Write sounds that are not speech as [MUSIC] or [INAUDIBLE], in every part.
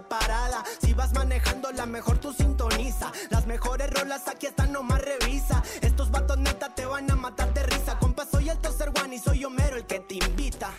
parada. Si vas manejando, la mejor tú sintoniza. Las mejores rolas aquí están, nomás revisa. Estos vatos neta te van a matar de risa. Compa, soy el tercer one y soy Homero el que te invita.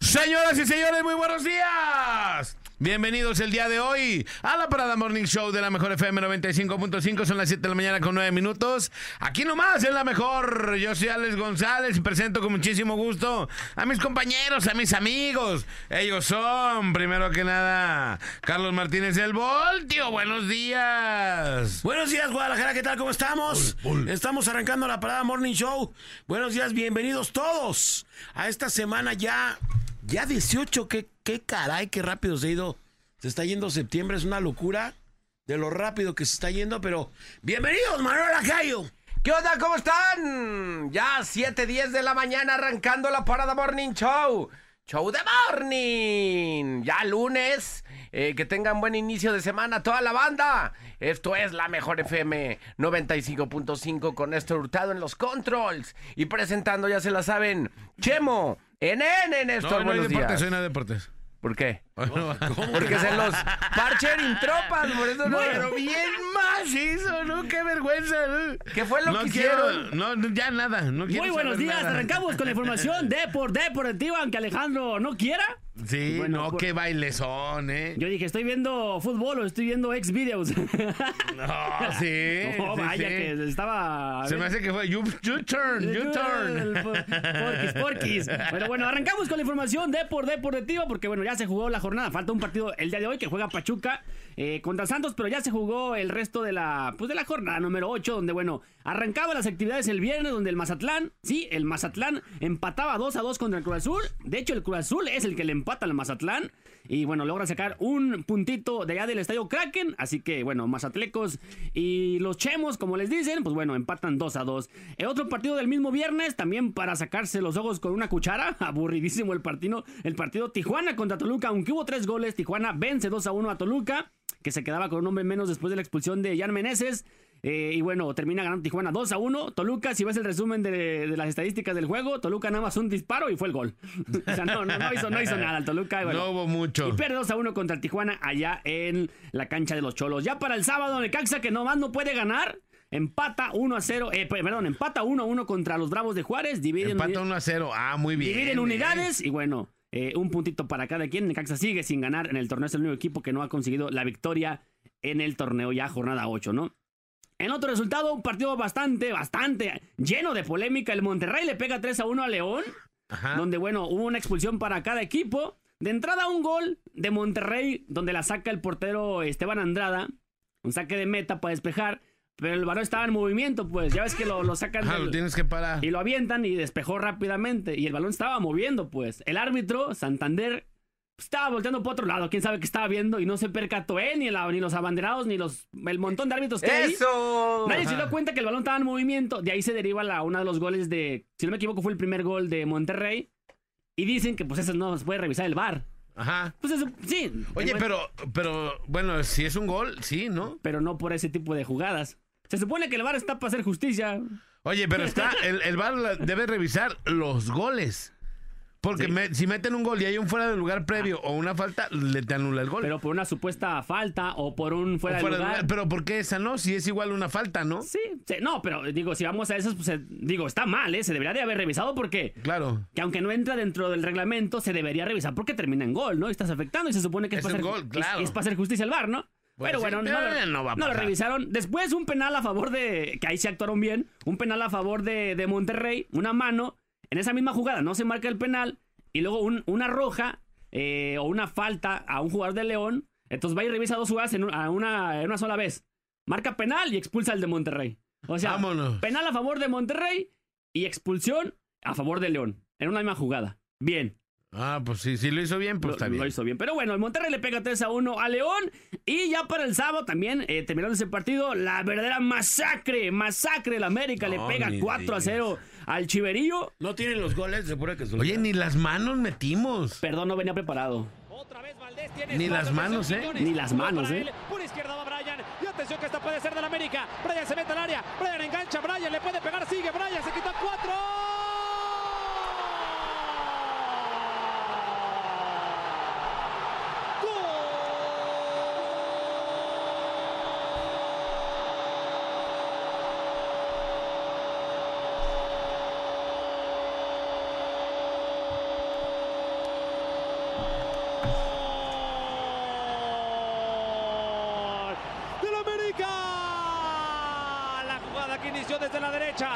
Señoras y señores, muy buenos días. Bienvenidos el día de hoy a la Parada Morning Show de la Mejor FM 95.5. Son las 7 de la mañana con 9 minutos. Aquí nomás en la Mejor. Yo soy Alex González y presento con muchísimo gusto a mis compañeros, a mis amigos. Ellos son, primero que nada, Carlos Martínez del Voltio. Buenos días. Buenos días, Guadalajara, ¿qué tal? ¿Cómo estamos? Estamos arrancando la parada Morning Show. Buenos días, bienvenidos todos a esta semana ya, ya 18. ¿Qué, qué caray, qué rápido se ha ido. Se está yendo septiembre, es una locura de lo rápido que se está yendo, pero bienvenidos, Manuel Lacayo. ¿Qué onda? ¿Cómo están? Ya 7:10 de la mañana arrancando la Parada Morning Show. Show de morning. Ya lunes. Eh, que tengan buen inicio de semana toda la banda. Esto es la mejor FM 95.5 con Néstor Hurtado en los controls. Y presentando, ya se la saben, Chemo, NN, Néstor. No, no hay buenos deportes, días. hoy no hay deportes. ¿Por qué? Bueno, [LAUGHS] Porque se los parchen tropas, por eso no. Pero bien macizo, ¿no? Qué vergüenza. ¿no? ¿Qué fue lo no que quiero, hicieron? No, ya nada. No quiero Muy buenos saber días, nada. arrancamos con la información de por deportiva, aunque Alejandro no quiera. Sí, Bueno, no, por- qué bailezón, ¿eh? Yo dije, estoy viendo fútbol o estoy viendo ex videos. [LAUGHS] No, sí. [LAUGHS] no, sí, vaya sí. que estaba. Se me hace que fue you, you turn, you turn. por- Porquis, porquis. Pero bueno, arrancamos con la información de por deportiva, porque bueno, ya se jugó la jornada. Falta un partido el día de hoy que juega Pachuca eh, contra Santos, pero ya se jugó el resto de la, pues de la jornada número 8, donde bueno, arrancaba las actividades el viernes, donde el Mazatlán, sí, el Mazatlán empataba 2 a 2 contra el Cruz Azul. De hecho, el Cruz Azul es el que le empata al Mazatlán. Y bueno, logra sacar un puntito de allá del estadio Kraken. Así que bueno, Mazatlecos y los Chemos, como les dicen, pues bueno, empatan 2 a 2. El otro partido del mismo viernes, también para sacarse los ojos con una cuchara. [LAUGHS] Aburridísimo el partido. El partido Tijuana contra Toluca, aunque hubo tres goles, Tijuana vence 2 a 1 a Toluca, que se quedaba con un hombre menos después de la expulsión de Jan Meneses. Eh, y bueno, termina ganando Tijuana 2 a 1. Toluca, si ves el resumen de, de las estadísticas del juego, Toluca nada más un disparo y fue el gol. o sea, no, no, no hizo, no hizo nada el Toluca. y bueno, No hubo mucho. y pierde 2 a 1 contra el Tijuana allá en la cancha de los Cholos. Ya para el sábado, Necaxa que nomás no puede ganar. Empata 1 a 0, eh, perdón, empata 1 a 1 contra los Bravos de Juárez. Dividen, Empata 1 a 0. Ah, muy bien. dividen eh. unidades y bueno, eh, un puntito para cada quien. Necaxa sigue sin ganar en el torneo. Es el único equipo que no ha conseguido la victoria en el torneo ya jornada 8, ¿no? En otro resultado, un partido bastante, bastante lleno de polémica. El Monterrey le pega 3 a 1 a León Ajá. donde bueno, hubo una expulsión para cada equipo. De entrada un gol de Monterrey, donde la saca el portero Esteban Andrada, un saque de meta para despejar, pero el balón estaba en movimiento, pues ya ves que lo, lo sacan Ajá, del- lo tienes que parar. y lo avientan y despejó rápidamente y el balón estaba moviendo, pues. El árbitro, Santander, estaba volteando para otro lado, quién sabe qué estaba viendo y no se percató él, ni, la- ni los abanderados, ni los el montón de árbitros que hay. ¡Eso! Nadie se dio cuenta que el balón estaba en movimiento. De ahí se deriva la, uno de los goles de, si no me equivoco, fue el primer gol de Monterrey. Y dicen que pues eso no se puede revisar el VAR. Ajá. Pues eso, sí. Oye, pero, pero, bueno, si es un gol, sí, ¿no? Pero no por ese tipo de jugadas. Se supone que el VAR está para hacer justicia. Oye, pero está, [LAUGHS] el, el VAR debe revisar los goles. Porque Sí. me- si meten un gol y hay un fuera de lugar previo o una falta, le te anula el gol. Pero por una supuesta falta o por un fuera, fuera de de lugar. Pero ¿por qué esa no? Si es igual una falta, ¿no? Sí, sí, no, pero digo, si vamos a eso, pues eh, digo, está mal, ¿eh? Se debería de haber revisado porque Claro. que aunque no entra dentro del reglamento, se debería revisar porque termina en gol, ¿no? Y estás afectando y se supone que es, Es para hacer, gol, claro. es, es para hacer justicia al VAR, ¿no? Pues pero sí, bueno, no, lo, no va no lo revisaron. Después un penal a favor de, que ahí se actuaron bien, un penal a favor de, de Monterrey, una mano, en esa misma jugada no se marca el penal y luego un- una roja eh, o una falta a un jugador de León, entonces va y revisa dos jugadas en, un- a una, en una sola vez. Marca penal y expulsa al de Monterrey. O sea, Vámonos. penal a favor de Monterrey y expulsión a favor de León. En una misma jugada. Bien. Ah, pues sí, sí lo hizo bien, pues Lo, está lo bien. hizo bien. Pero bueno, el Monterrey le pega 3 a 1 a León. Y ya para el sábado también, eh, terminando ese partido, la verdadera masacre, masacre. El América No, le pega ni 4 a 0 al Chiverío. No tienen los goles, se pone que se Oye, ni las manos metimos. Perdón, no venía preparado. Otra vez Valdés tiene Ni las manos, ¿eh? Ni las manos, ¿eh? Por izquierda va Brian. Y atención que esta puede ser del América. Brian se mete al área. Brian engancha. Brian le puede pegar. Sigue Brian. Se quita cuatro. ¡Gol! ¡Del América! La jugada que inició desde la derecha.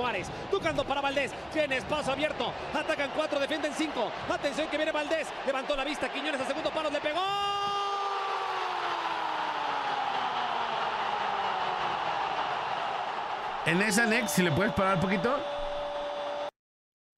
Suárez tocando para Valdés. Tiene espacio abierto. Atacan cuatro, defienden cinco. Atención que viene Valdés. Levantó la vista. Quiñones a segundo palo. Le pegó. En esa next, si le puedes parar un poquito.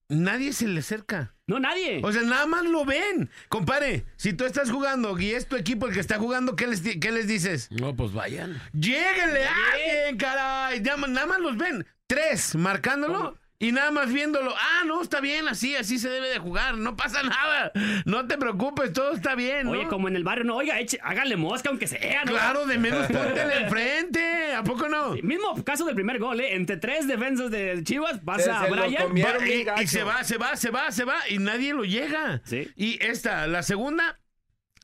Nadie se le acerca. No, nadie. O sea, nada más lo ven. Compare, si tú estás jugando y es tu equipo el que está jugando, ¿qué les, qué les dices? No, pues vayan. Lléguenle a alguien, caray. Nada, más- nada más los ven. Tres, marcándolo. Y nada más viéndolo. Ah, no, está bien, así, así se debe de jugar. No pasa [LAUGHS] nada. No te preocupes, todo está bien. ¿no? Oye, como en el barrio, no, oiga, eche, hágale mosca aunque sea, ¿no? Claro, de menos póntele enfrente. ¿A poco no? Mismo caso del primer gol, ¿eh? Entre tres defensas de Chivas, pasa Se- a Brian. Va- y, se va, se va, se va, se va. Y nadie lo llega. Sí. Y esta, la segunda,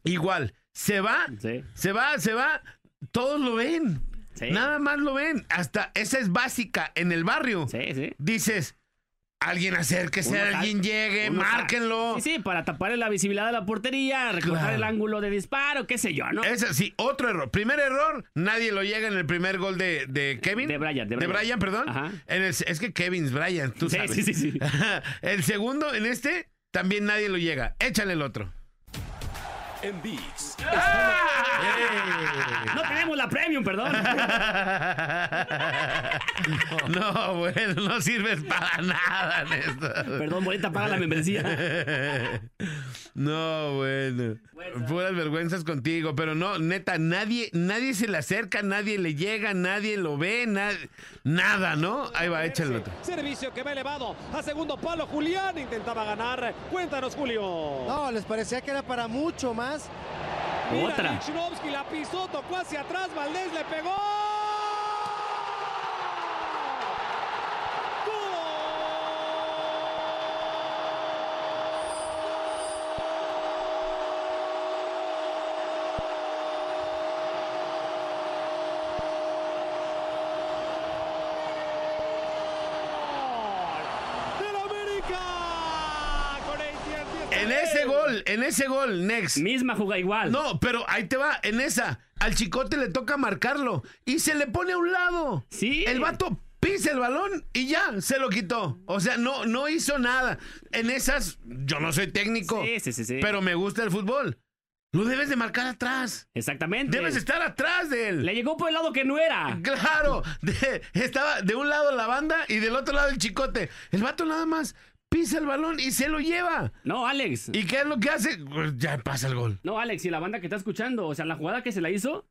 igual. Se va, Sí. se va, se va. Todos lo ven. Sí. Nada más lo ven. Hasta esa es básica en el barrio. Sí, sí. Dices, alguien acérquese, Uno alguien llegue, márquenlo. Sí, sí, para tapar la visibilidad de la portería, recortar Claro. el ángulo de disparo, qué sé yo, ¿no? Ese sí, otro error. Primer error, nadie lo llega en el primer gol de, de Kevin. De Brian, de Brian. perdón. Ajá. En el- es que Kevin es Brian, tú Sí, sabes. sí, sí, sí. [LAUGHS] el segundo, en este, también nadie lo llega. Échale el otro. En VIX, No tenemos la premium, perdón. [LAUGHS] No, bueno, no sirves para nada, Néstor. perdón, boleta, paga la membresía. No, bueno. Puras vergüenzas contigo, pero no, neta, nadie, nadie se le acerca, nadie le llega, nadie lo ve, na- nada, ¿no? Ahí va, otro. Servicio que va elevado a segundo palo. Julián intentaba ganar. Cuéntanos, Julio. No, les parecía que era para mucho más. Mira, Otra. La pisó, tocó hacia atrás. Valdés le pegó. ¡Gol! ¡Del América! Con AT&T En ese gol, en ese gol, next. Misma jugada igual. No, pero ahí te va, en esa, al chicote le toca marcarlo y se le pone a un lado. Sí. El vato pisa el balón y ya, se lo quitó. O sea, no, no hizo nada. En esas, yo no soy técnico, Sí, sí, sí, sí. pero me gusta el fútbol. Lo debes de marcar atrás. Exactamente. Debes estar atrás de él. Le llegó por el lado que no era. Claro, de- estaba de un lado la banda y del otro lado el chicote. El vato nada más pisa el balón y se lo lleva. No, Alex. ¿Y qué es lo que hace? Pues ya pasa el gol. No, Alex, y la banda que está escuchando, o sea, la jugada que se la hizo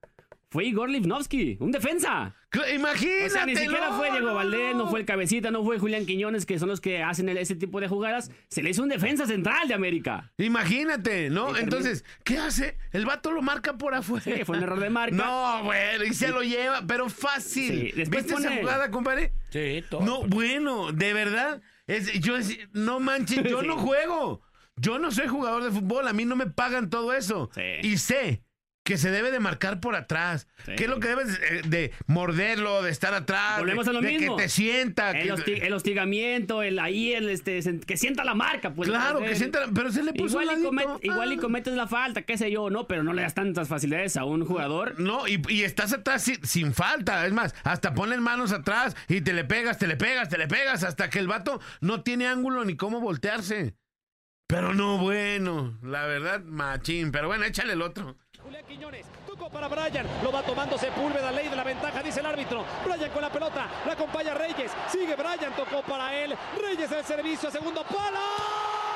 fue Igor Livnovsky, un defensa. Imagínate. O sea, ni siquiera no, fue Diego Valdés, no fue el Cabecita, no fue Julián Quiñones, que son los que hacen el- ese tipo de jugadas. Se le hizo un defensa central de América. Imagínate, ¿no? Entonces, ¿qué hace? El vato lo marca por afuera. Sí, fue un error de marca. [LAUGHS] No, bueno, y se lo lleva, pero fácil. Sí, después ¿Viste esa jugada, compadre? Sí, todo. No, bueno, de verdad. Es, yo decía, no manches, yo [LAUGHS] no juego. Yo no soy jugador de fútbol, a mí no me pagan todo eso. Sí. Y sé que se debe de marcar por atrás. Sí. ¿Qué es lo que debes eh, de morderlo, de estar atrás? Volvemos de, a lo de mismo. que te sienta. El, que- hosti- el hostigamiento, el ahí, el este, que sienta la marca, pues. claro, que sienta, pero se le puso Igual, y, comet- igual y Ah. cometes la falta, qué sé yo, ¿no? Pero no le das tantas facilidades a un jugador. No, y, y estás atrás sin, sin falta. Es más, hasta ponen manos atrás y te le pegas, te le pegas, te le pegas, hasta que el vato no tiene ángulo ni cómo voltearse. Pero no, bueno, la verdad, machín. Pero bueno, échale el otro. Julián Quiñones, tocó para Brian, lo va tomando Sepúlveda, ley de la ventaja, dice el árbitro. Brian con la pelota, la acompaña Reyes, sigue Brian, tocó para él. Reyes el servicio, segundo palo.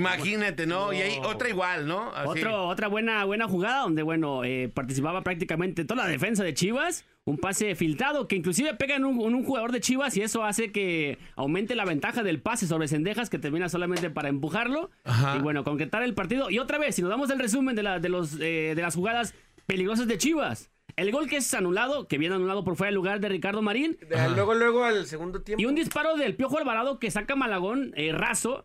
Imagínate, ¿no? Y ahí otra igual, ¿no? Así. Otro, otra buena, buena jugada donde, bueno, eh, participaba prácticamente toda la defensa de Chivas. Un pase filtrado que inclusive pega en un, en un jugador de Chivas y eso hace que aumente la ventaja del pase sobre Cendejas que termina solamente para empujarlo. Ajá. Y bueno, concretar el partido. Y otra vez, si nos damos el resumen de, la- de, los, eh, de las jugadas peligrosas de Chivas. El gol que es anulado, que viene anulado por fuera del lugar de Ricardo Marín. De- luego, luego al segundo tiempo. Y un disparo del Piojo Alvarado que saca Malagón eh, raso.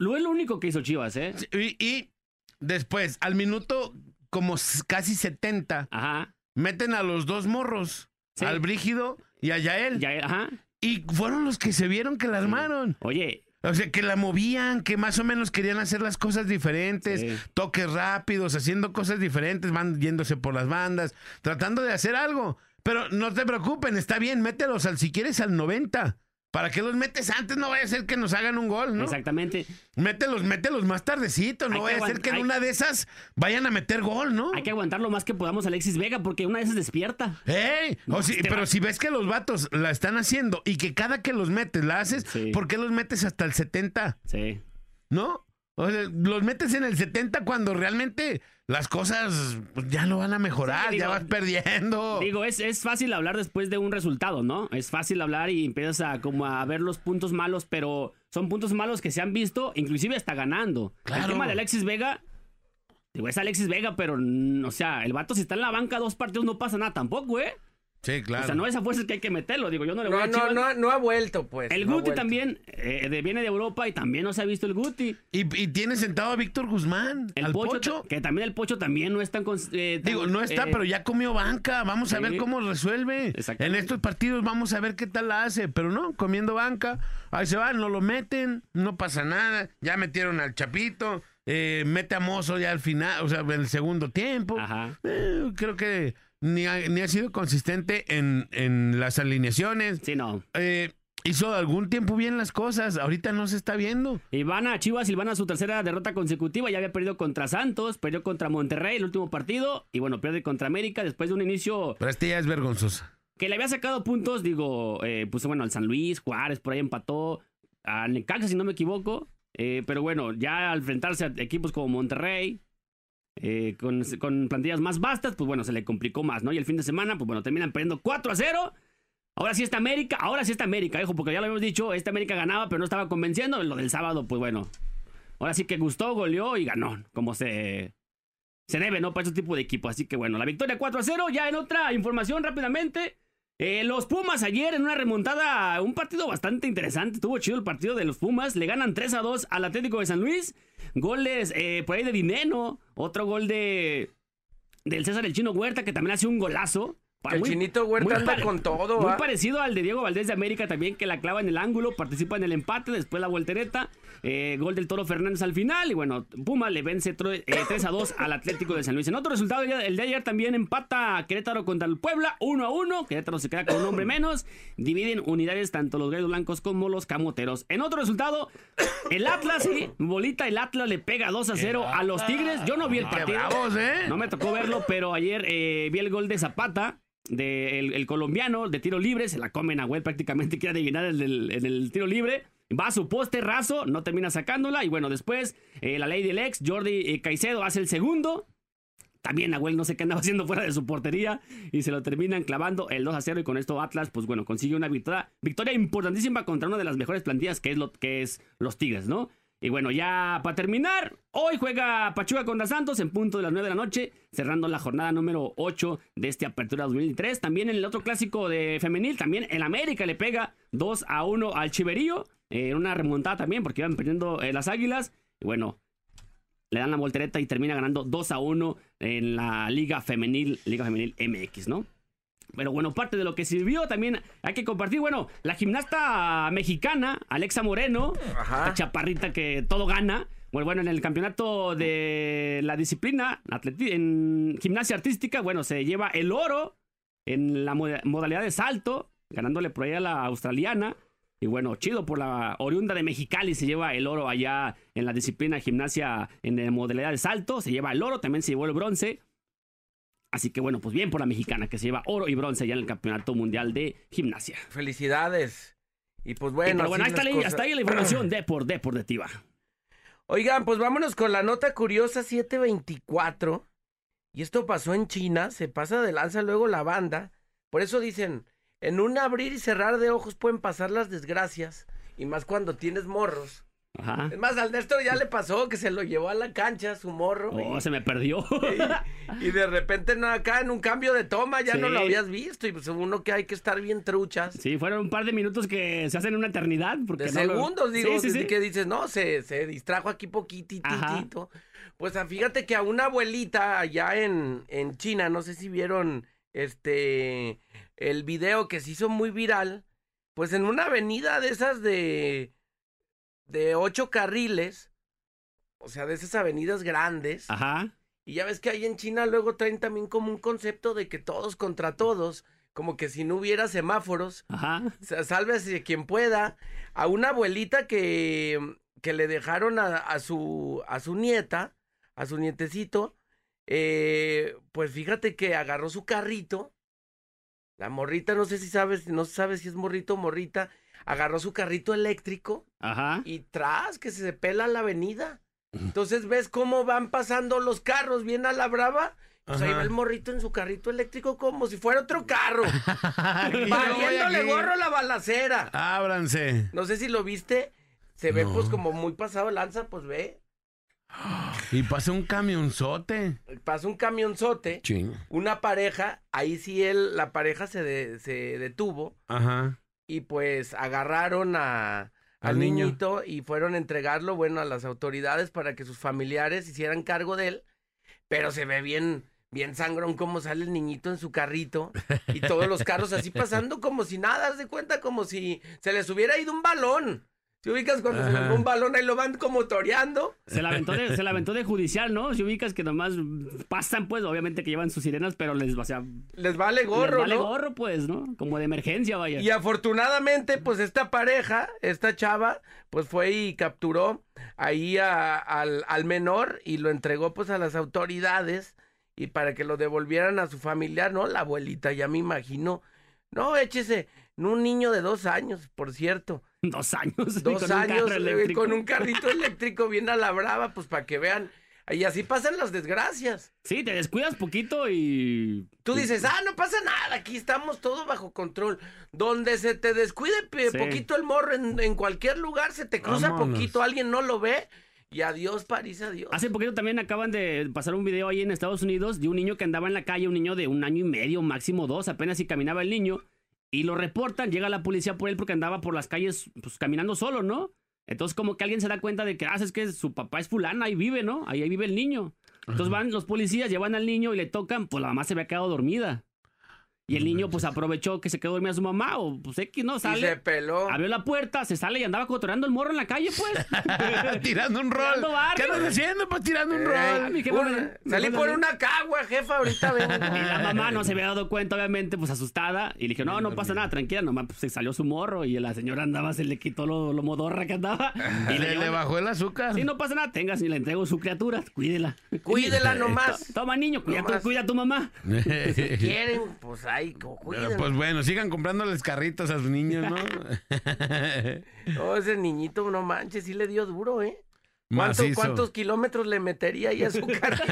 Lo es lo único que hizo Chivas, ¿eh? Y, y después, al minuto como casi 70, Ajá. meten a los dos morros, Sí. al Brígido y a Yael. Ya, ajá. Y fueron los que se vieron que la armaron. Oye, O sea, que la movían, que más o menos querían hacer las cosas diferentes, Sí. toques rápidos, haciendo cosas diferentes, van yéndose por las bandas, tratando de hacer algo. Pero no te preocupen, está bien, mételos al si quieres al 90. ¿Para qué los metes antes? No vaya a ser que nos hagan un gol, ¿no? exactamente. Mételos, mételos más tardecito, no vaya a ser que en hay- una de esas vayan a meter gol, ¿no? Hay que aguantar lo más que podamos Alexis Vega porque una de esas despierta. ¡Ey! O si- este pero va- si ves que los vatos la están haciendo y que cada que los metes la haces, Sí. ¿por qué los metes hasta el 70? Sí. ¿No? O sea, los metes en el 70 cuando realmente las cosas pues, ya no van a mejorar, Sí, ya vas perdiendo. Digo, es, es fácil hablar después de un resultado, ¿no? Es fácil hablar y empiezas a como a ver los puntos malos, pero son puntos malos que se han visto, inclusive hasta ganando. Claro. El tema de Alexis Vega, digo, es Alexis Vega, pero, mm, o sea, el vato si está en la banca dos partidos no pasa nada tampoco, ¿eh? Sí, claro. O sea, no es a fuerzas que hay que meterlo, digo, yo no le voy No, a no, Chivas. no, no ha vuelto, pues. El no Guti también eh, de- viene de Europa y también no se ha visto el Guti. y, y tiene sentado a Víctor Guzmán, El al Pocho, Pocho. que también el Pocho también no es tan... eh, tan- Digo, no está, eh, pero ya comió banca. Vamos a ver cómo resuelve. En estos partidos vamos a ver qué tal la hace. Pero no, comiendo banca. Ahí se van, no lo meten, no pasa nada. Ya metieron al Chapito. eh, mete a Mozo ya al final, o sea, en el segundo tiempo. Ajá. Eh, creo que ni ha, ni ha sido consistente en, en las alineaciones. Sí, no. Eh, hizo algún tiempo bien las cosas. Ahorita no se está viendo. Y van a Chivas y van a su tercera derrota consecutiva. Ya había perdido contra Santos, perdió contra Monterrey el último partido. Y bueno, pierde contra América después de un inicio Pero este ya es vergonzosa. que le había sacado puntos. Digo, eh, puso bueno al San Luis, Juárez, por ahí empató. A Necaxa, si no me equivoco. Eh, pero bueno, ya al enfrentarse a equipos como Monterrey, eh, con, con plantillas más vastas, pues bueno, se le complicó más, ¿no? Y el fin de semana, pues bueno, terminan perdiendo 4 a 0. Ahora sí está América, ahora sí está América, hijo, porque ya lo habíamos dicho, esta América ganaba, pero no estaba convenciendo. Lo del sábado, pues bueno, ahora sí que gustó, goleó y ganó, como se, se debe, ¿no? Para este tipo de equipo. Así que bueno, la victoria 4 a 0. Ya en otra información rápidamente. Eh, los Pumas ayer en una remontada, un partido bastante interesante. Estuvo chido el partido de los Pumas. Le ganan 3 a 2 al Atlético de San Luis. Goles eh, por ahí de Dineno. Otro gol de del César el Chino Huerta, que también hace un golazo. Que el Chinito Huerta muy anda con todo, Muy parecido al de Diego Valdés de América también, que la clava en el ángulo, participa en el empate, después la voltereta, eh, gol del Toro Fernández al final, y bueno, Puma le vence tro- eh, 3 a 2 al Atlético de San Luis. En otro resultado, el de- ayer también empata Querétaro contra el Puebla, 1 a 1, Querétaro se queda con un hombre menos, dividen unidades tanto los gallos blancos como los camoteros. En otro resultado, el Atlas, sí, bolita, el Atlas le pega 2 a 0 a los Tigres, yo no vi el partido. bravos, ¿eh? No me tocó verlo, pero ayer eh, vi el gol de Zapata, del el colombiano, de tiro libre. Se la come Nahuel prácticamente, [LAUGHS] quiere adivinar el, el tiro libre. Va a su poste raso, no termina sacándola. Y bueno, después eh, la ley del ex, Jordi eh, Caicedo hace el segundo. También Nahuel no sé qué andaba [LAUGHS] haciendo fuera de su portería y se lo terminan clavando el 2 a 0 y con esto Atlas pues bueno consigue una victoria, victoria importantísima contra una de las mejores plantillas que es, lo, que es los Tigres, ¿no? Y bueno, ya para terminar, hoy juega Pachuca contra Santos en punto de las 9 de la noche, cerrando la jornada número 8 de este Apertura 2003. También en el otro clásico de femenil, también el América le pega 2 a 1 al Chiverío, en una remontada también porque iban perdiendo eh, las Águilas. Y bueno, le dan la voltereta y termina ganando 2 a 1 en la Liga Femenil, Liga Femenil MX, ¿no? Pero bueno, parte de lo que sirvió también hay que compartir. Bueno, la gimnasta mexicana, Alexa Moreno, Ajá. esta chaparrita que todo gana. Bueno, bueno, en el campeonato de la disciplina, en gimnasia artística, bueno, se lleva el oro en la moda- modalidad de salto, ganándole por ahí a la australiana. Y bueno, chido por la oriunda de Mexicali, se lleva el oro allá en la disciplina gimnasia en la modalidad de salto, se lleva el oro, también se llevó el bronce. Así que bueno, pues bien por la mexicana que se lleva oro y bronce allá en el campeonato mundial de gimnasia. Felicidades. Y pues Y bueno, pero bueno, ahí está, la- hasta ahí la información de por deportiva. Oigan, pues vámonos con la nota curiosa 724. Y esto pasó en China, se pasa de lanza luego la banda. Por eso dicen, en un abrir y cerrar de ojos pueden pasar las desgracias. Y más cuando tienes morros. Ajá. Es más, al Néstor ya le pasó que se lo llevó a la cancha, su morro. Oh, y- se me perdió. y, y de repente no, acá en un cambio de toma ya no lo habías visto. Y pues uno que hay que estar bien truchas. Sí, fueron un par de minutos que se hacen una eternidad. Porque de no lo- segundos, digo, Sí, sí, que dices, no, se, se distrajo aquí Ajá. poquitito. Pues fíjate que a una abuelita allá en, en China, no sé si vieron este el video que se hizo muy viral, pues en una avenida de esas de de ocho carriles, o sea, de esas avenidas grandes, Ajá. y ya ves que ahí en China luego traen también como un concepto de que todos contra todos, como que si no hubiera semáforos, Ajá. Sa- Sálvese quien pueda. A una abuelita que, que le dejaron a, a su, a su nieta, a su nietecito, eh, pues fíjate que agarró su carrito. La morrita, no sé si sabes, no sabes si es morrito o morrita, agarró su carrito eléctrico Ajá. y tras que se pela la avenida. Entonces ves cómo van pasando los carros bien a la brava. Pues ahí va el morrito en su carrito eléctrico como si fuera otro carro. [LAUGHS] Valiéndole gorro la balacera. Ábranse. No sé si lo viste. Se ve No. pues como muy pasado lanza, pues ve. [GASPS] Y pasa un camionzote. Pasa un camionzote, Ching. una pareja, ahí sí él, la pareja se, de- se detuvo Ajá. Y pues agarraron a, al, Al niño. niñito y fueron a entregarlo, bueno, a las autoridades para que sus familiares hicieran cargo de él. Pero se ve bien, bien sangrón cómo sale el niñito en su carrito y todos los carros así [LAUGHS] pasando como si nada, haz de cuenta como si se les hubiera ido un balón. Si ubicas cuando se les Ajá. va un balón, ahí lo van como toreando. Se la, aventó de, se la aventó de judicial, ¿no? Si ubicas que nomás pasan, pues, obviamente que llevan sus sirenas, pero les, o sea, Les vale les gorro, vale ¿no? gorro, pues, ¿no? Como de emergencia, vaya. Y afortunadamente, pues esta pareja, esta chava, pues fue y capturó ahí a- al, al menor y lo entregó pues a las autoridades y para que lo devolvieran a su familiar, ¿no? La abuelita, ya me imagino. No, échese, un niño de dos años, por cierto. [LAUGHS] Dos años. Dos con un años carro eléctrico. con un carrito eléctrico bien a la brava, pues para que vean. Y así pasan las desgracias. Sí, te descuidas poquito y... Tú dices, ah, no pasa nada, aquí estamos todos bajo control. Donde se te descuide Sí. poquito el morro en, en cualquier lugar, se te cruza Vámonos. poquito, alguien no lo ve y adiós, París, adiós. Hace poquito también acaban de pasar un video ahí en Estados Unidos de un niño que andaba en la calle, un niño de un año y medio, máximo dos, apenas si caminaba el niño, y lo reportan, llega la policía por él porque andaba por las calles, pues caminando solo, ¿no? Entonces como que alguien se da cuenta de que, ah, es que su papá es fulana, ahí vive, ¿no? Ahí, ahí vive el niño. Entonces van los policías, llevan al niño y le tocan, pues la mamá se había quedado dormida. Y el niño pues aprovechó que se quedó dormida su mamá, o pues X, ¿no? y se Sale, peló. abrió la puerta, se sale y andaba cotorreando el morro en la calle, pues. [LAUGHS] tirando un rol. Tirando barrio. ¿Qué andas haciendo? Pues tirando un Eh, rol. mi jefa una- me- me salí por una cagua, jefa, ahorita [LAUGHS] vengo. Y la mamá no se había dado cuenta, obviamente, pues asustada. Y le dije, no, no pasa nada, tranquila. Nomás pues, se salió su morro y la señora andaba, se le quitó lo, lo modorra que andaba. [LAUGHS] Y Le, bajó el azúcar. Sí, no pasa nada, tengas y le entrego su criatura, cuídela. Cuídela nomás. To- Toma, niño, cuida, Nomás. cuida a tu mamá. Si quieren, pues ahí, Pero, pues bueno, sigan comprándoles carritos a sus niños, ¿no? [LAUGHS] No, ese niñito, no manches, sí le dio duro, ¿eh? ¿Cuánto- Macizo. ¿Cuántos kilómetros le metería ahí a su [LAUGHS] carrito?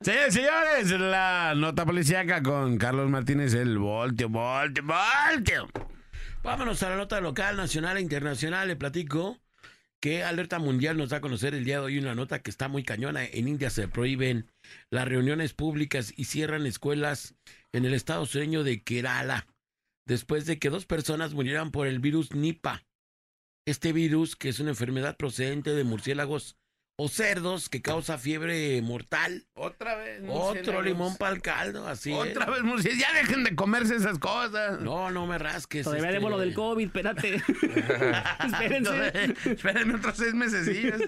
Señores, señores, la nota policíaca con Carlos Martínez, el voltio, voltio, voltio. Vámonos a la nota local, nacional e internacional. Le platico que Alerta Mundial nos da a conocer el día de hoy una nota que está muy cañona. En India se prohíben las reuniones públicas y cierran escuelas en el estado sureño de Kerala después de que dos personas murieran por el virus Nipah. Este virus, que es una enfermedad procedente de murciélagos o cerdos que causa fiebre mortal. Otra vez. Otro limón para el caldo, así es. Otra vez, murciélagos. Ya dejen de comerse esas cosas. No, no me rasques. Todavía este- debo lo del COVID, espérate. [LAUGHS] [LAUGHS] Espérense. Espérenme otros seis mesecillos.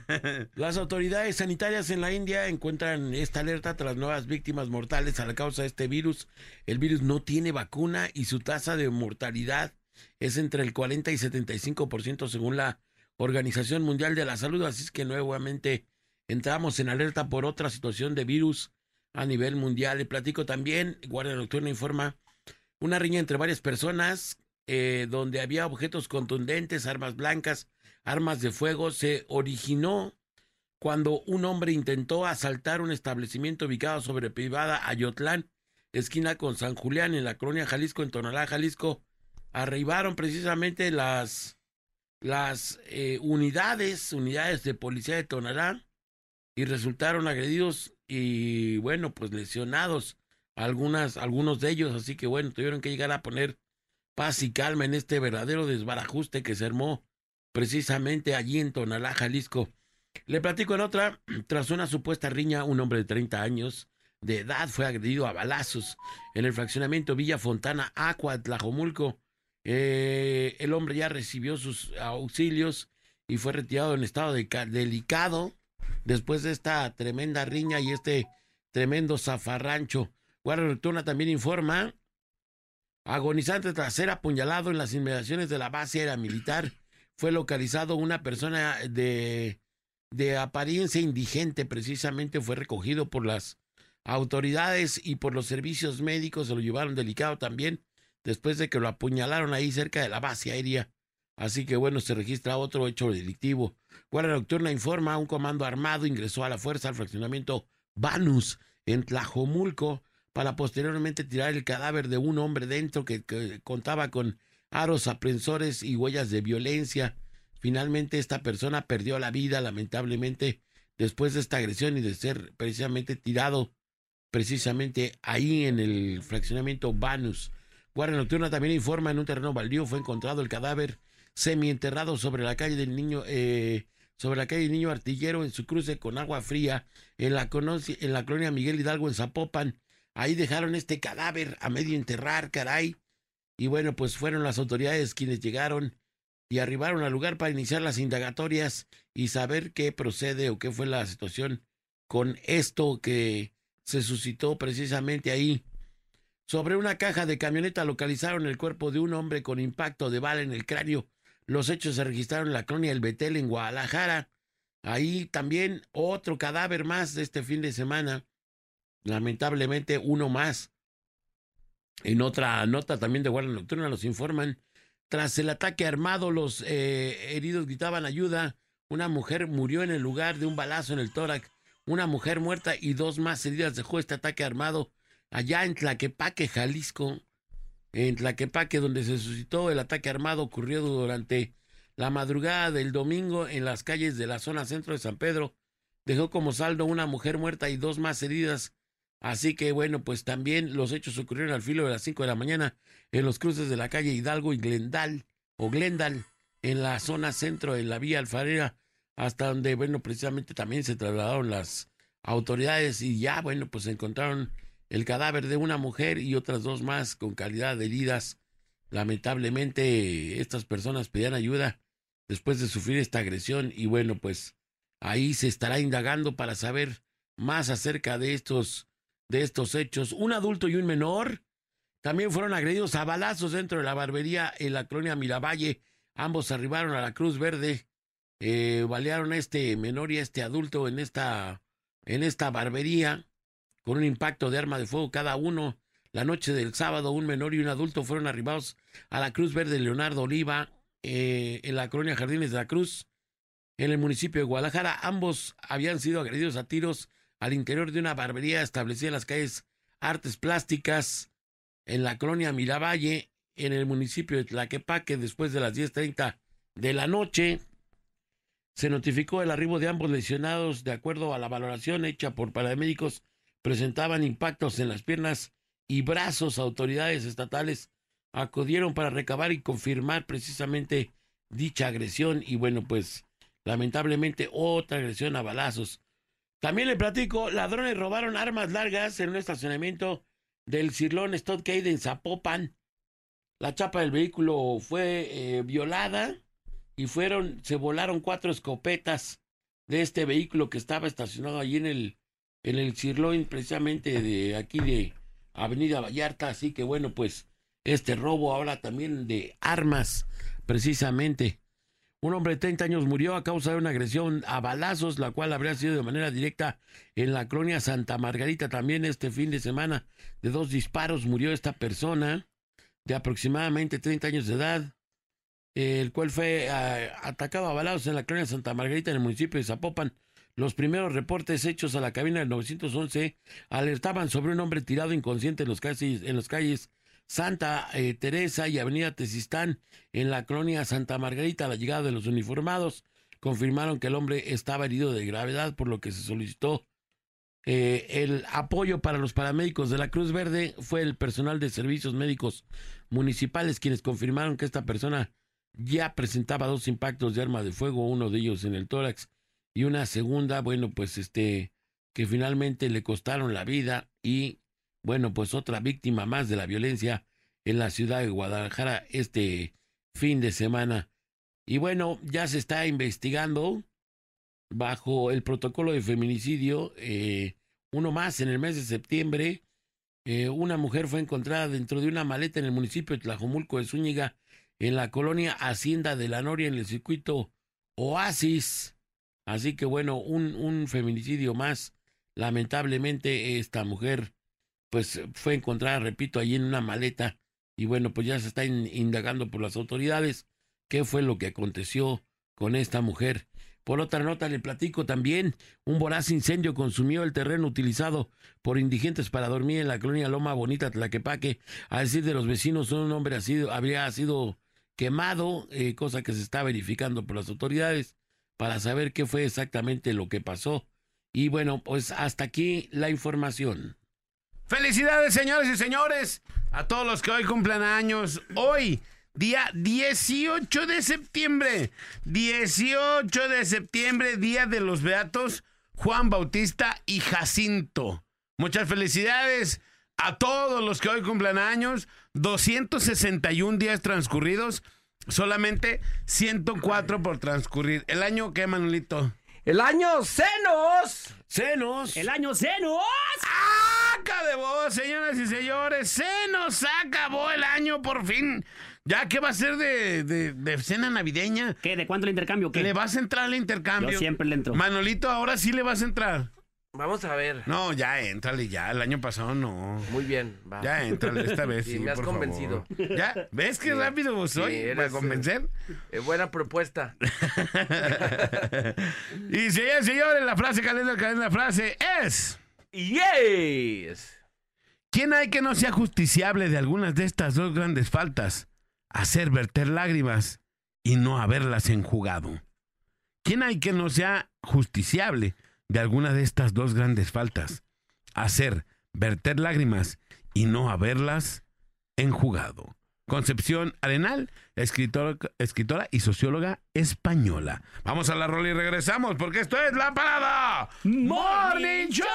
[LAUGHS] Las autoridades sanitarias en la India encuentran esta alerta tras nuevas víctimas mortales a la causa de este virus. El virus no tiene vacuna y su tasa de mortalidad es entre el 40 y 75% según la Organización Mundial de la Salud. Así es que nuevamente entramos en alerta por otra situación de virus a nivel mundial. Le platico también, Guardia Nocturna informa, una riña entre varias personas eh, donde había objetos contundentes, armas blancas, armas de fuego se originó cuando un hombre intentó asaltar un establecimiento ubicado sobre privada Ayotlán, esquina con San Julián, en la colonia Jalisco, en Tonalá, Jalisco. Arribaron precisamente las, las eh, unidades, unidades de policía de Tonalá, y resultaron agredidos y, bueno, pues lesionados algunas, algunos de ellos. Así que, bueno, tuvieron que llegar a poner paz y calma en este verdadero desbarajuste que se armó precisamente allí en Tonalá, Jalisco. Le platico en otra, [CLEARS THROAT] tras una supuesta riña, un hombre de 30 años de edad fue agredido a balazos en el fraccionamiento Villa Fontana, Aqua, Tlajomulco. Eh, el hombre ya recibió sus auxilios y fue retirado en estado de delicado después de esta tremenda riña y este tremendo zafarrancho. Guardia Nocturna también informa, agonizante tras ser apuñalado en las inmediaciones de la base aérea militar, fue localizado una persona de de apariencia indigente precisamente fue recogido por las autoridades y por los servicios médicos, se lo llevaron delicado también después de que lo apuñalaron ahí cerca de la base aérea. Así que bueno, se registra otro hecho delictivo. Guardia Nocturna informa, un comando armado ingresó a la fuerza al fraccionamiento Banus en Tlajomulco para posteriormente tirar el cadáver de un hombre dentro que, que contaba con aros aprensores y huellas de violencia Finalmente esta persona perdió la vida lamentablemente después de esta agresión y de ser precisamente tirado precisamente ahí en el fraccionamiento Banus. Guardia Nocturna también informa en un terreno baldío fue encontrado el cadáver semienterrado sobre la calle del niño eh, sobre la calle del niño artillero en su cruce con agua fría en la, en la colonia Miguel Hidalgo en Zapopan. Ahí dejaron este cadáver a medio enterrar, caray. Y bueno, pues fueron las autoridades quienes llegaron y arribaron al lugar para iniciar las indagatorias y saber qué procede o qué fue la situación con esto que se suscitó precisamente ahí. Sobre una caja de camioneta localizaron el cuerpo de un hombre con impacto de bala en el cráneo. Los hechos se registraron en la colonia El Betel en Guadalajara. Ahí también otro cadáver más de este fin de semana. Lamentablemente uno más. En otra nota también de Guardia Nocturna nos informan tras el ataque armado, los eh, heridos gritaban ayuda. Una mujer murió en el lugar de un balazo en el tórax. Una mujer muerta y dos más heridas dejó este ataque armado allá en Tlaquepaque, Jalisco. En Tlaquepaque, donde se suscitó el ataque armado, ocurrió durante la madrugada del domingo en las calles de la zona centro de San Pedro. Dejó como saldo una mujer muerta y dos más heridas Así que bueno, pues también los hechos ocurrieron al filo de las 5 de la mañana en los cruces de la calle Hidalgo y Glendal o Glendal en la zona centro de la vía alfarera hasta donde bueno, precisamente también se trasladaron las autoridades y ya bueno, pues encontraron el cadáver de una mujer y otras dos más con calidad de heridas. Lamentablemente estas personas pedían ayuda después de sufrir esta agresión y bueno, pues ahí se estará indagando para saber más acerca de estos de estos hechos. Un adulto y un menor también fueron agredidos a balazos dentro de la barbería en la colonia Miravalle. Ambos arribaron a la Cruz Verde, eh, balearon a este menor y a este adulto en esta, en esta barbería con un impacto de arma de fuego cada uno. La noche del sábado, un menor y un adulto fueron arribados a la Cruz Verde Leonardo Oliva eh, en la colonia Jardines de la Cruz, en el municipio de Guadalajara. Ambos habían sido agredidos a tiros al interior de una barbería establecida en las calles Artes Plásticas, en la colonia Miravalle, en el municipio de Tlaquepaque, después de las 10.30 de la noche. Se notificó el arribo de ambos lesionados de acuerdo a la valoración hecha por paramédicos. Presentaban impactos en las piernas y brazos. Autoridades estatales acudieron para recabar y confirmar precisamente dicha agresión. Y bueno, pues lamentablemente otra agresión a balazos también le platico, ladrones robaron armas largas en un estacionamiento del Cirlón Stockade en Zapopan. La chapa del vehículo fue eh, violada y fueron, se volaron cuatro escopetas de este vehículo que estaba estacionado allí en el, en el Cirlón, precisamente de aquí de Avenida Vallarta. Así que bueno, pues este robo ahora también de armas, precisamente. Un hombre de 30 años murió a causa de una agresión a balazos, la cual habría sido de manera directa en la colonia Santa Margarita. También este fin de semana, de dos disparos, murió esta persona de aproximadamente 30 años de edad. el cual fue ah, atacado a balazos en la colonia Santa Margarita en el municipio de Zapopan. Los primeros reportes hechos a la cabina del 911 alertaban sobre un hombre tirado inconsciente en los calles, en las calles Santa eh, Teresa y Avenida Tesistán en la colonia Santa Margarita. La llegada de los uniformados confirmaron que el hombre estaba herido de gravedad, por lo que se solicitó eh, el apoyo para los paramédicos de la Cruz Verde. Fue el personal de servicios médicos municipales quienes confirmaron que esta persona ya presentaba dos impactos de arma de fuego, uno de ellos en el tórax y una segunda, bueno, pues este, que finalmente le costaron la vida y, bueno, pues otra víctima más de la violencia en la ciudad de Guadalajara este fin de semana. Y bueno, ya se está investigando bajo el protocolo de feminicidio, eh, uno más en el mes de septiembre. eh, una mujer fue encontrada dentro de una maleta en el municipio de Tlajomulco de Zúñiga, en la colonia Hacienda de la Noria, en el circuito Oasis. Así que bueno, un, un feminicidio más. Lamentablemente esta mujer pues fue encontrada, repito, allí en una maleta y bueno, pues ya se está in- indagando por las autoridades qué fue lo que aconteció con esta mujer. Por otra nota le platico también, un voraz incendio consumió el terreno utilizado por indigentes para dormir en la colonia Loma Bonita, Tlaquepaque. A decir de los vecinos, un hombre ha sido, habría sido quemado, eh, cosa que se está verificando por las autoridades para saber qué fue exactamente lo que pasó. Y bueno, pues hasta aquí la información. Felicidades, señores y señores, a todos los que hoy cumplen años. Hoy, día 18 de septiembre. 18 de septiembre, día de los beatos Juan Bautista y Jacinto. Muchas felicidades a todos los que hoy cumplen años. 261 días transcurridos, solamente 104 por transcurrir. ¿El año qué, Manolito? El año Senos. ¡Senos! El año Zenos. ¡Saca de voz, señoras y señores! ¡Se nos acabó el año por fin! ¿Ya qué va a ser de, de- de cena navideña? ¿Qué? ¿De cuánto el intercambio? ¿Qué? ¿Le vas a entrar al intercambio? Yo siempre le entro. Manolito, ahora sí le vas a entrar. Vamos a ver. No, ya éntrale, ya. El año pasado no. Muy bien, va. Ya éntrale esta vez. [LAUGHS] Sí, Sí, me has por convencido. favor. ¿Ya? ¿Ves qué Sí. rápido soy Sí, para eres, convencer? Eh, buena propuesta. [LAUGHS] y señores, señores, la frase calenda, calenda, la frase es... Yes. ¿Quién hay que no sea justiciable de algunas de estas dos grandes faltas? Hacer verter lágrimas y no haberlas enjugado. ¿Quién hay que no sea justiciable de alguna de estas dos grandes faltas? Hacer verter lágrimas y no haberlas enjugado. Concepción Arenal, escritora, escritora y socióloga española. Vamos a la rola y regresamos porque esto es La Parada Morning Show.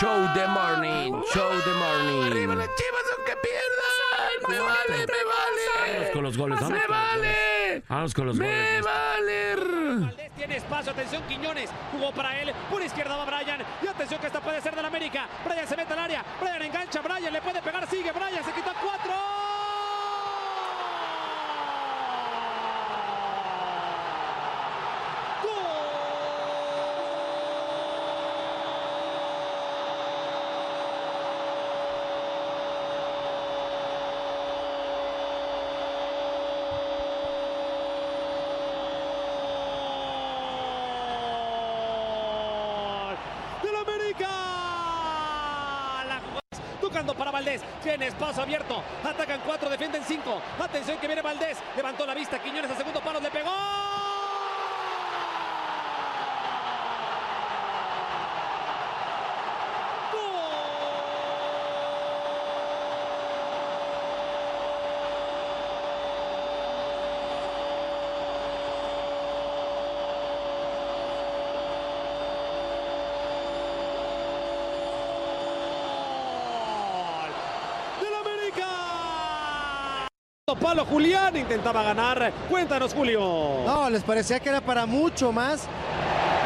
Show the morning. Show the morning. Arriba las chivas aunque pierdan. Me vale, me vale. Vamos con los goles, vamos Me los vale. Vamos con los Me goles. vale. Valdés tiene espacio, atención Quiñones, jugó para él, por izquierda va Brian, y atención que esta puede ser del América, Brian se mete al área, Brian engancha, Brian le puede pegar, sigue Brian, se quita cuatro. del América. La jugada tocando para Valdés. Abierto. Atacan cuatro, defienden cinco. Atención que viene Valdés. Levantó la vista. Quiñones a segundo palo. Le pegó. del América. Palo Julián intentaba ganar. Cuéntanos, Julio. No, les parecía que era para mucho más.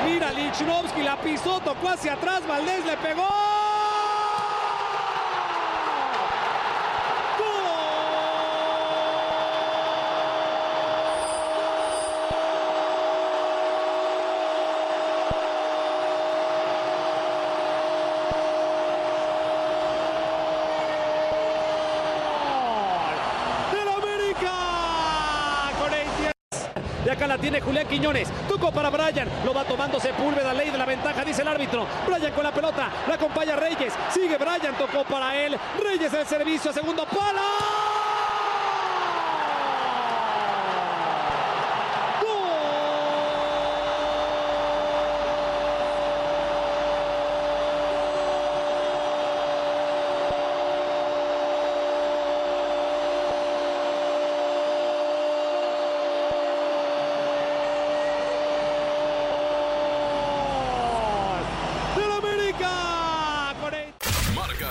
Mira, Lichnowsky la pisó, tocó hacia atrás, Valdés le pegó. ¡Gol! del América con el acá la tiene Julián Quiñones. Tuco para Brian. Lo va tomando Sepúlveda. Ley de la ventaja, dice el árbitro. Brian con la pelota. La acompaña Reyes. Sigue Brian. Tocó para él. Reyes el servicio segundo palo. ¡Del América! Con el- Marca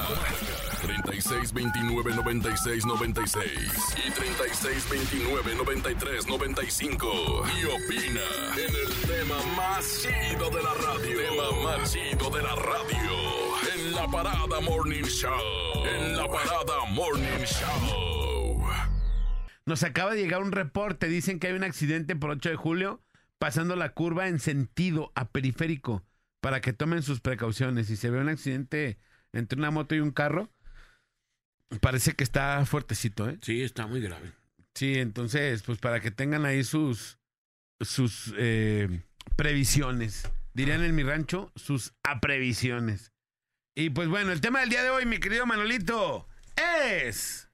36 29 96 96 y 36 29 93 95. Y opina en el tema más chido de la radio. Tema más chido de la radio. En la parada Morning Show. En la parada Morning Show. Nos acaba de llegar un reporte. Dicen que hay un accidente por 8 de julio pasando la curva en sentido a periférico para que tomen sus precauciones. Si se ve un accidente entre una moto y un carro, parece que está fuertecito, ¿eh? Sí, está muy grave. Sí, entonces, pues para que tengan ahí sus, sus eh, previsiones. Dirían en mi rancho, sus aprevisiones. Y pues bueno, el tema del día de hoy, mi querido Manolito, es...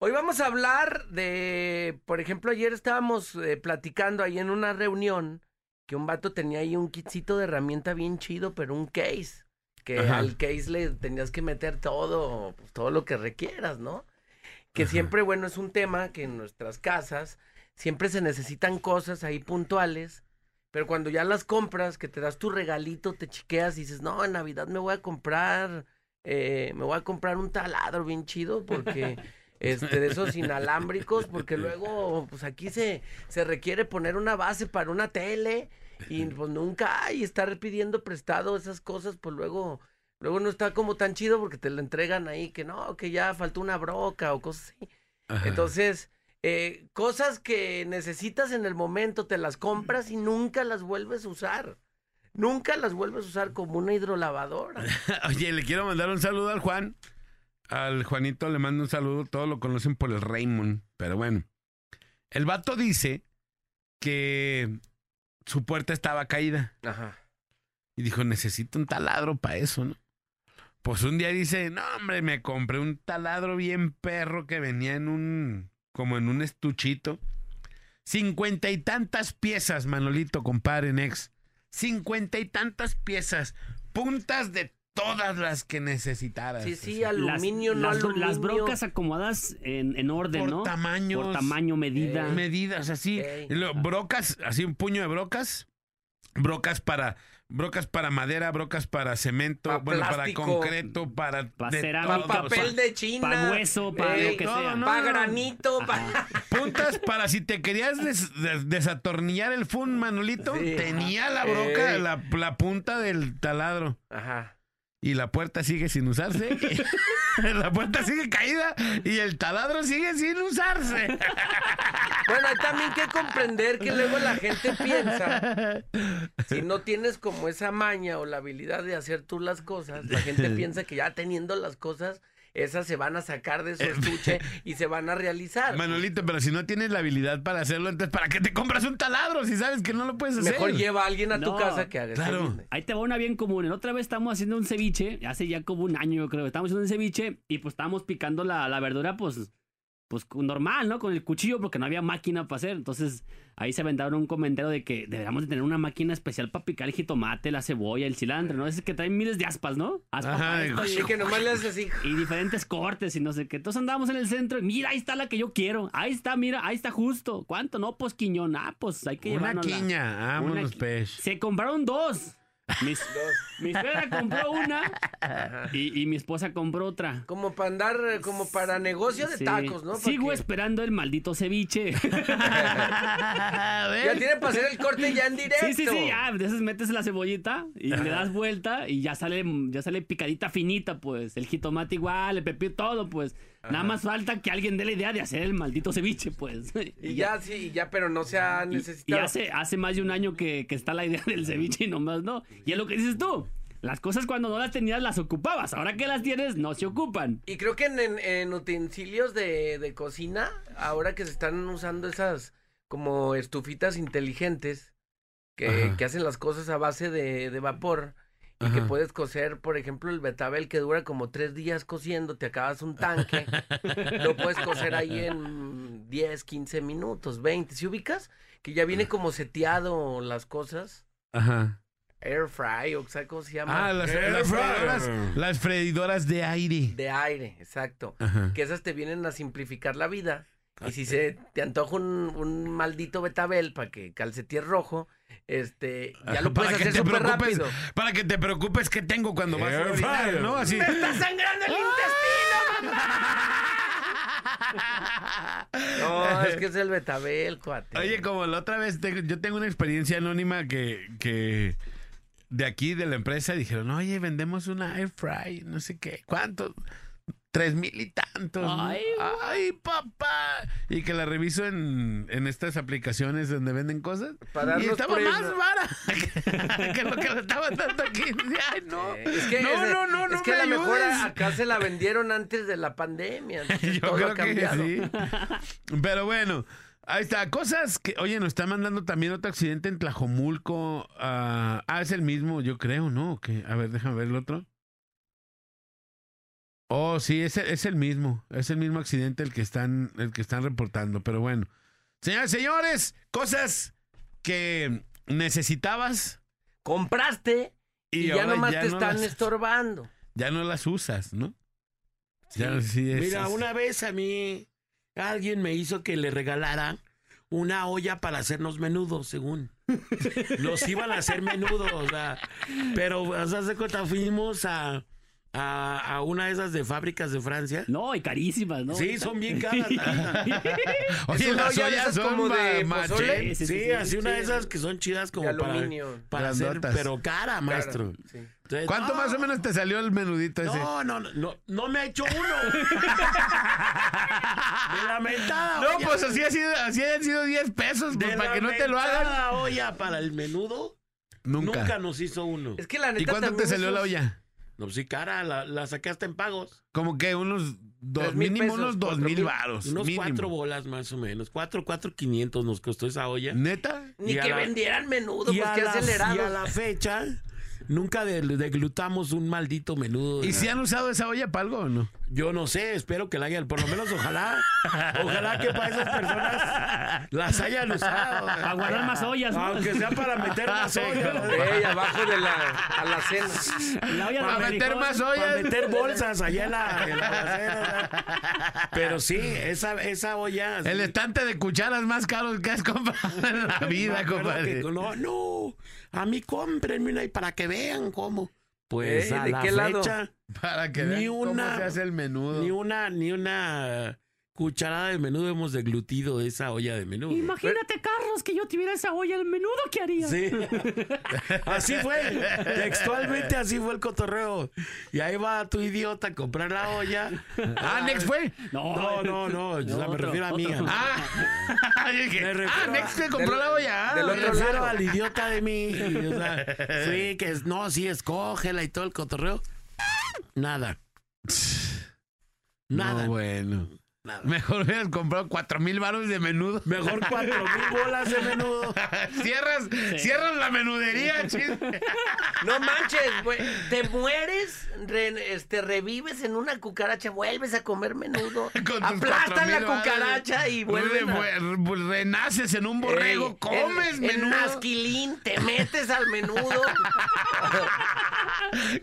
Hoy vamos a hablar de, por ejemplo, ayer estábamos eh, platicando ahí en una reunión que un vato tenía ahí un kitcito de herramienta bien chido, pero un case. Que Ajá. al case le tenías que meter todo, pues, todo lo que requieras, ¿no? Que siempre, bueno, es un tema que en nuestras casas siempre se necesitan cosas ahí puntuales, pero cuando ya las compras, que te das tu regalito, te chiqueas y dices, no, en Navidad me voy a comprar, eh, me voy a comprar un taladro bien chido porque... [LAUGHS] Este, de esos inalámbricos, porque luego, pues aquí se, se requiere poner una base para una tele y pues nunca hay estar pidiendo prestado esas cosas, pues luego, luego no está como tan chido porque te lo entregan ahí que no, que ya faltó una broca o cosas así. Entonces, eh, cosas que necesitas en el momento, te las compras y nunca las vuelves a usar. Nunca las vuelves a usar como una hidrolavadora. [LAUGHS] Oye, le quiero mandar un saludo al Juan. Al Juanito le mando un saludo. Todos lo conocen por el Raymond. Pero bueno. El vato dice que su puerta estaba caída. Ajá. Y dijo, necesito un taladro para eso, ¿no? Pues un día dice, no, hombre, me compré un taladro bien perro que venía en un, como en un estuchito. Cincuenta y tantas piezas, Manolito, compadre, Nex. Cincuenta y tantas piezas. Puntas de todas las que necesitaras. Sí, sí, O sea, Las, aluminio, no las, aluminio. las brocas acomodadas en, en orden, Por ¿no? tamaños. Por tamaño, medida. medidas así. Luego, brocas, así un puño de brocas. Brocas para brocas para madera, brocas para cemento, Pa' bueno, plástico. para concreto, para Pa' de cerámica, todo, Pa' o sea, papel de China. pa' hueso, pa' ey, lo que todo, sea. ¿no? Pa' granito, pa- [LAUGHS] puntas para si te querías des- des- desatornillar el fun, Manolito, Sí. tenía la broca, la, la punta del taladro. Ajá. Y la puerta sigue sin usarse. [LAUGHS] la puerta sigue caída y el taladro sigue sin usarse. [LAUGHS] Bueno, hay también que comprender que luego la gente piensa, si no tienes como esa maña o la habilidad de hacer tú las cosas, la gente [LAUGHS] piensa que ya teniendo las cosas, esas se van a sacar de su estuche [LAUGHS] y se van a realizar. Manolito, pero si no tienes la habilidad para hacerlo, entonces ¿para qué te compras un taladro si sabes que no lo puedes hacer? Mejor lleva a alguien a tu casa que haga claro. Ahí te va una bien común. En otra vez estamos haciendo un ceviche, hace ya como un año yo creo, estamos haciendo un ceviche y pues estábamos picando la, la verdura pues, pues normal, ¿no? Con el cuchillo porque no había máquina para hacer. Entonces ahí se aventaron un comentario de que deberíamos de tener una máquina especial para picar el jitomate, la cebolla, el cilantro, ¿no? Es que traen miles de aspas, ¿no? Aspas Ajá, para esto y- Así que nomás le haces así. y diferentes cortes y no sé qué. Entonces andábamos en el centro y mira, ahí está la que yo quiero. Ahí está, mira, ahí está justo. ¿Cuánto? No, pues quiñón. Ah, pues hay que Una llevárnosla. quiña, vámonos, Una qui- pech. Se compraron dos. Mi, mi suegra compró una y, y mi esposa compró otra. Como para andar, eh, como para negocio de Sí. tacos, ¿no? Sigo esperando el maldito ceviche. [LAUGHS] [LAUGHS] Ya tiene para hacer el corte ya en directo. Sí, sí, sí, ya. Entonces metes la cebollita y le das vuelta y ya sale, ya sale picadita finita, pues. El jitomate igual, el pepino, todo, pues. Nada más falta que alguien dé la idea de hacer el maldito ceviche, pues. [LAUGHS] Y ya, sí, y ya, pero no se ha necesitado. Y hace, hace más de un año que, que está la idea [LAUGHS] del ceviche y nomás no. Y es lo que dices tú. Las cosas cuando no las tenías las ocupabas. Ahora que las tienes, no se ocupan. Y creo que en, en- en utensilios de, de cocina, ahora que se están usando esas como estufitas inteligentes que, que hacen las cosas a base de, de vapor y que puedes cocer, por ejemplo, el betabel que dura como tres días cociendo, te acabas un tanque, lo puedes cocer ahí en 10, 15 minutos, 20. ¿Si ubicas? Que ya viene como seteado las cosas. Ajá. Air fry, o sea, ¿cómo se llama? Ah, las, Air las freidoras, las freidoras de aire. De aire, exacto. Ajá. Que esas te vienen a simplificar la vida. Y si se te antoja un, un maldito betabel para que calcetíes rojo, este, ya lo [LAUGHS] puedes que hacer súper rápido. para que te preocupes qué tengo cuando vas a orinar. ¿no? Así. ¡Está sangrando el intestino, No, es que es el betabel, cuate. Oye, como la otra vez, te- yo tengo una experiencia anónima que, que de aquí, de la empresa, dijeron, oye, vendemos una air fry, no sé qué, ¿cuánto? Tres mil y tantos. ¿no? Ay, papá. Y que la reviso en, en estas aplicaciones donde venden cosas. Para y estaba más vara [LAUGHS] que lo que lo estaban dando aquí. Ay, no. Es que, no, ese- no, no, no. es que me a lo mejor ayudes. a- acá se la vendieron antes de la pandemia. [LAUGHS] Yo todo creo ha que sí. Pero bueno, ahí está. Cosas que, oye, nos está mandando también otro accidente en Tlajomulco. ah, ah, es el mismo, yo creo, ¿no? ¿O qué? A ver, déjame ver el otro. Oh, sí, es, el- es el mismo. Es el mismo accidente el que están, el que están reportando. Pero bueno. Señores, señores, cosas que necesitabas Compraste y, ya ahora nomás te no están las- estorbando. ya no las usas, ¿no? Ya sí es- Mira, es- una vez a mí alguien me hizo que le regalara una olla para hacernos menudo, según. [LAUGHS] Nos iban a hacer menudo, o sea, pero o sea, se cuenta, fuimos a, a, a una de esas de fábricas de Francia. No, y carísimas, ¿no? Sí, son bien caras. [LAUGHS] [LAUGHS] Oye, las ollas son como de ma- pozole. machete. Sí, sí, Sí, sí, así una de esas que son chidas como De para, aluminio. para hacer, pero cara, maestro. Sí. Entonces, ¿Cuánto no, más o menos te salió el menudito ese? No, no, no, no, no me ha hecho uno. [LAUGHS] de la mentada No, olla. pues así, ha sido, así han sido 10 pesos, pues, para que no te lo hagan. olla para el menudo, Nunca. nunca, nos hizo uno. Es que la neta ¿Y cuánto te salió la olla? No, pues sí, cara, la, la saqué hasta en pagos. Como que unos dos, mínimo pesos, unos dos mil mil. varos. Unos mínimo. cuatro bolas más o menos. Cuatro, cuatro quinientos nos costó esa olla. ¿Neta? Ni que la- vendieran menudo, pues qué la, y a la fecha, nunca de- deglutamos un maldito menudo. ¿Y si han usado esa olla para algo o no? Yo no sé, espero que la hayan, por lo menos ojalá, ojalá que para esas personas las hayan usado. Para guardar más ollas, ¿no? Aunque sea para meter más ollas. Ey, abajo de la alacena. La olla Para meter más Para ollas. meter bolsas allá en la, en la alacena. Pero sí, esa, esa olla. El estante de cucharas más caros que has comprado en la vida, compadre. que no, no, a mí cómprenme una y para que vean cómo. Pues Ey, a ¿de la qué lado? fecha, Para que Ni vean cómo una- se hace el menudo. ni una, ni una cucharada de menudo hemos deglutido de esa olla de menudo. Imagínate, Carlos, que yo tuviera esa olla el menudo, ¿qué haría? Sí. [LAUGHS] Así fue. Textualmente así fue el cotorreo. Y ahí va tu idiota a comprar la olla. Ah, Next fue. No, No, no, no. o sea, me otro, refiero a mí. Ah, [LAUGHS] Me ah, refiero Next a- te compró del- la olla. ah, del Me refiero lado. al idiota de mí. y, o sea, sí, que es, no, sí, escógela y todo el cotorreo. Nada. [LAUGHS] Nada. No, bueno. Nada. Mejor hubieras comprado cuatro mil baros de menudo. Mejor cuatro mil bolas de menudo. [LAUGHS] cierras, cierras la menudería, chis. [LAUGHS] No manches, güey. Te mueres, re- este, revives en una cucaracha, vuelves a comer menudo. [LAUGHS] Aplastan 4,000 la cucaracha y vuelven a... Re- re- Renaces en un borrego, Ey, comes en, En menudo. masquilín, te metes al menudo.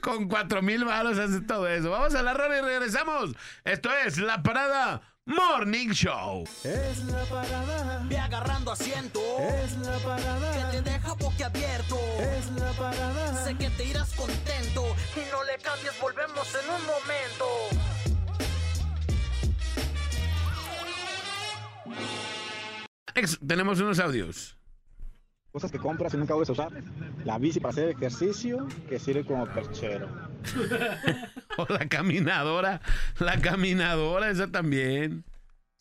Con cuatro mil baros haces todo eso. Vamos a la radio y regresamos. Esto es La Parada Morning Show. Es la parada, Ve agarrando asiento. es la Que parada, te deja boquiabierto. es la parada. Sé que te irás contento. Y no le cambies, volvemos en un momento. Ex, tenemos unos audios. Cosas que compras y nunca vuelves a usar. La bici para hacer ejercicio que sirve como perchero. [LAUGHS] O la caminadora. La caminadora, esa también.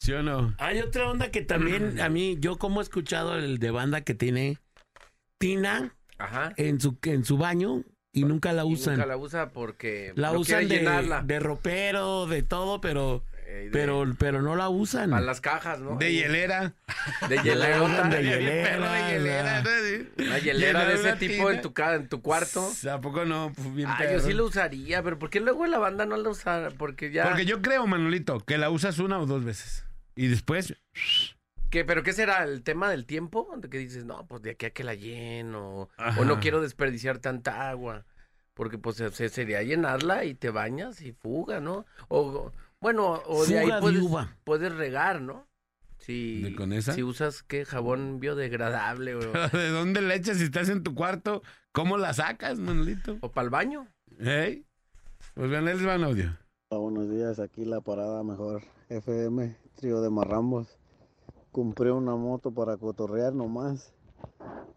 ¿Sí o no? Hay otra onda que también a mí, yo como he escuchado el de banda que tiene tina Ajá. en su, en su baño y nunca la Y usan. nunca la usa porque La no usan de, llenarla. de ropero, de todo, pero de- Pero, pero no la usan. Para las cajas, ¿no? De hielera. De [LAUGHS] usan de Perro hielera. de hielera, ¿no? Sí. Una hielera de ese tipo en tu, en tu cuarto. ¿A poco no? Pues bien Ah, yo sí lo usaría, pero ¿por qué luego la banda no la usa? Porque ya... Porque yo creo, Manolito, que la usas una o dos veces. Y después, ¿Qué, ¿Pero qué será? ¿El tema del tiempo? De que dices, no, pues de aquí a que la lleno. Ajá. O no quiero desperdiciar tanta agua. Porque pues se- se- sería llenarla y te bañas y fuga, ¿no? O bueno, o de ahí puedes, uva. puedes regar, ¿no? Si, ¿De con esa? Si usas, ¿qué? Jabón biodegradable o, [LAUGHS] ¿de dónde la echas si estás en tu cuarto? ¿Cómo la sacas, Manolito? o para el baño. ¿Eh? Pues vean, les va un audio. Hola, buenos días, aquí la parada mejor FM, trío de marrambos. Compré una moto para cotorrear nomás.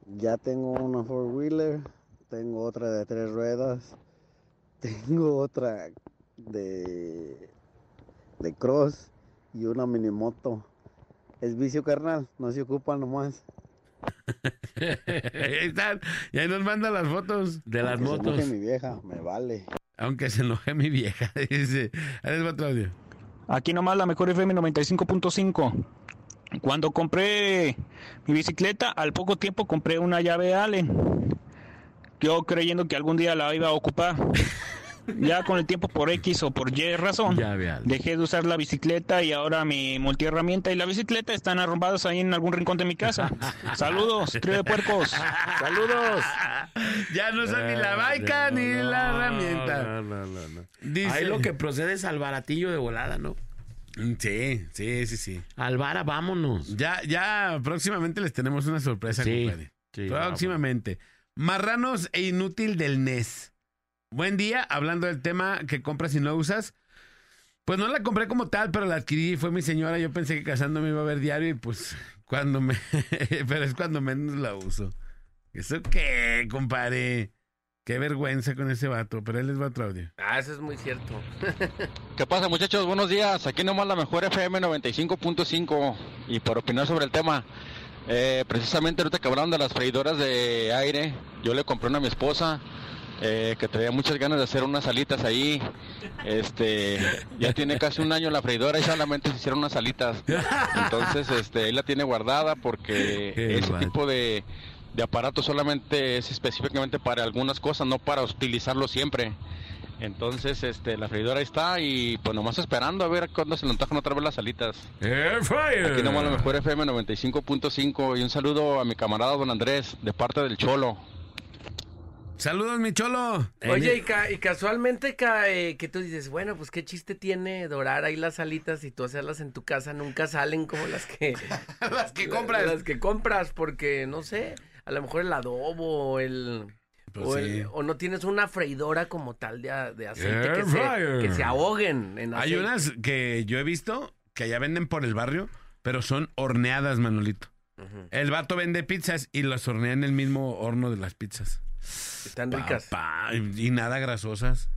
Ya tengo una four wheeler, tengo otra de tres ruedas, [LAUGHS] tengo otra de, de cross y una mini moto. Es vicio carnal, no se ocupa nomás. [LAUGHS] Ahí están. Y ahí nos manda las fotos. De las Que se motos. enoje mi vieja, me vale. Aunque se enoje mi vieja, [LAUGHS] dice. Ahí les va otro audio. Aquí nomás la mejor FM 95.5. Cuando compré mi bicicleta, al poco tiempo compré una llave Allen. Yo creyendo que algún día la iba a ocupar. [LAUGHS] Ya con el tiempo por X o por Y razón, Ya dejé de usar la bicicleta y ahora mi multiherramienta y la bicicleta están arrumbadas ahí en algún rincón de mi casa. [LAUGHS] Saludos, trío de puercos. ¡Saludos! Ya no usa ni la baica ni No, la herramienta. No, no, no, no. Dice- Ahí lo que procede es al baratillo de volada, ¿no? Mm, Sí, sí, sí, sí. Al vara, vámonos. Ya, ya próximamente les tenemos una sorpresa, Sí, compadre. sí, próximamente. Marranos e inútil del NES. Buen día, hablando del tema que compras y no usas. Pues no la compré como tal, pero la adquirí, fue mi señora. Yo pensé que casándome iba a ver diario y pues cuando me... [LAUGHS] pero es cuando menos la uso. ¿Eso qué, compadre? Qué vergüenza con ese vato, pero él les va otro audio. Ah, eso es muy cierto. [LAUGHS] ¿Qué pasa muchachos? Buenos días. Aquí nomás la mejor FM 95.5 y por opinar sobre el tema. eh, precisamente ahorita que hablaron de las freidoras de aire, yo le compré una a mi esposa eh, que traía muchas ganas de hacer unas alitas ahí. Este, ya tiene casi un año la freidora y solamente se hicieron unas alitas. Entonces, este, ahí la tiene guardada porque Qué ese mal. tipo de, de aparato solamente es específicamente para algunas cosas, no para utilizarlo siempre. Entonces, este, la freidora ahí está y pues nomás esperando a ver cuándo se le antojan otra vez las alitas. Aquí nomás la mejor FM 95.5 y un saludo a mi camarada don Andrés de parte del Cholo. Saludos, mi cholo. Oye, y, ca- y casualmente ca- eh, que tú dices, bueno, pues qué chiste tiene dorar ahí las alitas y tú hacerlas en tu casa, nunca salen como las que... [LAUGHS] Las que [LAUGHS] compras. Las que compras, porque, no sé, a lo mejor el adobo o el... Pues o, sí. el- o no tienes una freidora como tal de, aceite que se, que se ahoguen en Hay aceite. unas que yo he visto que allá venden por el barrio, pero son horneadas, Manolito. El vato vende pizzas y las hornea en el mismo horno de las pizzas. Están ricas. Y nada grasosas.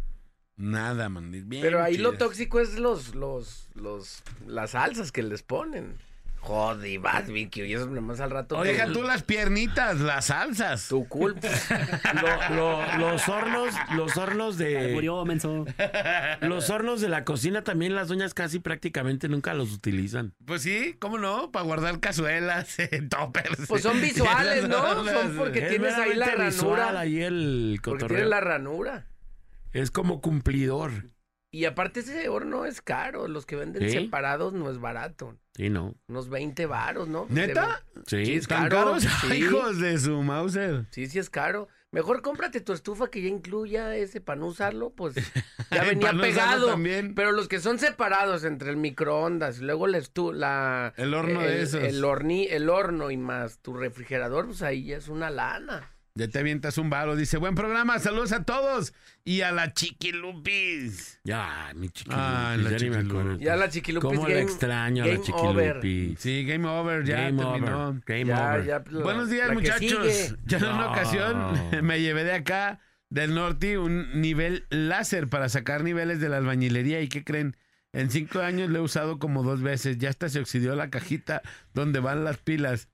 Nada, man. bien Pero ahí lo tóxico es los, los, los, las salsas que les ponen. Joder, vas, Vicky, y eso nomás al rato. Oye, te- deja tú las piernitas, las salsas. Tu culpa. [LAUGHS] Lo- lo- los hornos, los hornos de. Murió, menso. Los hornos de la cocina también las doñas casi prácticamente nunca los utilizan. Pues sí, ¿cómo no? Para guardar cazuelas, [LAUGHS] toppers. Pues son [LAUGHS] visuales, ¿no? Son porque Es tienes ahí la meramente visual ranura. ahí el Porque cotorreo. tienes la ranura. Es como cumplidor. Y aparte ese horno es caro. Los que venden ¿Sí? separados no es barato. Sí, no. Unos 20 varos, ¿no? ¿Neta? Sí. Sí, es ¿Tan caro. caros? Sí. Hijos de su Mauser. Sí, sí es caro. Mejor cómprate tu estufa que ya incluya ese para no usarlo, pues [LAUGHS] ya venía pegado. también. Pero los que son separados entre el microondas, y luego la estu la El horno de esos. el horni, el horno y más tu refrigerador, pues ahí ya es una lana. Ya te avientas un baro. Dice, buen programa, saludos a todos. Y a la Chiquilupis. Ya, mi chiquilupis. Ah, la ya ni me chiquilupis. acuerdo. Ya la chiquilupis ¿Cómo game, la extraño a la over. chiquilupis? Sí, game over, ya Game terminó. over. Game Ya, over. ya, la- Buenos días, muchachos. Ya en una ocasión [LAUGHS] me llevé de acá, del norte, un nivel láser para sacar niveles de la albañilería. ¿Y qué creen? En cinco años lo he usado como dos veces. Ya hasta se oxidió la cajita donde van las pilas.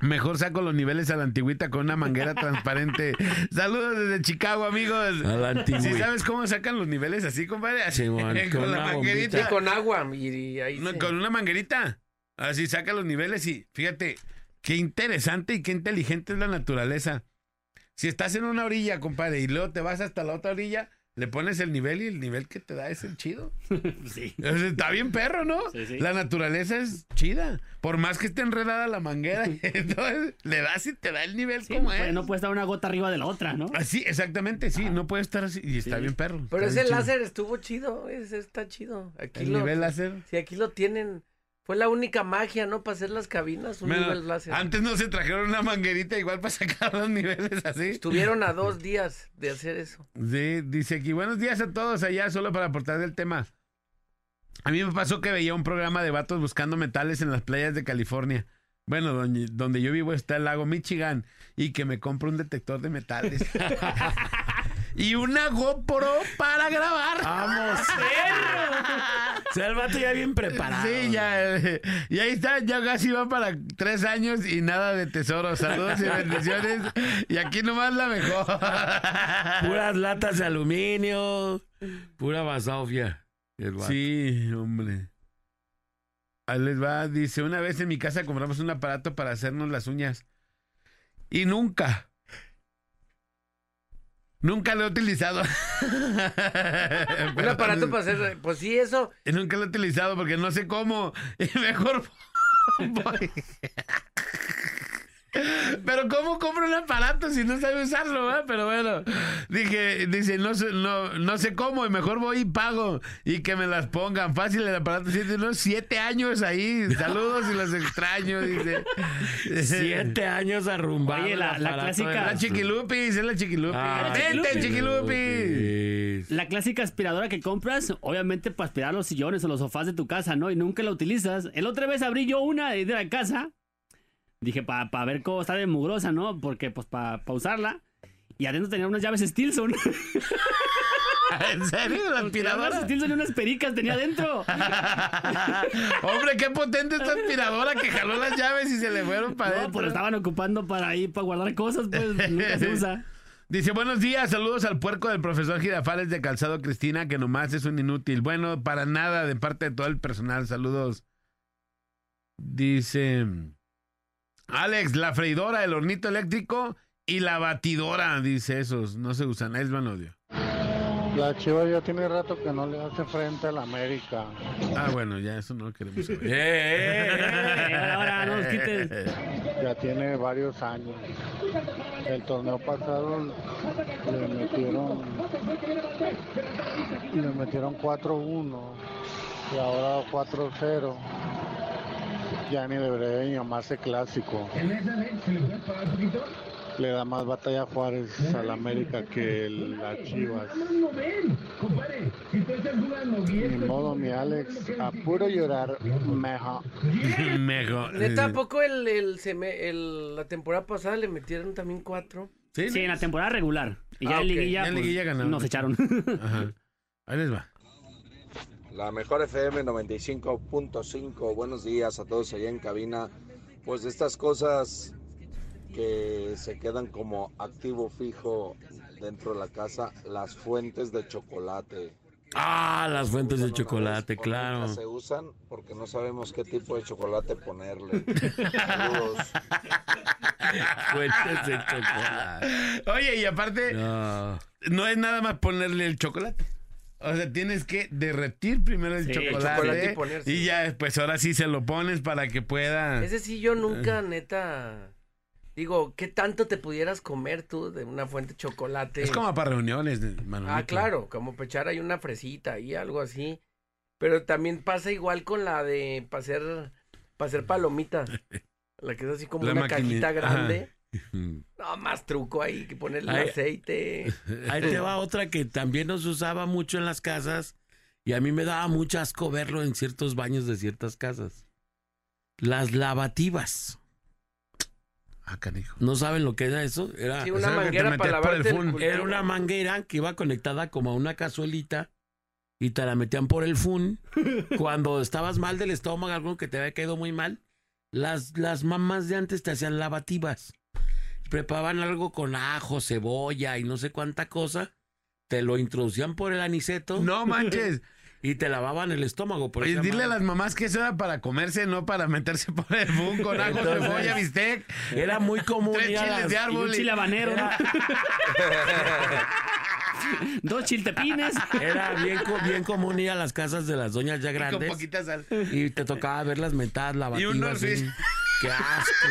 Mejor saco los niveles a la antigüita con una manguera transparente. [LAUGHS] Saludos desde Chicago, amigos. A la antigüita. ¿Sí sabes cómo sacan los niveles así, compadre? Así, Simón, [LAUGHS] con, con la una Sí, manguerita. con agua. Y, y ahí No, se- con una manguerita. Así saca los niveles y fíjate, qué interesante y qué inteligente es la naturaleza. Si estás en una orilla, compadre, y luego te vas hasta la otra orilla, le pones el nivel y el nivel que te da es el chido. [LAUGHS] Sí. Está bien perro, ¿no? Sí, sí. La naturaleza es chida. Por más que esté enredada la manguera, [LAUGHS] [LAUGHS] entonces le das y te da el nivel Sí, como no, puede, es. no puede estar una gota arriba de la otra, ¿no? Así, exactamente, sí, no puede estar así. Y está Sí. bien perro. Pero ese chido. láser estuvo chido. Ese está chido. Aquí El lo, nivel láser. Sí, aquí lo tienen. Fue la única magia, ¿no? Para hacer las cabinas, un Bueno, nivel láser. antes no se trajeron una manguerita igual para sacar los niveles así. Estuvieron a dos [LAUGHS] días de hacer eso. Sí, dice aquí, buenos días a todos allá, solo para aportar del tema. A mí me pasó que veía un programa de vatos buscando metales en las playas de California. Bueno, donde, donde yo vivo está el lago Michigan y que me compro un detector de metales. [LAUGHS] y una GoPro para grabar. Vamos. [LAUGHS] O sea, el vato ya bien preparado. Sí, ya. eh, Y ahí está, ya casi va para tres años y nada de tesoro. Saludos y bendiciones. Y aquí nomás la mejor. Puras latas de aluminio. Pura basofia. Sí, hombre. Ahí les va, dice, una vez en mi casa compramos un aparato para hacernos las uñas. Y nunca. Nunca lo he utilizado. [LAUGHS] Un aparato para hacer. Pues sí, eso. Nunca lo he utilizado porque no sé cómo. [LAUGHS] Y mejor [LAUGHS] voy. Pero ¿cómo compro un aparato si no sabe usarlo? verdad? Pero bueno, dije, dice, no, sé- no, no sé cómo, y mejor voy y pago y que me las pongan. Fácil el aparato, siete, unos siete años ahí. Saludos y los extraño, dice. Siete años arrumbado. Oye, la- la clásica- de La chiquilupis, es la chiquilupis. Ah, Vente, chiquilupi. chiquilupis. La clásica aspiradora que compras, obviamente para aspirar los sillones o los sofás de tu casa, ¿no? Y nunca la utilizas. El otra vez abrí yo una de la casa. Dije, para ver cómo está de mugrosa, ¿no? Porque, pues, para usarla. Y adentro tenía unas llaves Stilson. [LAUGHS] ¿En serio? ¿La Llaves aspiradora? Stilson y unas pericas tenía adentro. [LAUGHS] Hombre, qué potente esta aspiradora que jaló las llaves y se le fueron para No, adentro. pues lo estaban ocupando para ahí, para guardar cosas, pues [LAUGHS] nunca se usa. Dice, buenos días, saludos al puerco del profesor Girafales de Calzado Cristina, que nomás es un inútil. Bueno, para nada, de parte de todo el personal, saludos. Dice, Alex, la freidora, el hornito eléctrico y la batidora, dice esos, no se usan, es van odio. La Chiva ya tiene rato que no le hace frente a la América. Ah, bueno, ya eso no lo queremos saber. [LAUGHS] Eh, eh, eh. Ahora no nos quites. Ya tiene varios años. El torneo pasado le metieron le metieron 4-1 y ahora 4-0. Ya ni debería de llamarse clásico. Le da más batalla a Juárez al América que el- a Chivas. Ni modo, mi Alex. A puro llorar, mejor. [LAUGHS] Mejor. Neta, ¿a poco el, el, seme- el- la temporada pasada le metieron también cuatro? Sí, Sí, en la temporada regular. Y ya Ah, en liguilla, Ya en pues, liguilla ganaron. nos echaron. Ajá. Ahí les va. La mejor FM 95.5. Buenos días a todos allá en cabina. Pues de estas cosas que se quedan como activo fijo dentro de la casa, las fuentes de chocolate. Ah, las fuentes de una chocolate, claro. se usan porque no sabemos qué tipo de chocolate ponerle. [LAUGHS] Saludos. Fuentes de chocolate. Oye, y aparte, No. no es nada más ponerle el chocolate. O sea, tienes que derretir primero el Sí, el chocolate, y ya después ahora sí se lo pones para que pueda. Ese sí yo nunca, neta... Digo, ¿qué tanto te pudieras comer tú de una fuente de chocolate? Es como para reuniones, Manolito. Ah, claro, como para echar ahí una fresita y algo así. Pero también pasa igual con la de para hacer, para hacer palomita. [LAUGHS] La que es así como La una cajita ajá. [LAUGHS] No, más truco ahí, que ponerle aceite. [LAUGHS] Ahí te va otra que también nos usaba mucho en las casas y a mí me daba mucho asco verlo en ciertos baños de ciertas casas. Las lavativas. Ah, canijo. ¿No saben lo que era eso? Era, Sí, una manguera para lavarte el era una manguera que iba conectada como a una cazuelita y te la metían por el fun. [LAUGHS] Cuando estabas mal del estómago, algo que te había caído muy mal, las, las mamás de antes te hacían lavativas. Preparaban algo con ajo, cebolla y no sé cuánta cosa. Te lo introducían por el aniceto. No [LAUGHS] manches. Y te lavaban el estómago. Por Oye, esa dile a las mamás que eso era para comerse, no para meterse por el boom con ajo, Entonces, cebolla, bistec. Era muy común Tres ir a chiles las- de Y un y- chile habanero, ¿no? Era, Dos chiltepines. era bien, bien común ir a las casas de las doñas ya y con grandes. poquita sal. Y te tocaba ver las mentadas Y lavativas. un así. Qué asco,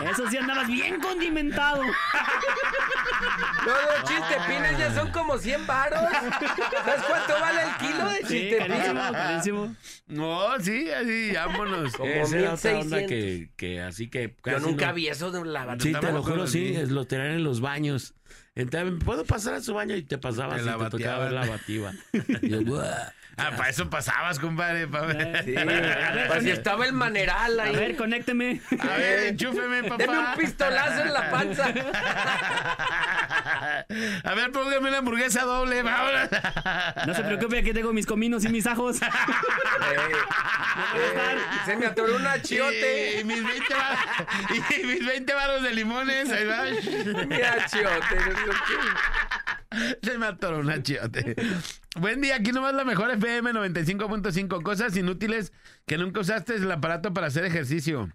güey. Eso sí andabas bien condimentado. No, los chiltepines ya son como 100 varos. ¿Sabes cuánto vale el kilo de Sí, chiltepines? carísimo, [LAUGHS] carísimo. No, sí, así, vámonos. Como Esa era otra onda 1600. que, que así que Yo nunca no- vi eso de un lavativo. Sí, te lo juro, sí, es- lo tenían en los baños. Entonces, ¿puedo pasar a su baño? Y te pasabas y te tocaba ver la bativa. [LAUGHS] Y yo, "Buah". Ah, para eso pasabas, compadre. pa' ver. Sí, [LAUGHS] pues si estaba el maneral A ahí. ver, conécteme. A ver, enchúfeme, papá. Deme un pistolazo en la panza. [LAUGHS] A ver, póngame una hamburguesa doble. vámonos. No se preocupe, aquí tengo mis cominos y mis ajos. [LAUGHS] Eh, eh, se me atoró un achiote. Y mis 20 varos, y mis 20 varos de limones. Ahí va. Qué. Se me atoró un achiote. Buen día, aquí nomás la mejor FM 95.5. Cosas inútiles que nunca usaste el aparato para hacer ejercicio.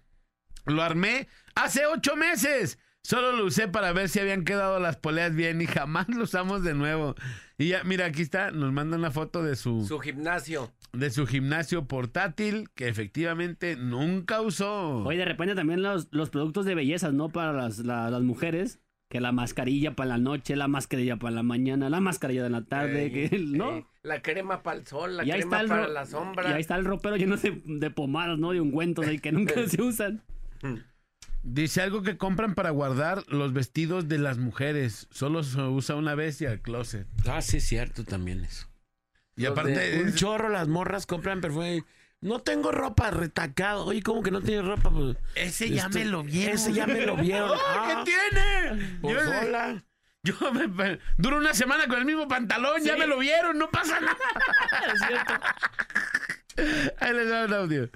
Lo armé hace ocho meses. Solo lo usé para ver si habían quedado las poleas bien y jamás lo usamos de nuevo. Y ya, mira, aquí está, nos manda una foto de su, Su gimnasio. de su gimnasio portátil que efectivamente nunca usó. Oye, de repente también los, los productos de bellezas, ¿no? Para las, la- las mujeres. Que la mascarilla para la noche, la mascarilla para la mañana, la mascarilla de la tarde, Eh, que, [LAUGHS] ¿no? eh, la crema para el sol, la y crema para ro- la sombra. Y ahí está el ropero lleno de, de pomadas, ¿no? De ungüentos ahí que nunca [LAUGHS] se usan. Dice algo que compran para guardar los vestidos de las mujeres. Solo se usa una vez y al closet. Ah, sí, es cierto también eso. Y Los aparte, de- Un chorro, las morras compran perfume. No tengo ropa retacado. Oye, ¿cómo que no tienes ropa? Pues, ese ya este, me lo vieron. Ese ya me lo vieron. [LAUGHS] ¡Oh, Ah, ¿Qué tiene? pues, yo, hola. yo me, me- duro una semana con el mismo pantalón, ya me lo vieron, no pasa nada. [LAUGHS] Es cierto. Ahí les da un audio.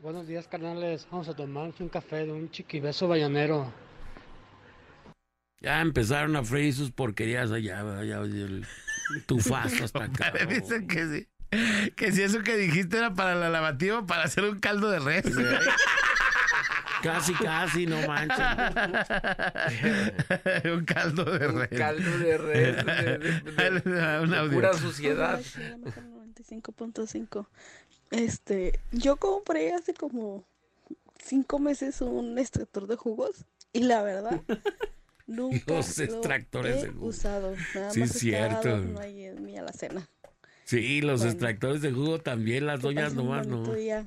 Buenos días, carnales. Vamos a tomarnos un café de un chiquibeso ballanero. Ya empezaron a freír sus porquerías allá. allá, el tufazo hasta [LAUGHS] acá. Dicen que sí. [LAUGHS] Que si eso que dijiste era para la lavativa, para hacer un caldo de res. [LAUGHS] Casi, casi, no manches. [LAUGHS] un caldo de Un res. caldo de res. de- de- de- un pura suciedad. Hola, soy la mejor 95.5. Este, yo compré hace como cinco meses un extractor de jugos y la verdad nunca Los lo extractores he de jugos. usado. Nada Sí, más cierto. adorno ahí en mi alacena. Sí, los Bueno. extractores de jugo también, las doñas nomás no. día.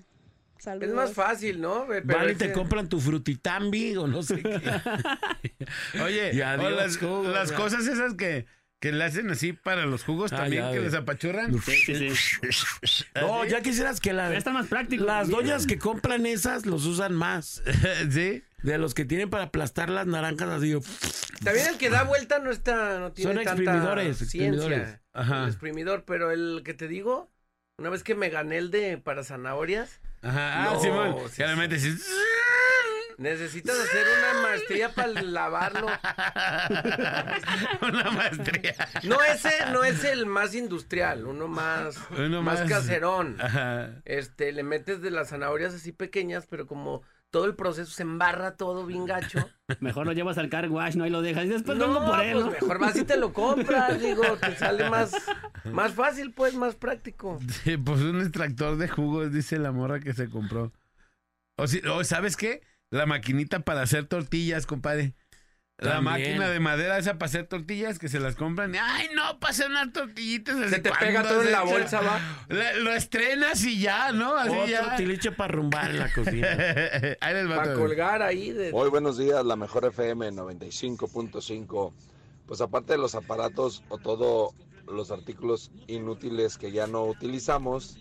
Es Saludos. más fácil, ¿no? Pero Van y te compran tu frutitambi o no sé qué. [LAUGHS] Oye, Y o adiós, las, jugo, las ya. cosas esas que, que le hacen así para los jugos Ah, también, ya, que les apachurran. Sí, sí, sí. [LAUGHS] No, ya quisieras que la- está más práctico. las doñas que compran esas los usan más. [LAUGHS] ¿Sí? De los que tienen para aplastar las naranjas así. También el que da vuelta no está, no tiene Son tanta exprimidores, ciencia. exprimidores. Ajá. El exprimidor, pero el que te digo, una vez que me gané el de para zanahorias, Ajá. Ah, No, Simón. sí, y- necesitas hacer una maestría para lavarlo. [LAUGHS] Una maestría. No ese, no es el más industrial, uno más, Uno más, más- caserón. Ajá. Este, le metes de las zanahorias así pequeñas, pero como todo el proceso se embarra todo bien [LAUGHS] gacho. Mejor lo llevas al car wash, ¿no? Y lo dejas. Y después no, vengo por él, pues ¿no? mejor vas y te lo compras, [LAUGHS] digo, te sale más, más fácil, pues, más práctico. Sí, pues un extractor de jugos, dice la morra que se compró. O, si, o ¿sabes qué? La maquinita para hacer tortillas, compadre. La También. máquina de madera esa para hacer tortillas que se las compran. y, Ay, no, para hacer unas tortillitas. Se te pega todo en la bolsa, va. La- lo estrenas y ya, ¿no? Así Otro ya. tiliche para rumbar en la cocina. [LAUGHS] Ahí les va Para todo. colgar ahí de... Muy buenos días, la mejor FM 95.5. Pues aparte de los aparatos o todos los artículos inútiles que ya no utilizamos,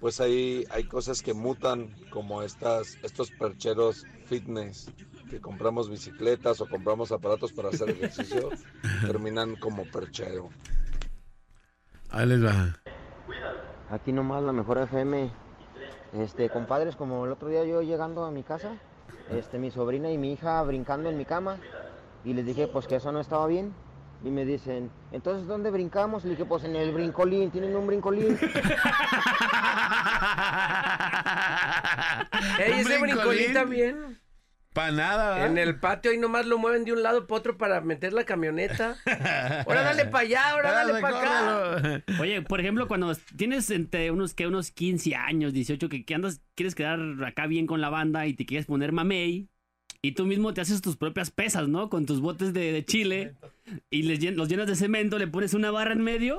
pues ahí hay cosas que mutan como estas, estos percheros fitness que compramos bicicletas o compramos aparatos para hacer ejercicio, [LAUGHS] terminan como perchero. Ahí les va. Aquí nomás la mejor FM. Este, compadres, como el otro día yo llegando a mi casa, este, mi sobrina y mi hija brincando en mi cama, y les dije pues que eso no estaba bien. Y me dicen, entonces ¿dónde brincamos? Le dije, pues en el brincolín, tienen un brincolín. [LAUGHS] Ey, ese brincolín brincolín. también. Para nada, ¿verdad? En el patio ahí nomás lo mueven de un lado para otro para meter la camioneta. [LAUGHS] Ahora dale para allá, ahora dale para acá. [LAUGHS] Oye, por ejemplo, cuando tienes entre unos que unos 15 años, 18, que, que andas, quieres quedar acá bien con la banda y te quieres poner mamey, y tú mismo te haces tus propias pesas, ¿no? Con tus botes de, de chile y les llen- los llenas de cemento, le pones una barra en medio,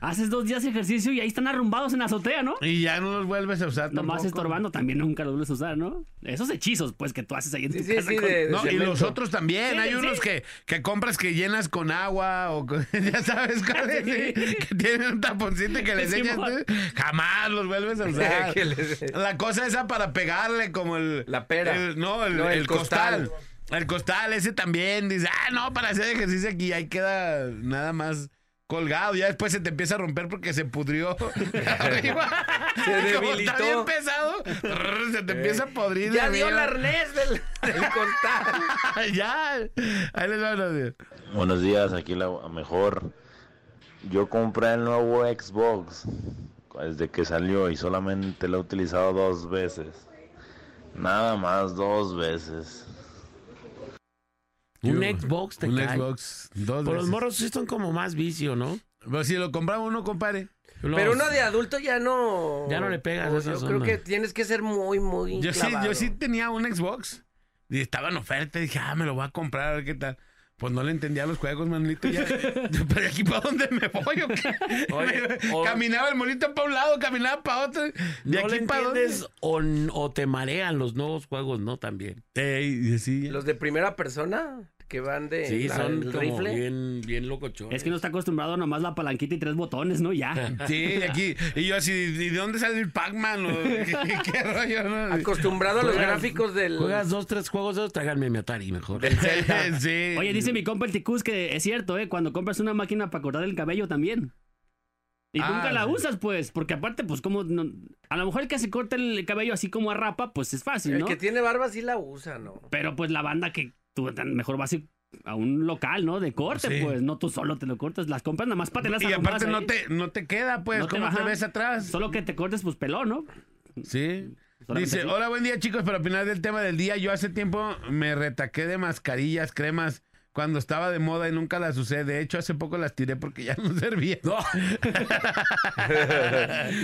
haces dos días de ejercicio y ahí están arrumbados en la azotea, ¿no? Y ya no los vuelves a usar Nomás tampoco. estorbando también nunca los vuelves a usar, ¿no? Esos hechizos, pues, que tú haces ahí en tu sí, casa. sí, con- de- No, y los otros también. Sí, Hay sí. unos que, que compras que llenas con agua o con- [LAUGHS] ya sabes [LAUGHS] cuáles, Sí. que tienen un taponcito que les echas. Jamás los vuelves a [LAUGHS] usar. Que les- La cosa esa para pegarle como el... La pera. el- no, el, No, el el costal. costal. El costal, ese también. Dice, ah, no, para hacer ejercicio aquí ahí queda nada más colgado. Ya después se te empieza a romper porque se pudrió [LAUGHS] arriba. Se Como está bien pesado, se te empieza a podrir. Ya dio el arnés del, del costal. [LAUGHS] ya. Ahí les va un audio. Buenos días, aquí la mejor. Yo compré el nuevo Xbox desde que salió y solamente lo he utilizado dos veces. Nada más dos veces. Un Yo- Xbox te Un cae. Xbox. Dos Por los veces. morros sí son como más vicio, ¿no? Pero si lo compraba uno, compadre. Pero uno de adulto ya no. Ya no le pegas Yo a esas creo ondas. que tienes que ser muy, muy. Yo sí, clavado. yo sí tenía un Xbox. Y estaba en oferta. Y dije, ah, me lo voy a comprar, a ver qué tal. Pues no le entendía los juegos, Manolito. Ya, [LAUGHS] ¿Pero aquí para dónde me voy? o qué? Oye, [LAUGHS] Me- o- Caminaba el monito para un lado, caminaba para otro. ¿De ¿No aquí para dónde? o, o te marean los nuevos juegos, no? También. Ey, sí. Los de primera persona que van de. Sí, la- son el como rifle. bien, bien locochones. Es que no está acostumbrado nomás la palanquita y tres botones, ¿no? Ya. [LAUGHS] Sí, aquí. Y yo así, ¿y de dónde sale el Pac-Man? o ¿Qué, [LAUGHS] qué rollo? no? Acostumbrado a los Juegas- gráficos del. Juegas dos, tres juegos de esos, tráiganme mi Atari mejor. del Zelda. [LAUGHS] sí. Oye, dice mi compa el Ticus que es cierto, ¿eh? Cuando compras una máquina para cortar el cabello también. Y Ah, nunca la usas, pues, porque aparte, pues, como... no- a lo mejor el que se corta el cabello así como a rapa, pues es fácil, El ¿no? que tiene barba sí la usa, ¿no? Pero pues la banda que tú mejor vas a ir a un local, ¿no? De corte, Sí. pues, no tú solo te lo cortas, las compras nada más para tenerlas Y aparte no ahí. te, no te queda, pues. No te ¿Cómo te, baja. ves atrás? Solo que te cortes, pues, pelón, ¿no? Sí. Solamente Dice, así. hola, buen día chicos, para opinar del tema del día, yo hace tiempo me retaqué de mascarillas, cremas, cuando estaba de moda y nunca las usé. De hecho, hace poco las tiré porque ya [LAUGHS] no servían. [LAUGHS]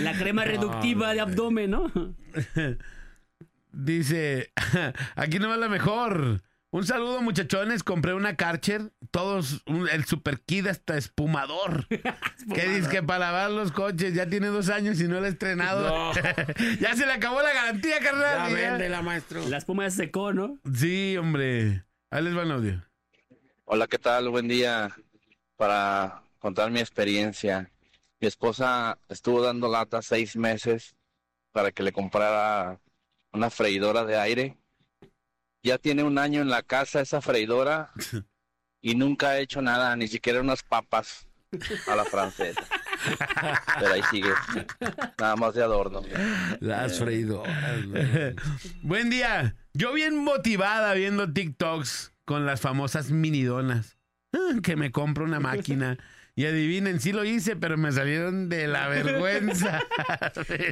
La crema reductiva de abdomen, ¿no? [LAUGHS] Dice, aquí no va la mejor. Un saludo, muchachones. Compré una Karcher, todos, un- el Super Kid hasta espumador. [LAUGHS] ¿Qué dice que para lavar los coches ya tiene dos años y no lo he estrenado? No. [LAUGHS] ya se le acabó la garantía, Ya carnal. ya. véndela, maestro. La espuma ya se secó, ¿no? Sí, hombre. Ahí les va el audio. Hola, ¿qué tal? Buen día. Para contar mi experiencia. Mi esposa estuvo dando lata seis meses para que le comprara una freidora de aire. Ya tiene un año en la casa esa freidora y nunca ha hecho nada, ni siquiera unas papas a la francesa. Pero ahí sigue, nada más de adorno. Las freidoras. ¿no? [LAUGHS] Buen día. Yo bien motivada viendo TikToks con las famosas minidonas. Ah, Que me compro una máquina. Y adivinen, sí lo hice, pero me salieron de la [LAUGHS] vergüenza.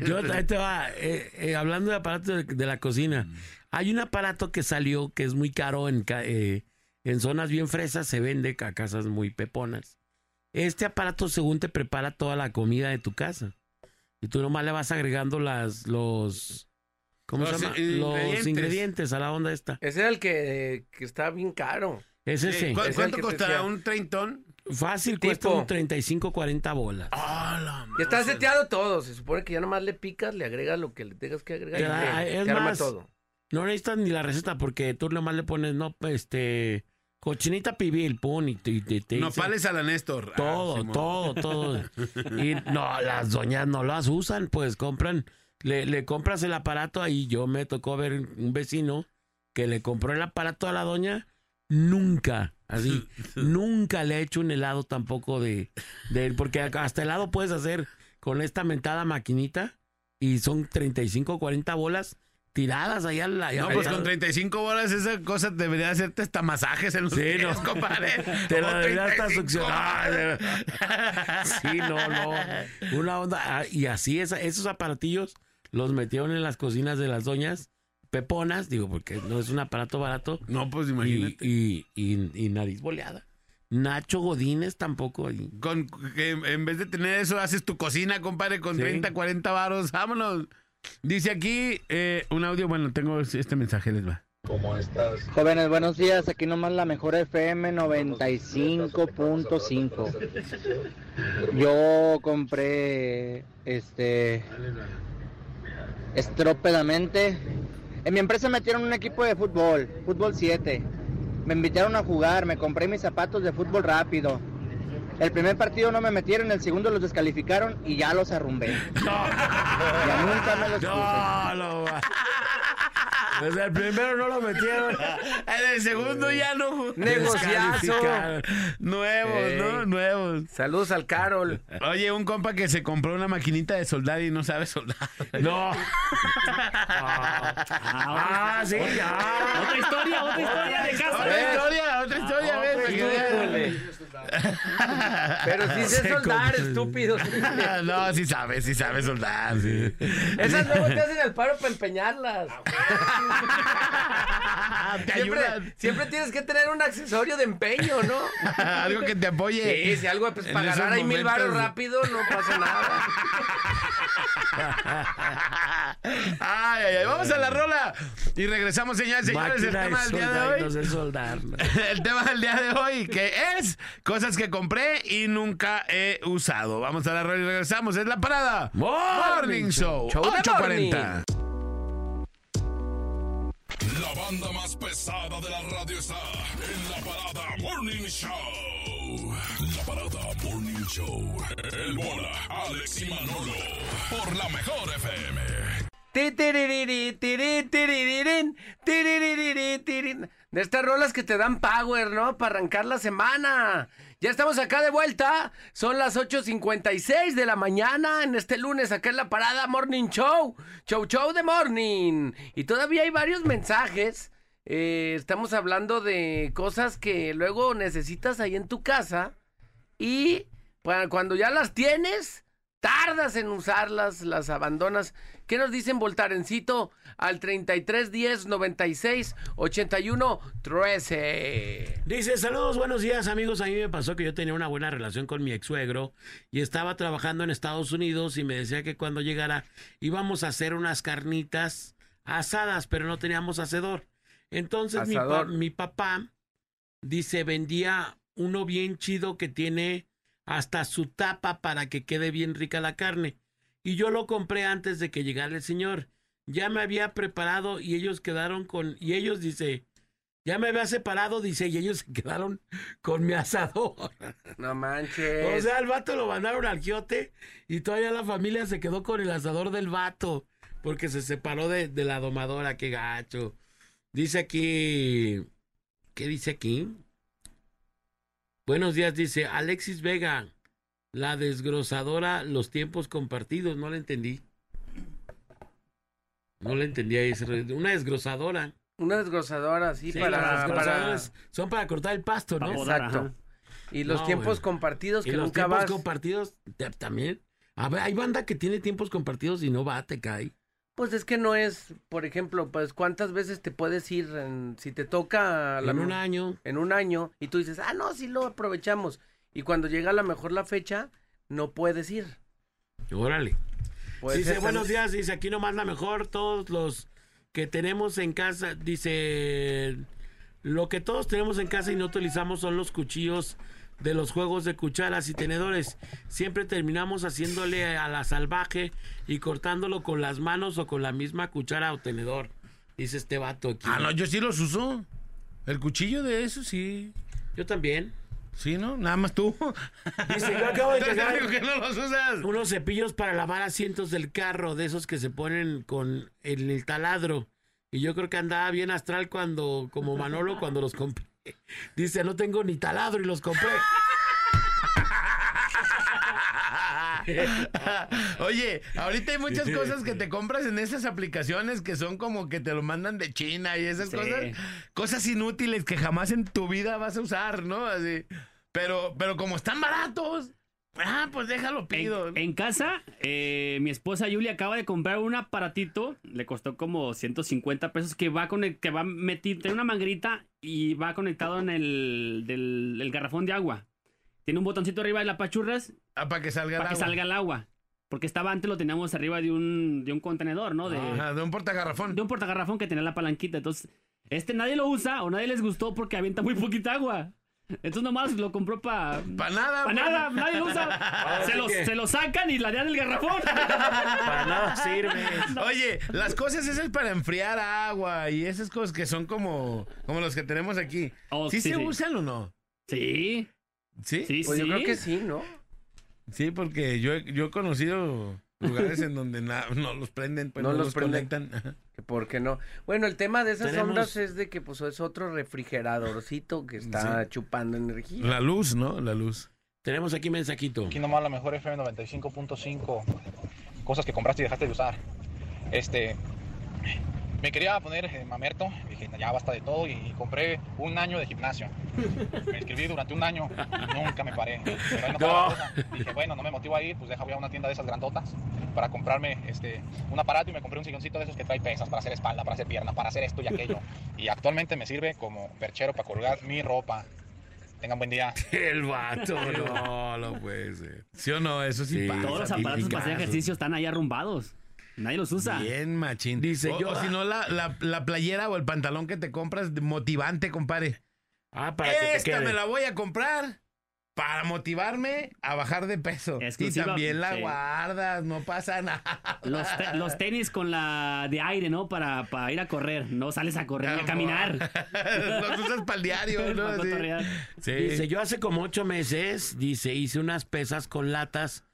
Yo, ahí te va, eh, eh, hablando de aparatos de, de la cocina, hay un aparato que salió que es muy caro en, ca- eh, en zonas bien fresas, se vende a casas muy peponas. Este aparato según te prepara toda la comida de tu casa. Y tú nomás le vas agregando las, los, ¿cómo Los se llama? ingredientes. Los ingredientes a la onda esta. Ese era el que, que está bien caro. Es ese. ¿Cu- Es el ¿Cuánto costará un treintón? Fácil, cuesta un 35, 40 bolas. Ah, Ya está seteado todo. Se supone que ya nomás le picas, le agregas lo que le tengas que agregar y te, es te arma más, todo. No necesitas ni la receta porque tú nomás le pones, no, este, cochinita pibil, pum, y te, y te- te Nopales a la Néstor. Ah, todo, todo, todo. Y no, las doñas no las usan, pues compran, le, le compras el aparato ahí. Yo me tocó ver un vecino que le compró el aparato a la doña, nunca, así, [LAUGHS] nunca le ha hecho un helado tampoco de, de porque hasta helado puedes hacer con esta mentada maquinita. y son 35 40 bolas tiradas allá la... No, pues con 35 bolas esa cosa debería hacerte hasta masajes en los Sí, pies, no. compadre. [LAUGHS] Te la debería hasta 35 succionar. Sí, no, no. Una onda. ah, Y así esa- esos aparatillos los metieron en las cocinas de las doñas peponas, digo, porque no es un aparato barato. No, pues Y, imagínate. y, y- y nariz boleada. Nacho Godínez tampoco. ahí. Con, que en vez de tener eso, haces tu cocina, compadre, con Sí. 30, 40 varos. Vámonos. Dice aquí eh, un audio. Bueno, tengo este mensaje, les va. ¿Cómo estás? Jóvenes, buenos días. Aquí nomás la mejor FM 95.5. Yo compré este estrópedamente. En mi empresa metieron un equipo de fútbol, fútbol 7. Me invitaron a jugar, me compré mis zapatos de fútbol rápido. El primer partido no me metieron, el segundo los descalificaron y ya los arrumbé. Ya nunca me los puse. No, no. Desde el primero no lo metieron. En el segundo ya no. Negociazo. Nuevos, Ey. ¿no? Nuevos. Saludos al Carol. Oye, un compa que se compró una maquinita de soldar y no sabe soldar. No. Ah, sí, ya. Otra historia, otra historia de casa. Otra historia, otra historia, ves, para que veas. Pero sí sé [LAUGHS] Se soldar, estúpido. [LAUGHS] no, sí sabe, sí sabe soldar, sí. Esas luego te hacen el paro para empeñarlas. [LAUGHS] Te siempre, ayudan. siempre tienes que tener un accesorio de empeño, ¿no? Algo que te apoye. Sí, si algo pues, para ganar ahí mil varos momentos. rápido no pasa nada. Ay, ay, ay, vamos a la rola. Y regresamos, señores, señores, el tema del día de hoy. No sé soldar. El tema del día de hoy, que es cosas que compré y nunca he usado. Vamos a la rola y regresamos. Es la parada. Morning Show. Show de 840. La banda más pesada de la radio está en la parada Morning Show. La parada Morning Show. El bola, Alex y Manolo. Por la mejor FM. De estas rolas que te dan power, ¿no? Para arrancar la semana. Ya estamos acá de vuelta. Son las 8.56 de la mañana en este lunes acá en la parada Morning Show. Show Show de Morning. Y todavía hay varios mensajes. Eh, estamos hablando de cosas que luego necesitas ahí en tu casa. Y cuando ya las tienes, tardas en usarlas, las abandonas. ¿Qué nos dicen Voltarencito al 33 10 96 81 13? Dice, saludos, buenos días amigos. A mí me pasó que yo tenía una buena relación con mi ex suegro y estaba trabajando en Estados Unidos y me decía que cuando llegara íbamos a hacer unas carnitas asadas, pero no teníamos hacedor. Entonces mi, pa- Asador. mi papá, dice, vendía uno bien chido que tiene hasta su tapa para que quede bien rica la carne. Y yo lo compré antes de que llegara el señor. Ya me había preparado y ellos quedaron con... Y ellos, dice, ya me había separado, dice, y ellos se quedaron con mi asador. [LAUGHS] No manches. O sea, el vato lo mandaron al quiote y todavía la familia se quedó con el asador del vato porque se separó de, de la domadora, qué gacho. Dice aquí, ¿qué dice aquí? Buenos días, dice Alexis Vega, la desgrosadora, los tiempos compartidos, no le entendí. No le entendí ahí, ese re- una desgrosadora. Una desgrosadora, sí, Sí, para, las para- son para cortar el pasto, ¿no? Exacto. Y los No, tiempos bueno. compartidos Y que los nunca tiempos vas. compartidos también. A ver, hay banda que tiene tiempos compartidos y no va, te cae. Pues es que no es, por ejemplo, pues cuántas veces te puedes ir en- si te toca la En un año. en un año y tú dices, ah, no, sí lo aprovechamos. Y cuando llega a lo mejor la fecha, no puedes ir. Órale. Puede dice, buenos días, dice, aquí nomás la mejor, todos los que tenemos en casa, dice, lo que todos tenemos en casa y no utilizamos son los cuchillos de los juegos de cucharas y tenedores. Siempre terminamos haciéndole a la salvaje y cortándolo con las manos o con la misma cuchara o tenedor. Dice este vato aquí. Ah, no, yo sí los uso. El cuchillo de eso, sí. Yo también. Sí, ¿no? Nada más tú. Dice, yo acabo de [LAUGHS] que no los usas. Unos cepillos para lavar asientos del carro, de esos que se ponen con el, el taladro. Y yo creo que andaba bien astral cuando, como Manolo, cuando los compré. Dice, no tengo ni taladro y los compré. [LAUGHS] [LAUGHS] Oye, ahorita hay muchas cosas que te compras en esas aplicaciones que son como que te lo mandan de China y esas Sí. cosas, cosas inútiles que jamás en tu vida vas a usar, ¿no? Así. Pero, pero como están baratos, ah, pues déjalo pido. En casa, eh, mi esposa Julia acaba de comprar un aparatito, le costó como 150 pesos, que va con el, que va metido, tiene una manguerita y va conectado en el, del, el garrafón de agua. Tiene un botoncito arriba de la pachurras. Ah, para que salga el Para que agua. salga el agua. Porque estaba antes lo teníamos arriba de un, de un contenedor, ¿no? De, Ajá, de un portagarrafón. de un portagarrafón que tenía la palanquita. Entonces, este nadie lo usa o nadie les gustó porque avienta muy poquita agua. Entonces nomás lo compró para... Para nada. Para pues. nada, nadie lo usa. [LAUGHS] se, lo, que- se lo sacan y la dan del garrafón. [LAUGHS] Para nada sirve. Oye, las cosas esas para enfriar agua y esas cosas que son como, como los que tenemos aquí. Oh, ¿Sí, sí, se sí. usan o no? Sí. ¿Sí? Sí, Pues yo creo que sí, ¿no? Sí, porque yo, he- yo he conocido lugares en donde na- no los prenden, pues No no, los los, prenden. conectan. ¿Por qué no? Bueno, el tema de esas Tenemos- ondas es de que pues es otro refrigeradorcito que está chupando energía. La luz, ¿no? La luz. Tenemos aquí mensajito. Aquí nomás la mejor FM 95.5. Cosas que compraste y dejaste de usar. Este. Me quería poner eh, mamerto. Dije, ya basta de todo. Y, compré un año de gimnasio. Me inscribí durante un año. y nunca me paré. Pero no cosa. Dije, bueno, no me motivo a ir. Pues deja, voy a una tienda de esas grandotas. Para comprarme este, un aparato. Y me compré un silloncito de esos que trae pesas. Para hacer espalda, para hacer pierna, para hacer esto y aquello. Y actualmente me sirve como perchero para colgar mi ropa. Tengan buen día. [LAUGHS] El vato, [LAUGHS] no, no puede ser. ¿Sí o no? Eso sí, Sí. pasa. Todos los aparatos para hacer ejercicio están ahí arrumbados. Nadie los usa. Bien, machín. Dice, o, yo- o si no, la, la, la playera o el pantalón que te compras de motivante, compadre. Ah, para que te Esta quede. me la voy a comprar para motivarme a bajar de peso. Exclusiva, y también la sí. guardas, no pasa nada. Los, te- los tenis con la de aire, ¿no? Para, para ir a correr. No sales a correr ni a caminar. [LAUGHS] Los usas [LAUGHS] para el diario, ¿no? Para Sí. Sí. Dice, yo hace como ocho meses, dice, hice unas pesas con latas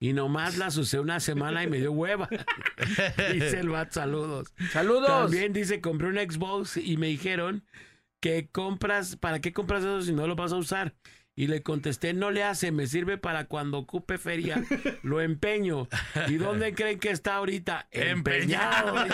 y nomás las usé una semana y me dio hueva. [LAUGHS] dice el bat, saludos. ¡Saludos! También dice, compré un Xbox y me dijeron que compras, ¿para qué compras eso si no lo vas a usar? Y le contesté, no le hace, me sirve para cuando ocupe feria, lo empeño. ¿Y dónde [LAUGHS] creen que está ahorita? Empeñado. [LAUGHS]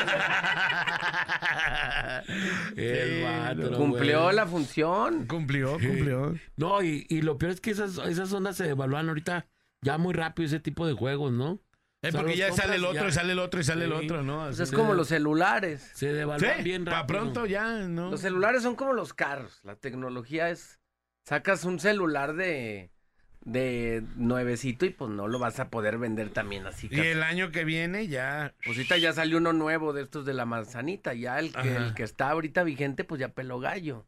El Sí, vato, no. Cumplió güey. la función. Cumplió, cumplió. No, y, y lo peor es que esas, esas ondas se devalúan ahorita ya muy rápido ese tipo de juegos, ¿no? Sea, porque ya sale el otro, ya. y sale el otro, y sale el otro, ¿no? Pues es de- como los celulares. Se devalúan Sí, bien rápido. para pronto ya, ¿no? Los celulares son como los carros. La tecnología es. Sacas un celular de. de nuevecito y pues no lo vas a poder vender también así. Y el año que viene ya... Pues ahorita ya salió uno nuevo de estos de la manzanita. Ya el que, el que está ahorita vigente, pues ya peló gallo.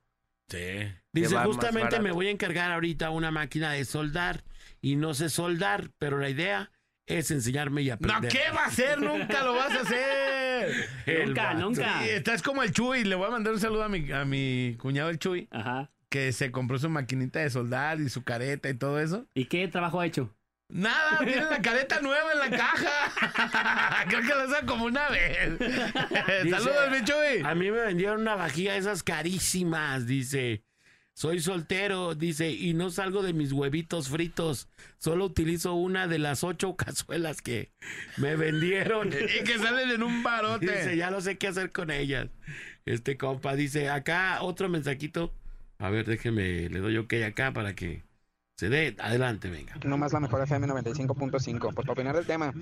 Sí. Dice, justamente me voy a encargar ahorita una máquina de soldar y no sé soldar, pero la idea es enseñarme y No, aprender. ¿qué va a hacer? Nunca lo vas a hacer. [LAUGHS] Nunca, vato. nunca. Sí, estás como el Chuy. Le voy a mandar un saludo a mi, a mi cuñado el Chuy, Ajá. que se compró su maquinita de soldar y su careta y todo eso. ¿Y qué trabajo ha hecho? Nada, tiene la careta nueva en la caja. [LAUGHS] Creo que la usa como una vez. [LAUGHS] Dice, Saludos, mi Chuy. A mí me vendieron una vajilla de esas carísimas, dice. Soy soltero, dice, y no salgo de mis huevitos fritos. Solo utilizo una de las ocho [LAUGHS] cazuelas que me vendieron. [LAUGHS] Y que salen en un barote. Dice, ya no sé qué hacer con ellas. Este compa dice, acá otro mensajito. A ver, déjeme, le doy ok acá para que se dé. Adelante, venga. Nomás la mejor FM 95.5. Pues para opinar del tema,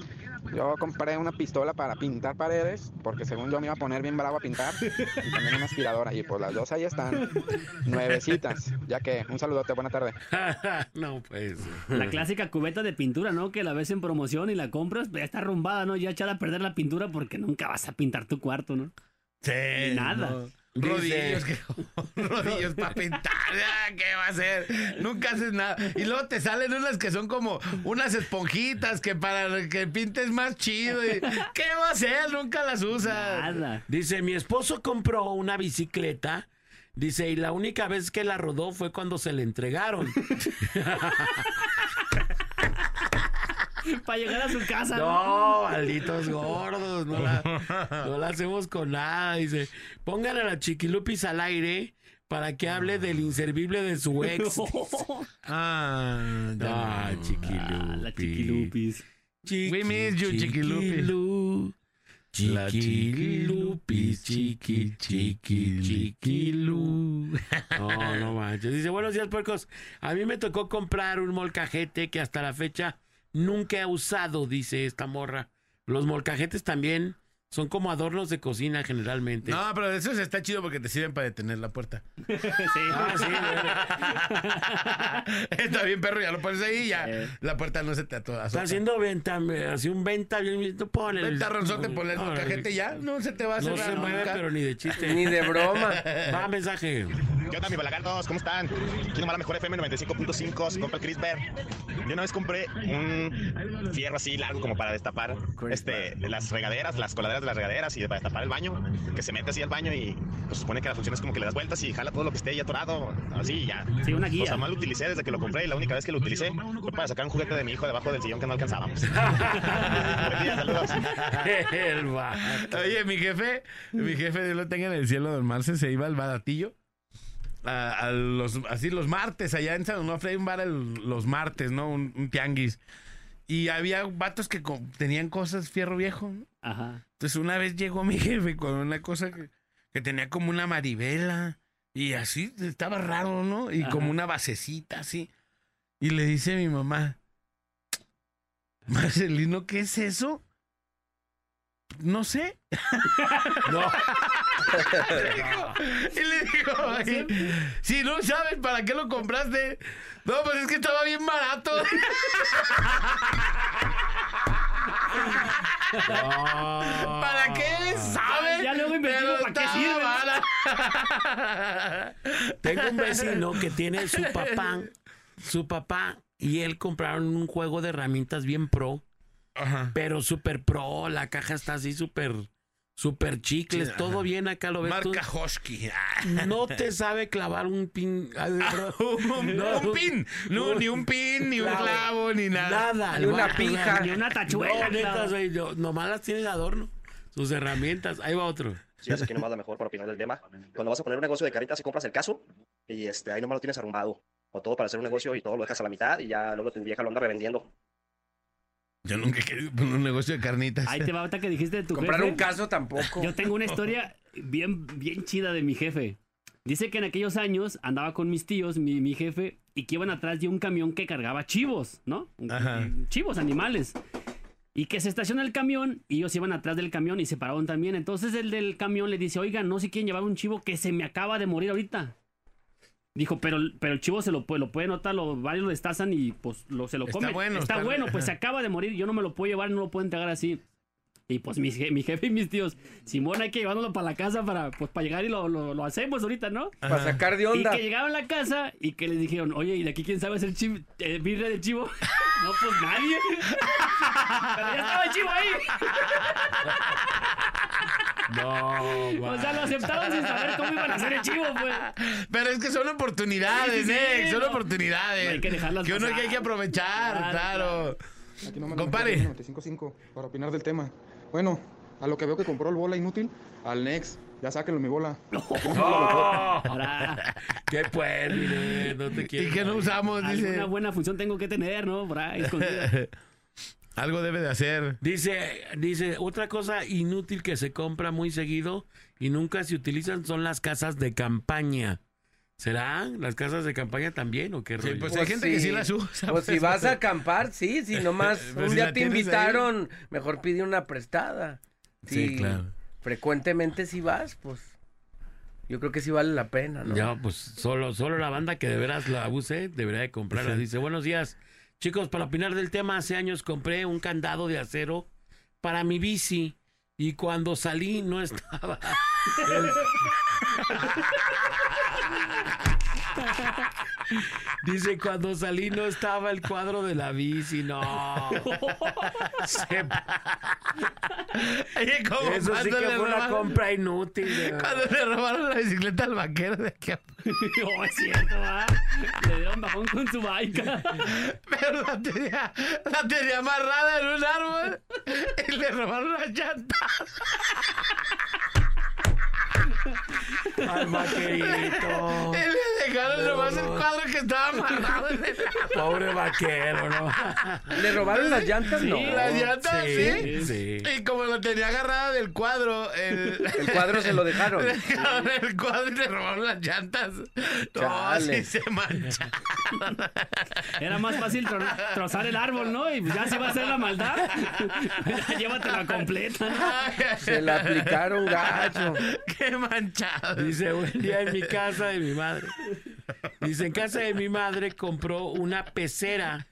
yo compré una pistola para pintar paredes, porque según yo me iba a poner bien bravo a pintar, y también una aspiradora. Y pues las dos ahí están, nuevecitas. Ya que, un saludote, buena tarde. [LAUGHS] no, pues. La clásica cubeta de pintura, ¿no? Que la ves en promoción y la compras, pero ya está arrumbada, ¿no? Ya echada a perder la pintura porque nunca vas a pintar tu cuarto, ¿no? Sí, Nada. no. Rodillos, que- [LAUGHS] rodillos para pintar. [LAUGHS] Ah, ¿Qué va a hacer? Nunca haces nada. Y luego te salen unas que son como unas esponjitas que para que pintes más chido. y- ¿Qué va a hacer? Nunca las usas. Nada. Dice, mi esposo compró una bicicleta. Dice, y la única vez que la rodó fue cuando se le entregaron. [LAUGHS] [LAUGHS] Para llegar a su casa, No, malditos gordos, no la, no la hacemos con nada. Dice, pongan a la chiquilupis al aire para que hable del inservible de su ex. Ah, Ah, chiquilupis. la chiquilupis. We miss you, Chiquilupi. Chiquilu, La Chiquilupi, chiqui, chiqui, chiquilu. No, no manches. Dice, buenos días, puercos. A mí me tocó comprar un molcajete que hasta la fecha nunca he usado, dice esta morra. Los molcajetes también son como adornos de cocina generalmente. No, pero eso está chido porque te sirven para detener la puerta. [LAUGHS] Ah, sí, [LAUGHS] Está bien, perro, ya lo pones ahí y ya la puerta no se te ato- azota. Está haciendo venta, me- así un venta bien, tú ponle Venta ronzote, ponle el molcajete ya, no se te va a No cerrar se mueve, nunca. pero ni de chiste. Ni de broma. [LAUGHS] Va, mensaje. ¿Qué onda, mis balagardos? ¿Cómo están? Aquí nomás la mejor FM 95.5 se compra el Chris Bear. Yo una vez compré un fierro así largo como para destapar este, las regaderas, las coladeras de las regaderas y para destapar el baño, que se mete así al baño y pues, supone que la función es como que le das vueltas y jala todo lo que esté ahí atorado, así y ya. Sí, una guía. O sea, más lo utilicé desde que lo compré y la única vez que lo utilicé fue para sacar un juguete de mi hijo debajo del sillón que no alcanzábamos. [LAUGHS] Buen día, saludos. Oye, mi jefe, mi jefe, Dios lo tenga en el cielo, don Marce, se iba al baratillo. A, a los, así los martes, allá en San Onofre hay un bar el- los martes, ¿no? Un, un tianguis. Y había vatos que co- tenían cosas fierro viejo. ¿no? Ajá. Entonces una vez llegó mi [LAUGHS] jefe con una cosa que, que tenía como una maribela. Y así, estaba raro, ¿no? Y Ajá. como una basecita así. Y le dice a mi mamá, Marcelino, ¿qué es eso? No sé. [LAUGHS] No. [LAUGHS] y le digo, "Ay, si no sabes para qué lo compraste, no, pues es que estaba bien barato. [LAUGHS] ¿Para qué sabes? Ya luego investigó Pero para qué sirve. [LAUGHS] Tengo un vecino que tiene su papá, su papá y él compraron un juego de herramientas bien pro, Ajá. pero super pro, la caja está así súper, súper chicles, Sí, todo ajá. bien acá lo ves tú. Marca Hosky. No [LAUGHS] te sabe clavar un pin. [LAUGHS] un, No. un pin. No, ni un pin, ni un Clavo. ni nada. Nada. Ni una pija. Ni una tachuela. No, neta, soy yo. Nomás las tiene de adorno. Sus herramientas. Ahí va otro. Sí, es aquí nomás la mejor para opinar del tema. Cuando vas a poner un negocio de caritas y compras el caso, y este, ahí nomás lo tienes arrumbado. O todo para hacer un negocio y todo lo dejas a la mitad y ya luego tu vieja lo anda revendiendo. Yo nunca he querido poner un negocio de carnitas. Ahí te va ahorita que dijiste de tu Comprar jefe. un caso tampoco. Yo tengo una [LAUGHS] historia bien, bien chida de mi jefe. Dice que en aquellos años andaba con mis tíos, mi, mi jefe, y que iban atrás de un camión que cargaba chivos, ¿no? Ajá. Chivos, animales. Y que se estaciona el camión y ellos iban atrás del camión y se pararon también. Entonces el del camión le dice, oigan, no sé quieren llevar un chivo que se me acaba de morir ahorita. Dijo, pero, pero el chivo se lo, puede- lo puede notar, lo, varios lo destazan y pues lo, se lo Está comen. bueno, Está está- bueno, pues se acaba de morir, yo no me lo puedo llevar, no lo puedo entregar así. Y pues mi, mi jefe y mis tíos, Simón, hay que llevándolo para la casa para, pues, para llegar y lo, lo, lo hacemos ahorita, ¿no? Para sacar de onda. Y que llegaron a la casa y que les dijeron, oye, ¿y de aquí quién sabe hacer chivo, eh, birria de chivo? [LAUGHS] no, pues nadie. [LAUGHS] Pero ya estaba el chivo ahí. [LAUGHS] No, O sea, lo aceptaron sin saber cómo iban a hacer el chivo, pues. Pero es que son oportunidades, Sí, sí, ¿eh? sí, Son no. oportunidades. Hay que dejarlas Que uno pasar. que hay que aprovechar, Claro, claro. Aquí nomás Compare. 95.5 para opinar del tema. Bueno, a lo que veo que compró el bola inútil, al Nex. Ya sáquenlo mi bola. Ahora, ¿Qué pues, mire? No te quiero. Y que no usamos, dice. alguna buena función tengo que tener, ¿no? Por ahí, escondida. Algo debe de hacer. Dice, dice, otra cosa inútil que se compra muy seguido y nunca se utilizan son las casas de campaña. ¿Será? ¿Las casas de campaña también o qué Sí, pues hay gente que sí las usa. Pues si pues. vas a acampar, sí, si [LAUGHS] nomás Pues un si día te ahí. invitaron, mejor pide una prestada. Sí, Si claro. Frecuentemente si vas, pues yo creo que sí vale la pena, ¿no? Ya, pues solo, solo la banda que de veras la abuse debería de comprarla. Dice, buenos días. Chicos, para opinar del tema, hace años compré un candado de acero para mi bici y cuando salí no estaba. [LAUGHS] Dice, cuando salí no estaba el cuadro de la bici, no. Se- Oye, ¿cómo Eso sí que fue una compra inútil. Cuando le robaron la bicicleta al vaquero de aquí. [LAUGHS] No, es cierto. Le dieron bajón con su bike. Pero la tenía, la tenía amarrada en un árbol y le robaron las llantas. Al vaquerito. Y le dejaron nomás el cuadro que estaba amarrado en el Pobre vaquero, ¿no? ¿Le robaron las llantas? Sí, No. las llantas, sí. sí. Y como lo tenía agarrada del cuadro, el, [LAUGHS] El cuadro se lo dejaron. Le [LAUGHS] dejaron el cuadro y le robaron las llantas. No, Chale. sí se mancharon. [LAUGHS] Era más fácil tro- trozar el árbol, ¿no? Y ya se va a hacer la maldad. Llévatela completa, ¿no? Se la aplicaron gacho. Qué manchado. Dice, un día en mi casa de mi madre. Dice, en casa de mi madre compró una pecera.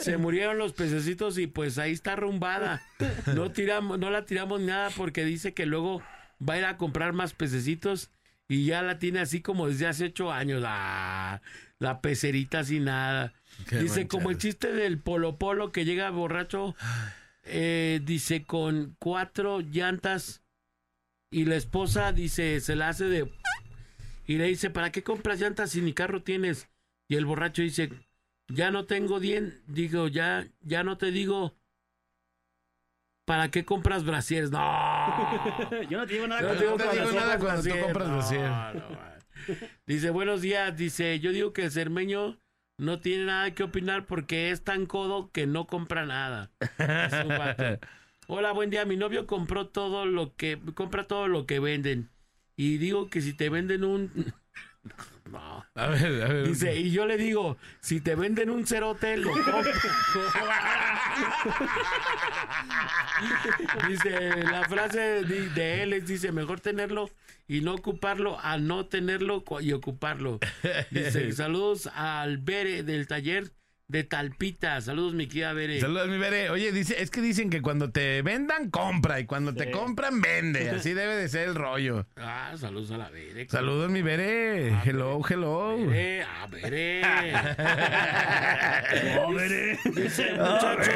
Se murieron los pececitos y pues ahí está arrumbada. No, tiramos, no la tiramos nada porque dice que luego va a ir a comprar más pececitos y ya la tiene así como desde hace ocho años. Ah, la pecerita sin nada. Qué dice, manchado. como el chiste del polo polo que llega borracho, eh, dice, con cuatro llantas y la esposa dice, se la hace de... Y le dice, ¿para qué compras llantas si ni carro tienes? Y el borracho dice, ya no tengo dien, digo, ya, ya no te digo, ¿para qué compras brasieres? No. [LAUGHS] Yo no te digo nada. Yo no cuando te digo cuando digo nada cuando tú compras brasier. no. Dice, buenos días, dice, yo digo que el cermeño no tiene nada que opinar porque es tan codo que no compra nada. [LAUGHS] Hola, buen día. Mi novio compró todo lo que compra todo lo que venden. Y digo que si te venden un [LAUGHS] no. A ver, a ver. Dice, y yo le digo, si te venden un cerote, lo [LAUGHS] dice, la frase de, de él es, dice, mejor tenerlo y no ocuparlo a no tenerlo y ocuparlo. Dice, [LAUGHS] saludos al Bere del taller de Talpita. Saludos, mi querida Bere. Saludos, mi Bere. Oye, dice, es que dicen que cuando te vendan, compra. Y cuando te compran, vende. [LAUGHS] Así debe de ser el rollo. Ah, saludos a la Bere. Saludos, mi Bere. Hello, hello. Bere, ah, Bere. [LAUGHS] No, veré. Dice, muchachos,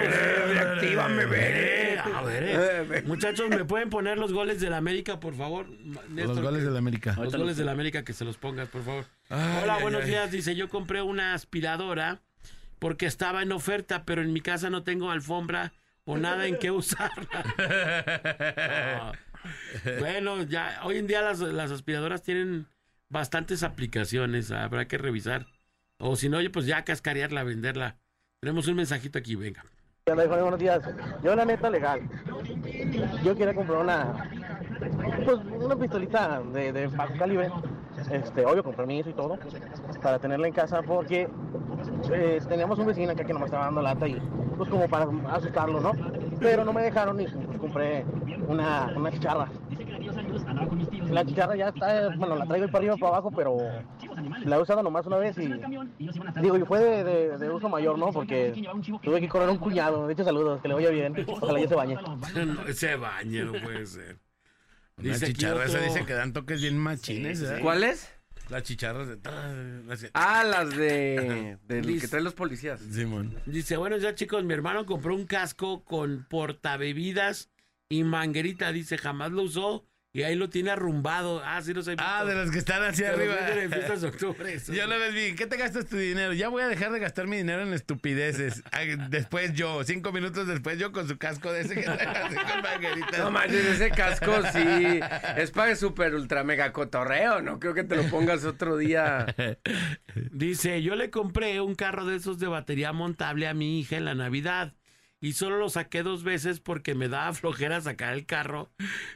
reactívame, Bere. A ver, muchachos, ¿me pueden poner los goles del América, por favor? Néstor, Los goles que- del América. Los goles del América, que se los pongas, por favor. Ay, Hola, ay, buenos ay. días. Dice, yo compré una aspiradora porque estaba en oferta, pero en mi casa no tengo alfombra o nada en qué usarla. [LAUGHS] Bueno, ya, hoy en día las, las aspiradoras tienen bastantes aplicaciones, habrá que revisar. O si no, oye, pues ya cascarearla, venderla. Tenemos un mensajito aquí, venga. Buenos días. Yo la neta legal. Yo quería comprar una pues una pistolita de, de bajo calibre. Este, obvio con permiso y todo. Para tenerla en casa porque eh, teníamos un vecino acá que nos estaba dando lata y pues como para asustarlo, ¿no? Pero no me dejaron y compré una, una chicharra. La chicharra ya está, bueno, la traigo para arriba para abajo, pero la he usado nomás una vez y digo, y fue de, uso mayor, ¿no? Porque tuve que correr un cuñado. De hecho, saludos, que le vaya bien. Ojalá ya se bañe. [LAUGHS] Se bañe, no puede ser. Una Dice aquí chicharra, esa otro- dice que dan toques bien machines. Sí, sí. ¿eh? ¿Cuáles? Las chicharras de... las- Ah, las de. [LAUGHS] del Liz. que traen los policías. Simón. Dice, bueno, ya chicos, mi hermano compró un casco con portabebidas y manguerita. Dice, jamás lo usó y ahí lo tiene arrumbado. Ah, sí los visto. Ah, de los que están hacia Que arriba. venden en [LAUGHS] fiestas de octubre. eso. Yo lo ves bien. ¿Qué te gastas tu dinero? Ya voy a dejar de gastar mi dinero en estupideces. [LAUGHS] Después yo, cinco minutos después yo con su casco de ese que así con [LAUGHS] mangueritas. No manches, ese casco sí. Es para super ultra mega cotorreo. No creo que te lo pongas otro día. Dice, yo le compré un carro de esos de batería montable a mi hija en la Navidad. Y solo lo saqué dos veces porque me daba [LAUGHS] flojera sacar el carro,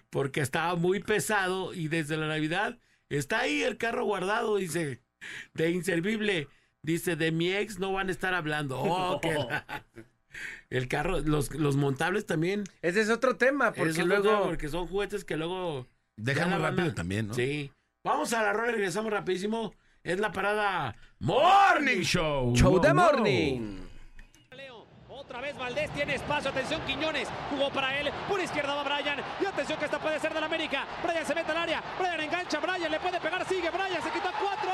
porque estaba muy pesado y desde la Navidad está ahí el carro guardado, dice, de inservible. Dice, de mi ex no van a estar hablando. [LAUGHS] Oh, la- El carro, los, los montables también. Ese es otro tema, porque Es otro luego. tema, porque son juguetes que luego... Van rápido a- también, ¿no? Sí. Vamos a la rola y regresamos rapidísimo. Es la parada Morning Show. Show de morning. Otra vez. Valdés tiene espacio, atención Quiñones, jugó para él, por izquierda va Brian, y atención que esta puede ser del América, Brian se mete al área, Brian engancha, Brian le puede pegar, sigue. Brian, se quita cuatro.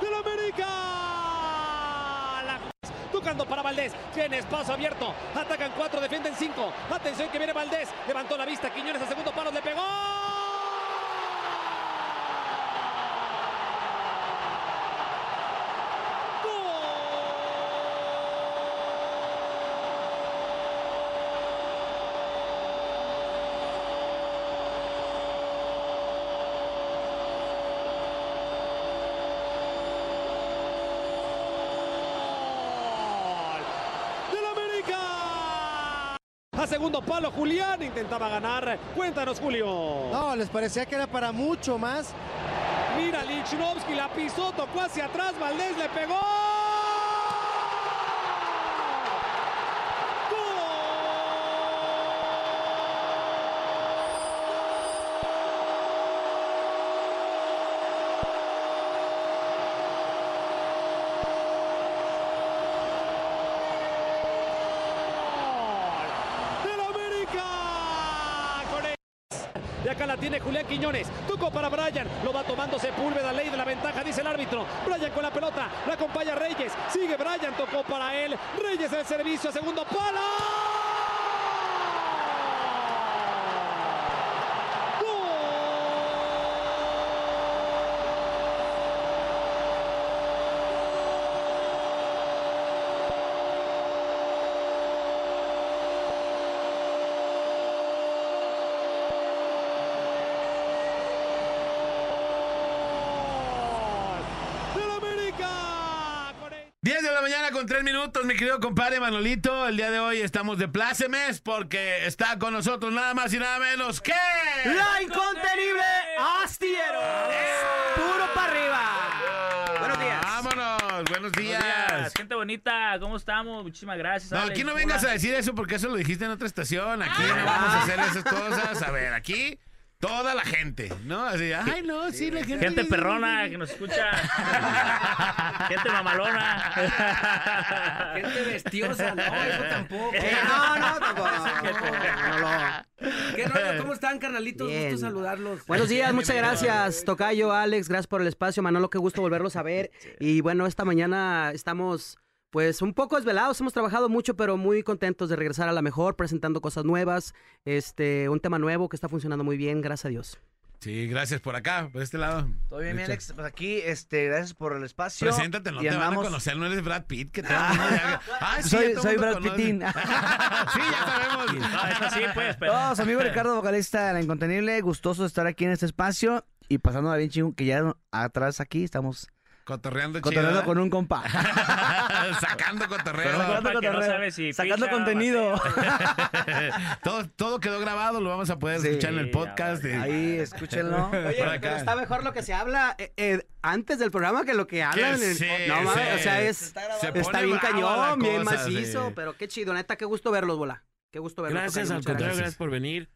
del América. La- Tocando para Tiene espacio abierto. Atacan cuatro, defienden cinco. Atención que viene Valdés. Levantó la vista. Quiñones a segundo palo. Le pegó. del América. A segundo palo, Julián intentaba ganar. Cuéntanos, Julio. No, les parecía que era para mucho más. Mira, Lichnowsky la pisó, tocó hacia atrás, Valdés le pegó. del América. Con él. Y acá la tiene Julián Quiñones. Tocó para Brian. Lo va tomando Sepúlveda. Ley de la ventaja, dice el árbitro. Brian con la pelota. La acompaña Reyes. Sigue Brian. Tocó para él. Reyes el servicio. Segundo palo. del América. 10 de la mañana con 3 minutos, mi querido compadre Manolito. El día de hoy estamos de plácemes porque está con nosotros nada más y nada menos que... La incontenible Astillero. Puro para arriba. Buenos días. Vámonos, buenos días. Gente bonita, ¿cómo estamos? Muchísimas gracias. No, Alex. aquí no vengas a decir eso porque eso lo dijiste en otra estación. Aquí no vamos a hacer esas cosas. A ver, aquí toda la gente, ¿no? Así, ay, no, sí, la gente. Gente perrona que nos escucha. [LAUGHS] Gente mamalona. Gente vestiosa, no, [LAUGHS] eso tampoco. no, no, tampoco. ¿Qué rollo? ¿Cómo están, carnalitos? Bien. Gusto saludarlos. Buenos días, muchas gracias, Tocayo, Alex, gracias por el espacio, Manolo, qué gusto volverlos a ver. Y bueno, esta mañana estamos pues un poco desvelados, hemos trabajado mucho, pero muy contentos de regresar a la mejor, presentando cosas nuevas, este, un tema nuevo que está funcionando muy bien, gracias a Dios. Sí, gracias por acá, por este lado. Todo bien, mi Alex. Pues aquí, este, gracias por el espacio. Preséntate, no Y te van a andamos- conocer, no eres Brad Pitt. Que el mundo ya- Ah, sí, soy soy Brad. Pittín. [LAUGHS] sí, ya sabemos. [LAUGHS] No, sí, pues, pero. Su amigo Ricardo, vocalista de La Incontenible, gustoso de estar aquí en este espacio y pasándola bien chingón, que ya atrás aquí estamos Cotorreando cotorreando chido, con un compa. [LAUGHS] Sacando cotorreo. No cotorreo. sabe si Sacando picha, contenido. todo, todo quedó grabado, lo vamos a poder Sí, escuchar en el podcast. Ahí, escúchenlo. [LAUGHS] Oye, Por acá. pero está mejor lo que se habla eh, eh, antes del programa que lo que hablan. en el- sí, no mames, sí. o sea, es, Se está, bien cañón, bien macizo, sí. pero qué chido, neta, qué gusto verlos, bola. Qué gusto verlos. Gracias, al contrario, gracias por venir.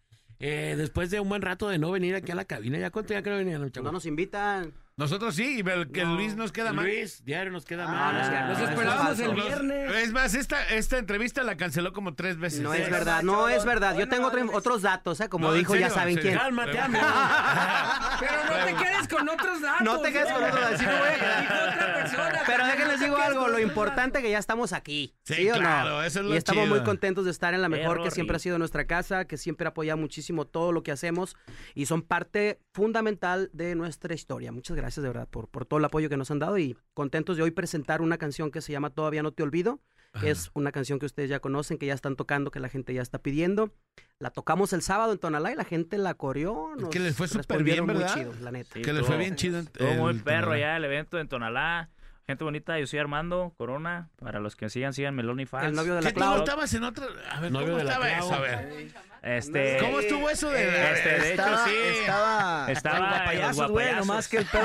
Eh, después de un buen rato de no venir aquí a la cabina, ¿ya cuánto ya creo que venían, chavos? No nos invitan. Nosotros sí, pero que No, Luis nos queda mal. Luis, diario nos queda Ah, mal. no es cierto. Los Eso es esperábamos el viernes. Es más, esta, esta entrevista la canceló como tres veces. No es verdad, no es verdad. Yo tengo otro- otros datos, ¿eh? Como No, dijo, ya saben en quién. Cálmate, amigo. [LAUGHS] Pero no te quedes con otros datos. No te quedes con otros datos. sí me voy a quedar. Dijo otra persona. Pero déjenles digo algo, lo importante es que ya estamos aquí. Sí, Sí, o claro, no? eso es y lo estamos chido. muy contentos de estar en la mejor, que siempre ha sido nuestra casa, que siempre ha apoyado muchísimo todo lo que hacemos y son parte fundamental de nuestra historia. Muchas gracias de verdad por, por todo el apoyo que nos han dado y contentos de hoy presentar una canción que se llama Todavía no te olvido. que Es una canción que ustedes ya conocen, que ya están tocando, que la gente ya está pidiendo. La tocamos el sábado en Tonalá y la gente la coreó. Es nos que les fue súper bien, muy ¿verdad? chido, la neta. Sí, que les fue bien chido. Estuvo muy el perro Tonalá. ya el evento en Tonalá. Gente bonita, yo soy Armando Corona. Para los que sigan, sigan Meloni Fans. El novio de la ¿Qué Clau. estabas en otra? A ver, Novio ¿cómo de estaba eso? A ver. Este, ¿Cómo estuvo eso de Este, de hecho, sí. estaba, Estaba guapayazos, güey, nomás que el pedo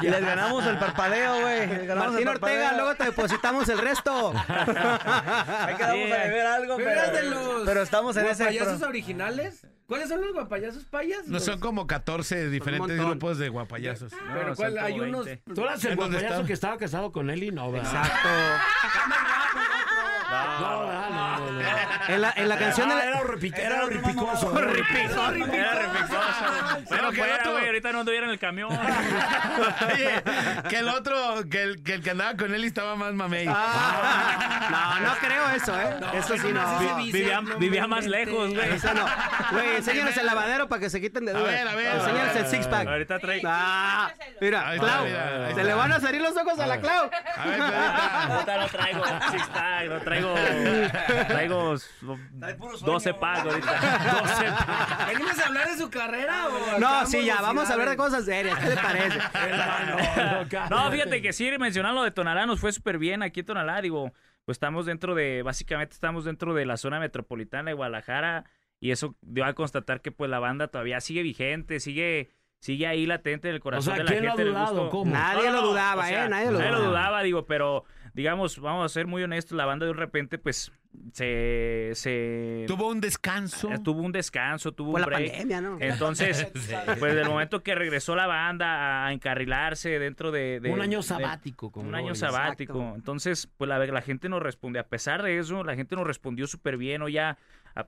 que [LAUGHS] les ganamos el parpadeo, güey. Martín el Ortega, parpadeo. luego te depositamos el resto. [LAUGHS] Ahí quedamos Sí. a beber algo, ¿Pero pero, eras de los pero estamos en ese... guapayazos pro- originales? ¿Cuáles son los guapayazos payas? No son como 14 diferentes grupos de guapayazos. Pero No, ¿cuál? Hay unos... 20. Tú eras el ¿En dónde guapayazo que estaba casado con Eli, no, ¿verdad? Exacto. [LAUGHS] No, En la, en la canción de Ah, la- era horripic- era horripicoso. Horripicoso. Era Era horripicoso. Bueno, Pero que otro- güey, ahorita no anduviera en el camión. Oye, que el otro, que el, que el que andaba con él estaba más mamey. Ah, no, no creo eso, ¿eh? eso sí no. Vi- vivía, vivía más lejos, güey. Eso no. Güey, [LAUGHS] enséñanos el lavadero para que se quiten de dudas. ver, a ver. Enséñanos el six pack. Ahorita trae. Ah, mira, Clau, se le van a salir los ojos a la Clau. Ahorita no traigo six pack, no traigo. [LAUGHS] Traigo 12 pack ahorita. [LAUGHS] 12 pack. ¿Venimos a hablar de su carrera o No, sí, ya, vamos a hablar de cosas serias. ¿Qué le parece? [LAUGHS] No, fíjate que sí, mencionar lo de Tonalá nos fue súper bien aquí en Tonalá, digo, pues estamos dentro de, básicamente estamos dentro de la zona metropolitana de Guadalajara y eso dio a constatar que pues la banda todavía sigue vigente, sigue sigue ahí latente en el corazón sea, de la ¿quién lo ha gente. del dudado? gusto. ¿Cómo? Nadie lo dudaba, ¿eh? Nadie lo dudaba. dudaba, digo, pero digamos, vamos a ser muy honestos, la banda de repente pues se... se Tuvo un descanso. eh, Tuvo un descanso, tuvo Por un la break. pandemia, ¿no? Entonces, [LAUGHS] Sí. pues del momento que regresó la banda a encarrilarse dentro de... de- Un año de- sabático, como un año sabático. Exacto. Entonces, pues la, la gente nos responde. A pesar de eso, la gente nos respondió súper bien. O ya,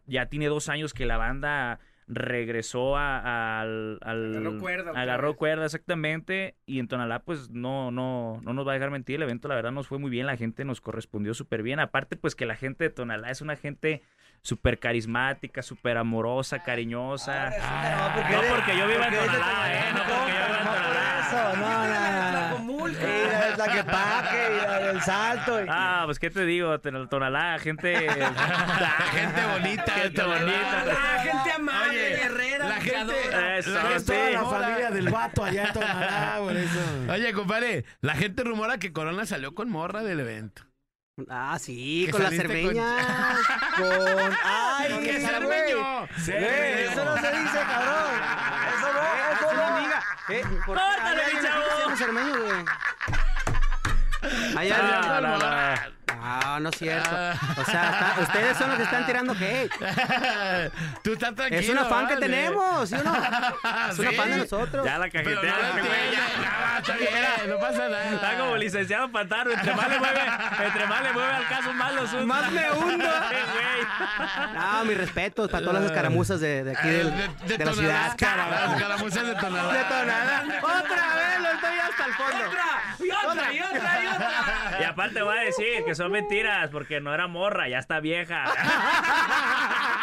ya tiene dos años que la banda regresó a- al, al- Agarró cuerda agarró vez. cuerda exactamente y en Tonalá pues no no no nos va a dejar mentir el evento la verdad nos fue muy bien la gente nos correspondió súper bien aparte pues que la gente de Tonalá es una gente súper carismática súper amorosa cariñosa no porque, yo viva en Tonalá eh no porque yo viva en Tonalá Eso, [LAUGHS] no, no, no. Mira, es la que paque y la del salto. y- Ah, pues qué te digo, Tonal- Tonalá, gente, [LAUGHS] gente bonita, gente bonita. Gente amable, guerrera, la gente. Eso, la sí. toda la familia del vato allá en Tonalá, por eso. Oye, compadre, la gente rumora que Corona salió con morra del evento. Ah, sí, con las saliste con-. [LAUGHS] Con. ¡Ay, ¿Con qué cerveño? Cerveño. Eso no se dice, cabrón. Eh, ¿por qué Córtale, mi chavo. cermeño, güey? Hay No, alguien- no, no. No, no es cierto. O sea, está- ustedes son los que están tirando hate. [LAUGHS] Tú estás tranquilo. Es una fan que vale. tenemos, ¿sí o no? Es una Sí. [LAUGHS] fan de nosotros. Ya la Pero cajetearon, no, güey, ya. ya, está bien, no pasa nada. Está como licenciado Pantaro, entre más le mueve, entre más le mueve al caso, más lo hunde. Más me hundo. [LAUGHS] No, mis respetos para todas las escaramuzas de, de aquí del- De, de de la ciudad. Tonalá, Las caramuzas de Tonalá. De. Otra vez, lo estoy hasta el fondo. Y otra, y otra, y otra. Y aparte voy a decir que son mentiras, porque no era morra, ya está vieja. [LAUGHS]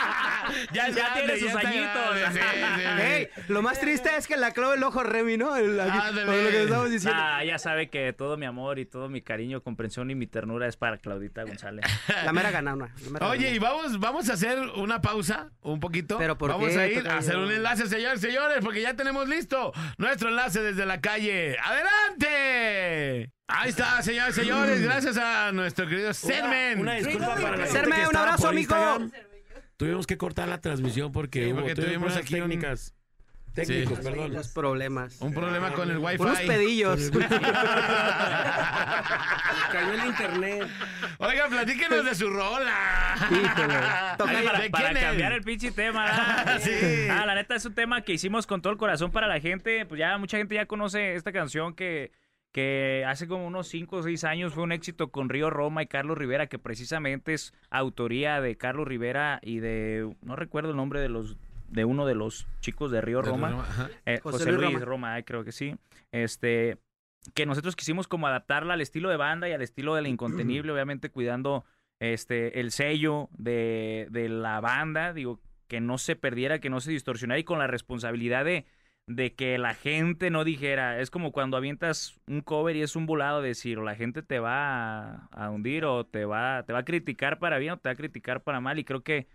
Ya, es Ya grande, tiene sus añitos. grande, sí, sí, sí. Ey, lo más triste es que la clave el ojo Remy, ¿no? El, aquí, con lo que estamos diciendo. Ah, ya sabe que todo mi amor y todo mi cariño, comprensión y mi ternura es para Claudita González. [LAUGHS] La mera mera Oye, y vamos, vamos a hacer una pausa, un poquito. ¿Pero por vamos qué, a ir a hacer un enlace, señores, señores, porque ya tenemos listo nuestro enlace desde la calle. ¡Adelante! Ahí está, señores, señores, gracias a nuestro querido Sermen. Una disculpa para la gente Serme, que un estaba abrazo, por amigo. Instagram. Tuvimos que cortar la transmisión porque, Sí, hubo porque tuvimos problemas aquí un- técnicas. Técnicos, Sí. perdón. Los problemas. Un problema con el wifi. Unos pedillos. [LAUGHS] Cayó el internet. Oiga, platíquenos de su rola. Híjole. [LAUGHS] Para, ¿De para quién es? cambiar el pinche tema. ¿verdad? [LAUGHS] Sí. Ah, la neta es un tema que hicimos con todo el corazón para la gente. Pues ya mucha gente ya conoce esta canción que, que hace como unos 5 o 6 años fue un éxito con Río Roma y Carlos Rivera, que precisamente es autoría de Carlos Rivera y de, no recuerdo el nombre de los de uno de los chicos de Río De Roma. Eh, José José, Luis Luis Roma. Roma, eh, creo que sí. Este, que nosotros quisimos como adaptarla al estilo de banda y al estilo de la incontenible, [CLEARS THROAT] obviamente cuidando este el sello de, de la banda, digo, que no se perdiera, que no se distorsionara y con la responsabilidad de, de que la gente no dijera, es como cuando avientas un cover y es un volado decir, o la gente te va a, a hundir o te va, te va a criticar para bien o te va a criticar para mal. Y creo que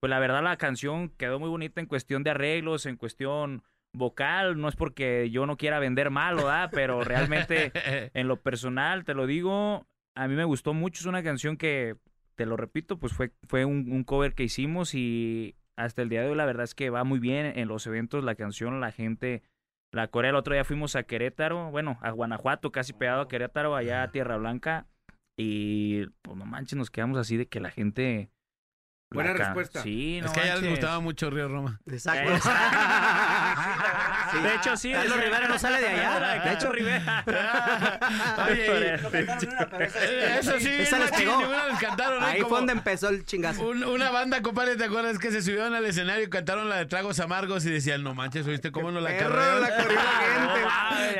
pues la verdad la canción quedó muy bonita en cuestión de arreglos, en cuestión vocal, no es porque yo no quiera vender mal, ¿verdad? Pero realmente [LAUGHS] en lo personal, te lo digo, a mí me gustó mucho, es una canción que, te lo repito, pues fue, fue un, un cover que hicimos y hasta el día de hoy la verdad es que va muy bien en los eventos, la canción, la gente, la corea, el otro día fuimos a Querétaro, bueno, a Guanajuato, casi pegado a Querétaro, allá a Tierra Blanca, y pues no manches, nos quedamos así de que la gente... Buena la respuesta. Sí, no es que a ella les gustaba mucho Río Roma. Exacto. [LAUGHS] De hecho, sí. Carlos es- Rivera no sale de allá. De hecho, Rivera. [LAUGHS] Oye, [LAUGHS] eso sí, Esa no les pegó. ninguna les cantaron, ¿no? Ahí fue donde empezó el chingazo. un- una banda, compadre, ¿te acuerdas que se subieron al escenario y cantaron la de Tragos Amargos y decían, no manches, ¿oíste cómo no la corrió la [LAUGHS] gente.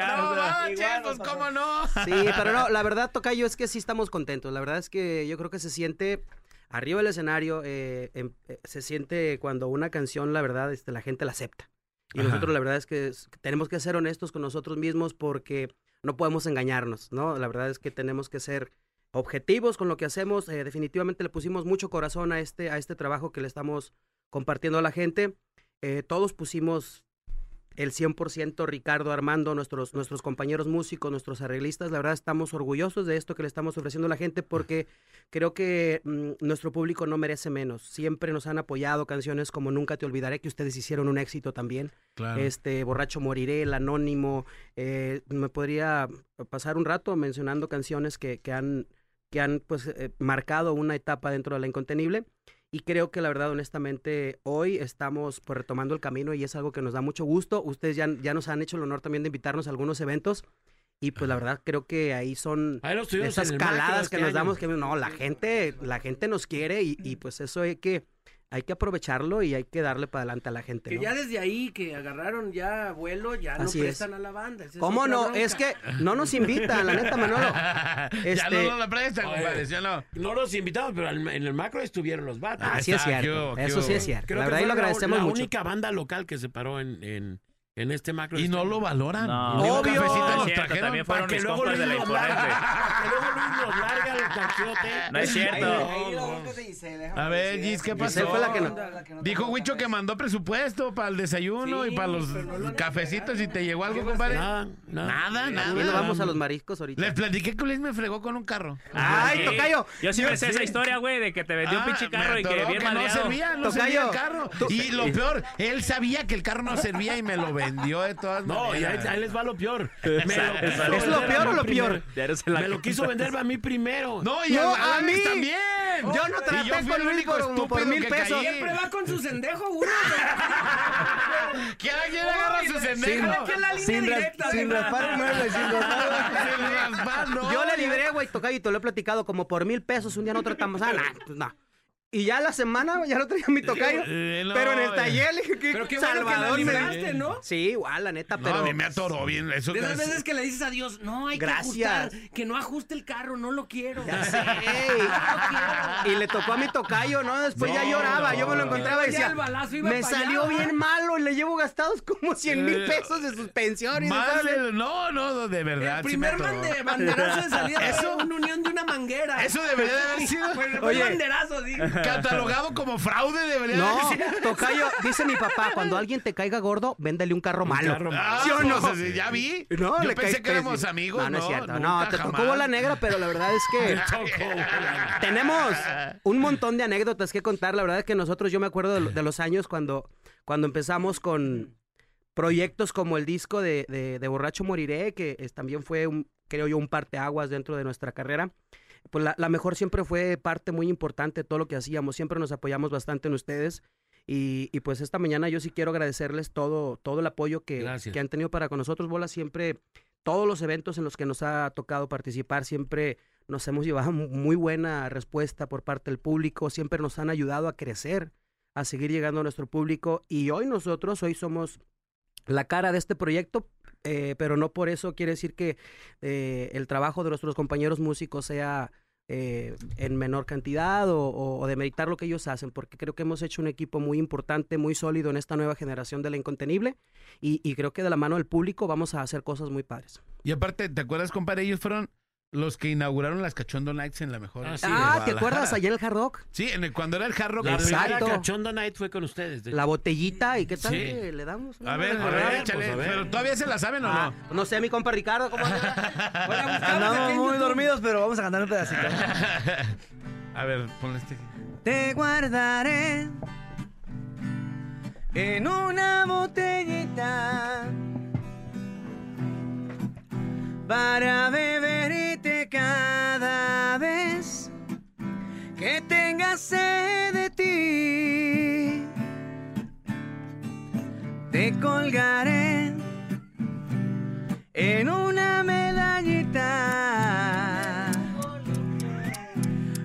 No manches, pues cómo no. Sí, pero no, la verdad, Tocayo, es que sí estamos contentos. La verdad es que yo creo que se siente arriba del escenario, eh, em- eh, se siente cuando una canción, la verdad, este, la gente la acepta. Y Ajá. nosotros, la verdad es que tenemos que ser honestos con nosotros mismos porque no podemos engañarnos, ¿no? La verdad es que tenemos que ser objetivos con lo que hacemos. Eh, definitivamente le pusimos mucho corazón a este, a este trabajo que le estamos compartiendo a la gente. Eh, todos pusimos el 100% Ricardo, Armando, nuestros, nuestros compañeros músicos, nuestros arreglistas. La verdad estamos orgullosos de esto que le estamos ofreciendo a la gente porque creo que mm, nuestro público no merece menos. Siempre nos han apoyado canciones como Nunca te olvidaré, que ustedes hicieron un éxito también. Claro. Este, Borracho Moriré, El Anónimo. eh, me podría pasar un rato mencionando canciones que, que han, que han pues, eh, marcado una etapa dentro de la incontenible. Y creo que la verdad, honestamente, hoy estamos pues, retomando el camino y es algo que nos da mucho gusto. Ustedes ya, ya nos han hecho el honor también de invitarnos a algunos eventos. Y pues la verdad creo que ahí son Ahí esas caladas este que nos año. damos que no, la gente, la gente nos quiere y, y, pues eso hay que, hay que aprovecharlo y hay que darle para adelante a la gente. Que ¿no? ya desde ahí que agarraron ya vuelo, ya no Así es. prestan a la banda. Esa es ¿Cómo no? bronca. Es que no nos invitan, la neta, Manolo. [LAUGHS] Ya Este- no nos la prestan, compadre, ¿sí o no? No los invitamos, pero en el macro estuvieron los vatos. Ah, sí es cierto. Eso sí es cierto. Creo La que verdad, y lo agradecemos la, mucho. única banda local que se paró en, en, en este macro. Y este no lo valoran. No. Obvio. cafecito No nos es cierto, trajeron. también fueron mis luego compas de la nos imponente. Larga el cachote. No es cierto. A ver, Gis, ¿qué pasó? Fue la que no- Dijo Huicho que mandó presupuesto para el desayuno y para los cafecitos y te llegó algo, compadre. Nada, nada. Nada, nos vamos a los mariscos ahorita. Les platiqué que Luis me fregó con un carro. ¡Ay, Sí. tocayo! Yo sí me sé Sí. esa historia, güey, de que te vendió un Ah, pinche carro y que bien no servía, no Tocayo, servía el carro. Y lo peor, él sabía que el carro no servía y me lo vendió de todas No, y ahí, maneras. ahí les va lo peor. [LAUGHS] ¿Es lo peor o lo peor? Me lo quiso [LAUGHS] vender a mí primero. No, y No, a, a mí. también. Yo no traté Y yo fui con el único por- como por estúpido mil que pesos. caí. Siempre va con su [LAUGHS] sendejo uno. ¿Quién, quién agarra su sendejo? En la línea Sin, directa. sin raspar muebles, sin raspar. Sin raspar, no. Yo le libré, güey, te lo he platicado como por mil pesos. Un día no tratamos. Ah, nah, pues no. Y ya la semana, güey, ya lo traía mi tocayo. Eh, no, pero en el eh. taller, le dije que Pero qué bueno que la Salvador me- libraste, ¿no? Sí, igual, la neta, No, pero. a mí me atoró bien. Eso De esas que- veces que le dices a Dios, no, hay Gracias. que ajustar, que no ajuste el carro, no lo quiero. Ya sé. y le tocó a mi tocayo, ¿no? Después ya lloraba. no. Yo me lo encontraba y decía, el balazo iba me allá, salió ¿va?" bien malo y le llevo gastados como 100 mil Eh, pesos de suspensión. Y de- no, no, de verdad. El sí me primer mande- banderazo de salida [LAUGHS] Eso- fue una unión de una manguera. Eso debería de haber sido- Oye. banderazo, sí. [LAUGHS] Catalogado como fraude debería No, tocayo, dice mi papá, cuando alguien te caiga gordo, véndele un carro malo. carro malo. Ah, ¿Sí o no? pues, [LAUGHS] sí, ya vi. No, Yo le pensé que éramos pésimo. amigos, No, no es no, cierto. nunca, no, te tocó jamás. bola negra, pero la verdad es que [LAUGHS] tenemos un montón de anécdotas que contar. La verdad es que nosotros, yo me acuerdo de, lo- de los años cuando, cuando empezamos con proyectos como el disco de, de- de Borracho Moriré, que es- también fue, un, creo yo, un parteaguas dentro de nuestra carrera. Pues la, la mejor siempre fue parte muy importante de todo lo que hacíamos. Siempre nos apoyamos bastante en ustedes. Y, y pues esta mañana yo sí quiero agradecerles todo, todo el apoyo que, que han tenido para con nosotros. Bola siempre, todos los eventos en los que nos ha tocado participar, siempre nos hemos llevado mu- muy buena respuesta por parte del público. Siempre nos han ayudado a crecer, a seguir llegando a nuestro público. Y hoy nosotros, hoy somos la cara de este proyecto, eh, pero no por eso quiere decir que eh, el trabajo de nuestros compañeros músicos sea eh, en menor cantidad o, o, o demeritar lo que ellos hacen, porque creo que hemos hecho un equipo muy importante, muy sólido en esta nueva generación de la incontenible y, y creo que de la mano del público vamos a hacer cosas muy padres. Y aparte, ¿te acuerdas, compadre? Ellos fueron los que inauguraron las Cachondo Nights en la mejor. Ah, sí. Ah, ¿te acuerdas allá en el Hard Rock? Sí, en el- cuando era el Hard Rock. La primera. Cachondo Night fue con ustedes. La botellita y qué tal Sí. le damos. A ver, a ver, échale. pues, a ver. Pero todavía se la saben o Ah, no? no sé, mi compa Ricardo, ¿cómo anda? Andamos muy dormidos, pero vamos a cantar un pedacito. [LAUGHS] a ver, ponle este. Te guardaré en una botellita para beberte cada vez que tengas sed de ti. Te colgaré en una medallita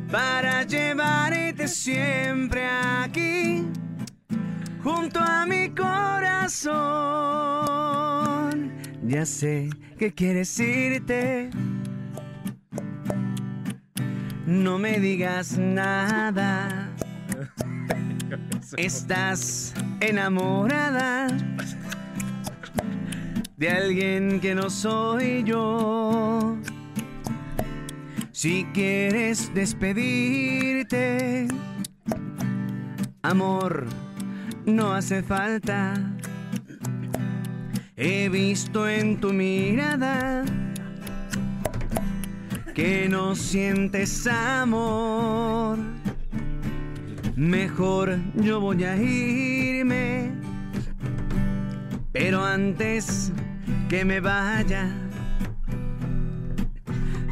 para llevarte siempre aquí junto a mi corazón. Ya sé que quieres irte. No me digas nada. Estás enamorada de alguien que no soy yo. Si quieres despedirte, amor, no hace falta. He visto en tu mirada que no sientes amor. Mejor yo voy a irme, pero antes que me vaya,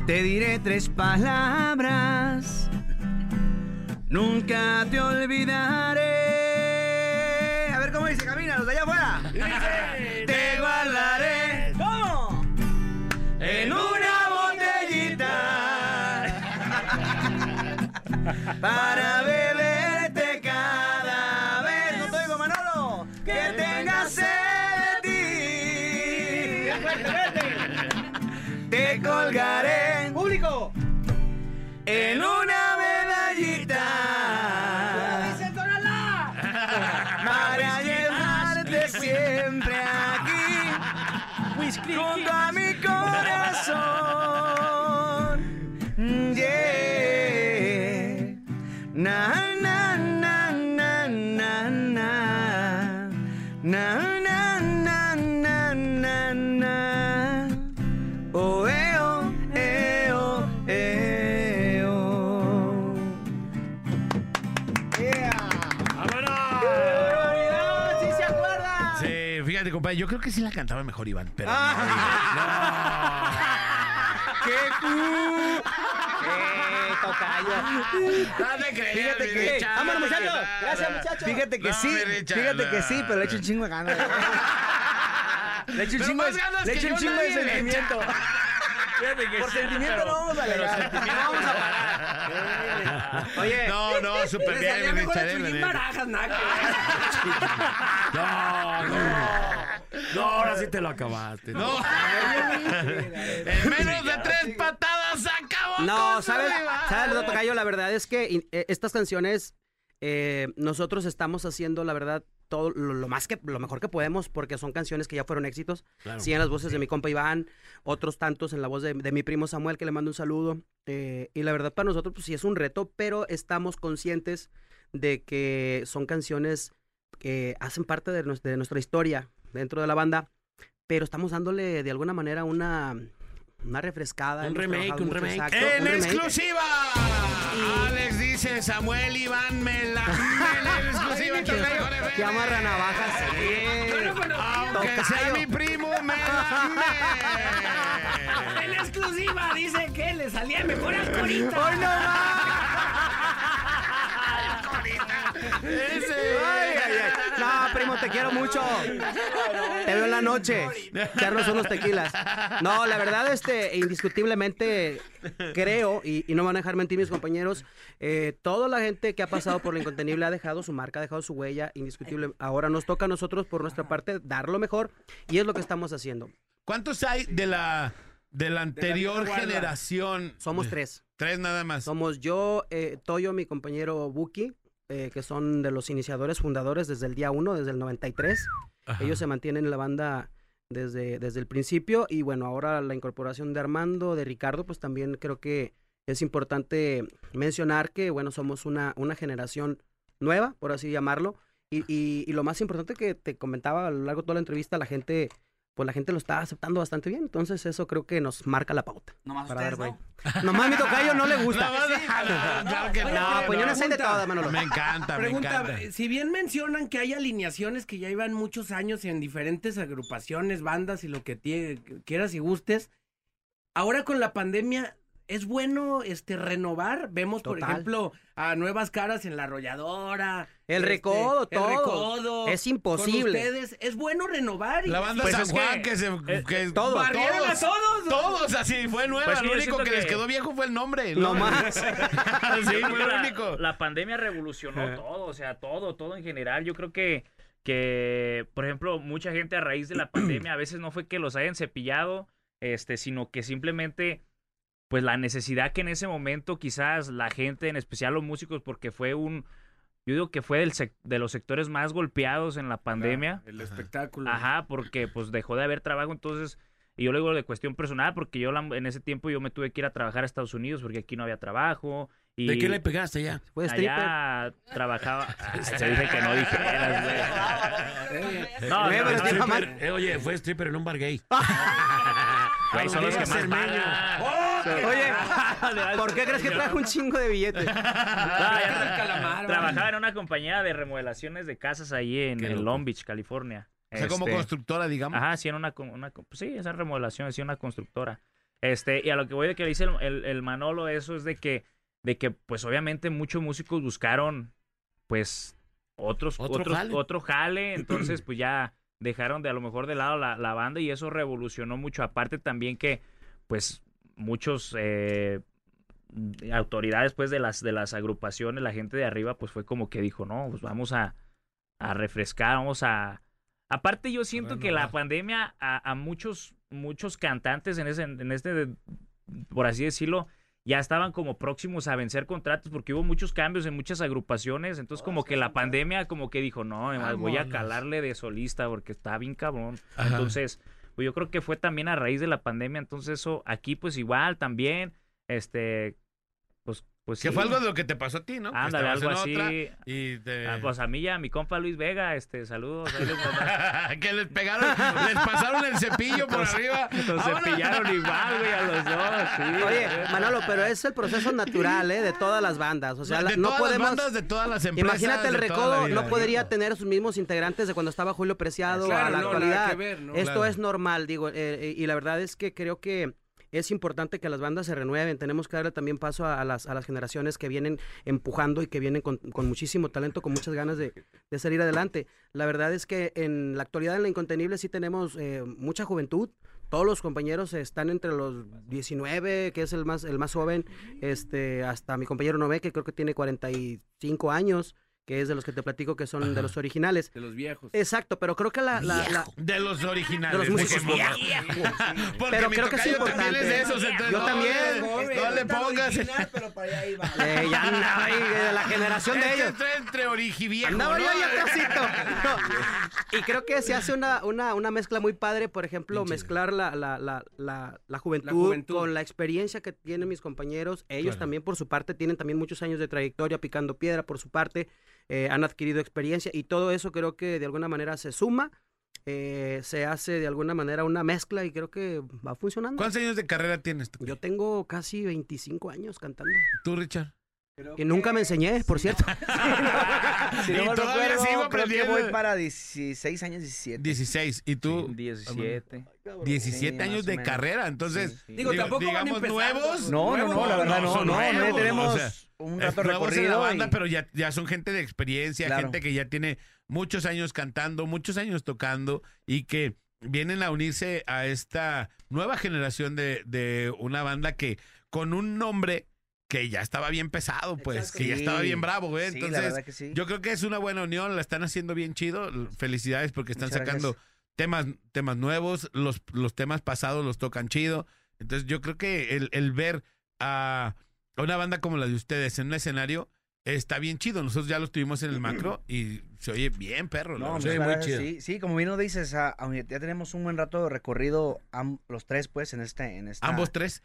te diré tres palabras. Nunca te olvidaré. A ver cómo dice, camina, los de allá afuera. ¿Cómo? En una botellita. Para beberte cada vez. No te oigo, Manolo. Que tengas sed de ti. Te colgaré. Público. En una medallita. Para llevarte siempre aquí. Junto a mi corazón. Yeah. Yo creo que sí la cantaba mejor Iván, pero. ¡Qué cu! ¡Qué tocayo! No te creas, Fíjate que. Richard, ¡Vámonos, no muchachos! Gracias, muchachos. Fíjate que No, sí. Richard, Fíjate que no. sí, pero le echo un chingo de ganas. [LAUGHS] Le echo un chingo le echo un chingo de sentimiento. Fíjate que Por sí, sentimiento pero- no vamos a sentimiento- No vamos a parar. Oye. No, no, súper Le bien, mejor Richard. Barajas, naco. [LAUGHS] No, no. No, ahora sí te lo acabaste. No. [LAUGHS] en menos de tres patadas acabó. No, ¿sabes? ¿Sabes? La verdad es que eh, estas canciones eh, nosotros estamos haciendo, la verdad, todo lo, lo más que lo mejor que podemos porque son canciones que ya fueron éxitos. Claro. Sí, en las voces de mi compa Iván, otros tantos en la voz de, de mi primo Samuel, que le mando un saludo. eh, y la verdad, para nosotros, pues sí es un reto, pero estamos conscientes de que son canciones que hacen parte de nuestra historia dentro de la banda, pero estamos dándole de alguna manera una, una refrescada. Un remake, un remake. exacto, En un remake. exclusiva. Alex dice Samuel Iván Mela. [LAUGHS] En exclusiva. Que- que amarra navajas. Aunque sea mi primo Mela. En exclusiva dice que le salía mejor al corito. ¡Hoy no Ese. Ay, ay, ay. No, primo, te quiero mucho. Te veo en la noche. Echarnos unos tequilas. No, la verdad, este, indiscutiblemente creo, y, y no me van a dejar mentir mis compañeros, eh, toda la gente que ha pasado por lo incontenible ha dejado su marca, ha dejado su huella, indiscutible. Ahora nos toca a nosotros, por nuestra parte, dar lo mejor, y es lo que estamos haciendo. ¿Cuántos hay de la, de la anterior generación? Somos tres. Tres nada más. Somos yo, eh, Toyo, mi compañero Buki, eh, que son de los iniciadores, fundadores desde el día uno, desde el 93. Ajá. Ellos se mantienen en la banda desde, desde el principio y bueno, ahora la incorporación de Armando, de Ricardo, pues también creo que es importante mencionar que bueno, somos una, una generación nueva, por así llamarlo. Y, y- y lo más importante que te comentaba a lo largo de toda la entrevista, la gente, pues la gente lo está aceptando bastante bien. Entonces eso creo que nos marca la pauta. Nomás para dar, ustedes, güey. Nomás mi tocayo no le gusta. [LAUGHS] No, no, claro que No, no. pues yo no sé de todo, Manolo. Me encanta, me Pregunta, encanta. si bien mencionan que hay alineaciones que ya llevan muchos años en diferentes agrupaciones, bandas y lo que quieras y gustes, ahora con la pandemia, es bueno este renovar. Vemos, por ejemplo, a nuevas caras en la arrolladora. El este, recodo, el todo. recodo, Es imposible. Con ustedes. Es bueno renovar. y- La banda Pues San Juan que- que, se eh, que todo. Barrieron a todos. Todos así, fue nueva. Pues lo único que, les que- quedó viejo fue el nombre. No más. [LAUGHS] sí, fue lo la, único. la pandemia revolucionó todo, o sea, todo, todo en general. Yo creo que, que, por ejemplo, mucha gente a raíz de la [CLEARS THROAT] pandemia, a veces no fue que los hayan cepillado, este, sino que simplemente, pues la necesidad que en ese momento quizás la gente, en especial los músicos, porque fue un, yo digo que fue del sec- de los sectores más golpeados en la pandemia. El espectáculo. Ajá, porque pues dejó de haber trabajo, entonces, y yo lo digo de cuestión personal, porque yo la- en ese tiempo yo me tuve que ir a trabajar a Estados Unidos porque aquí no había trabajo. Y ¿De qué le pegaste ya? Fue allá trabajaba. [LAUGHS] Ay, te dije que no dijeras, güey. [LAUGHS] No, no. Stripper, eh, oye, fue stripper en un bar gay. [LAUGHS] güey, son los que más pagan. Oye, [LAUGHS] ¿por qué crees que trajo un chingo de billetes? [LAUGHS] Trabajaba en una compañía de remodelaciones de casas ahí en. Long Beach, California. O sea, como Este, constructora, digamos. Ajá, sí, en una, pues sí, esa remodelación, sí, una constructora. Este, y a lo que voy de que le dice el, el- el Manolo, eso es de que, de que, pues obviamente muchos músicos buscaron, pues, otros, Otro otros, jale. otro jale, [CLEARS THROAT] entonces pues ya dejaron de a lo mejor de lado la, la banda y eso revolucionó mucho. Aparte también que, pues, muchos eh, autoridades pues de las de las agrupaciones, la gente de arriba, pues fue como que dijo, no, pues vamos a, a refrescar, vamos a... Aparte yo siento que la pandemia a, a muchos, muchos cantantes en ese, en este, por así decirlo, ya estaban como próximos a vencer contratos porque hubo muchos cambios en muchas agrupaciones, entonces como que la pandemia como que dijo, no, además voy a calarle de solista porque está bien cabrón. Ajá. Entonces, pues yo creo que fue también a raíz de la pandemia, entonces eso aquí pues igual también, este, pues, Que sí. fue algo de lo que te pasó a ti, ¿no? Que Ándale, algo así. otra y te... Ah, pues a mí y a mi compa Luis Vega, este, saludos. [LAUGHS] que les pegaron, les pasaron el cepillo por arriba. [LAUGHS] ¡Vámonos! cepillaron igual, güey, a los dos, sí. Oye, Manolo, pero es el proceso natural, ¿eh? De todas las bandas. O sea, la- de no todas podemos. las bandas, de todas las empresas. Imagínate el de recodo, vida. no podría tener sus mismos integrantes de cuando estaba Julio Preciado Claro, a la no, actualidad. nada que ver, ¿no? Esto Claro. es normal, digo, eh, eh, y la verdad es que creo que es importante que las bandas se renueven. Tenemos que darle también paso a, las, a las generaciones que vienen empujando y que vienen con, con muchísimo talento, con muchas ganas de, de salir adelante. La verdad es que en la actualidad en la Incontenible sí tenemos eh, mucha juventud. Todos los compañeros están entre los 19, que es el más, el más joven, este, hasta mi compañero Nové, que creo que tiene 45 años, que es de los que te platico que son de los originales. De los viejos. Exacto, pero creo que la... la- la- De los originales. De los músicos viejos. [LAUGHS] Porque Pero mi creo que es tocayo también importante. es de esos, entonces Yo no también. No le pongas. pero para allá iba. [LAUGHS] Eh, ya andaba ahí de la [LAUGHS] generación de ellos. Entre, entre origiviejo, Andaba ¿no? yo ahí. No. Y creo que se hace una, una, una mezcla muy padre, por ejemplo, mezclar la, la, la, la, la juventud, juventud. con la experiencia que tienen mis compañeros. Ellos Claro. también, por su parte, tienen también muchos años de trayectoria picando piedra, por su parte, eh, han adquirido experiencia y todo eso creo que de alguna manera se suma. eh, se hace de alguna manera una mezcla y creo que va funcionando. ¿Cuántos años de carrera tienes tú? Yo tengo casi 25 años cantando. ¿Tú, Richard? Que nunca me enseñé, por cierto. Si Y no todavía recuerdo, sigo creo que voy para 16 años, 17. 16. ¿Y tú? 17. 17 Sí, años más o de menos. carrera. Entonces, Sí, sí. Digo, tampoco van digamos empezando. nuevos. No, no, no, la verdad no, son no, no, nuevos, tenemos o sea, un es rato nuevos en la recorrido banda, y- pero ya, ya son gente de experiencia, Claro. gente que ya tiene muchos años cantando, muchos años tocando y que vienen a unirse a esta nueva generación de, de una banda que con un nombre que ya estaba bien pesado, pues, Exacto. que ya estaba bien bravo, güey. Sí, la Entonces, verdad que sí. yo creo que es una buena unión, la están haciendo bien chido. Felicidades porque están Muchas sacando gracias. temas, temas nuevos, los, los temas pasados los tocan chido. Entonces yo creo que el, el ver a una banda como la de ustedes en un escenario está bien chido. Nosotros ya lo tuvimos en el macro [CLEARS THROAT] y se oye bien, perro. No, verdad. muchas gracias, Sí, sí, como bien lo dices, a- a- ya tenemos un buen rato de recorrido am- los tres, pues, en este, en esta... Ambos tres.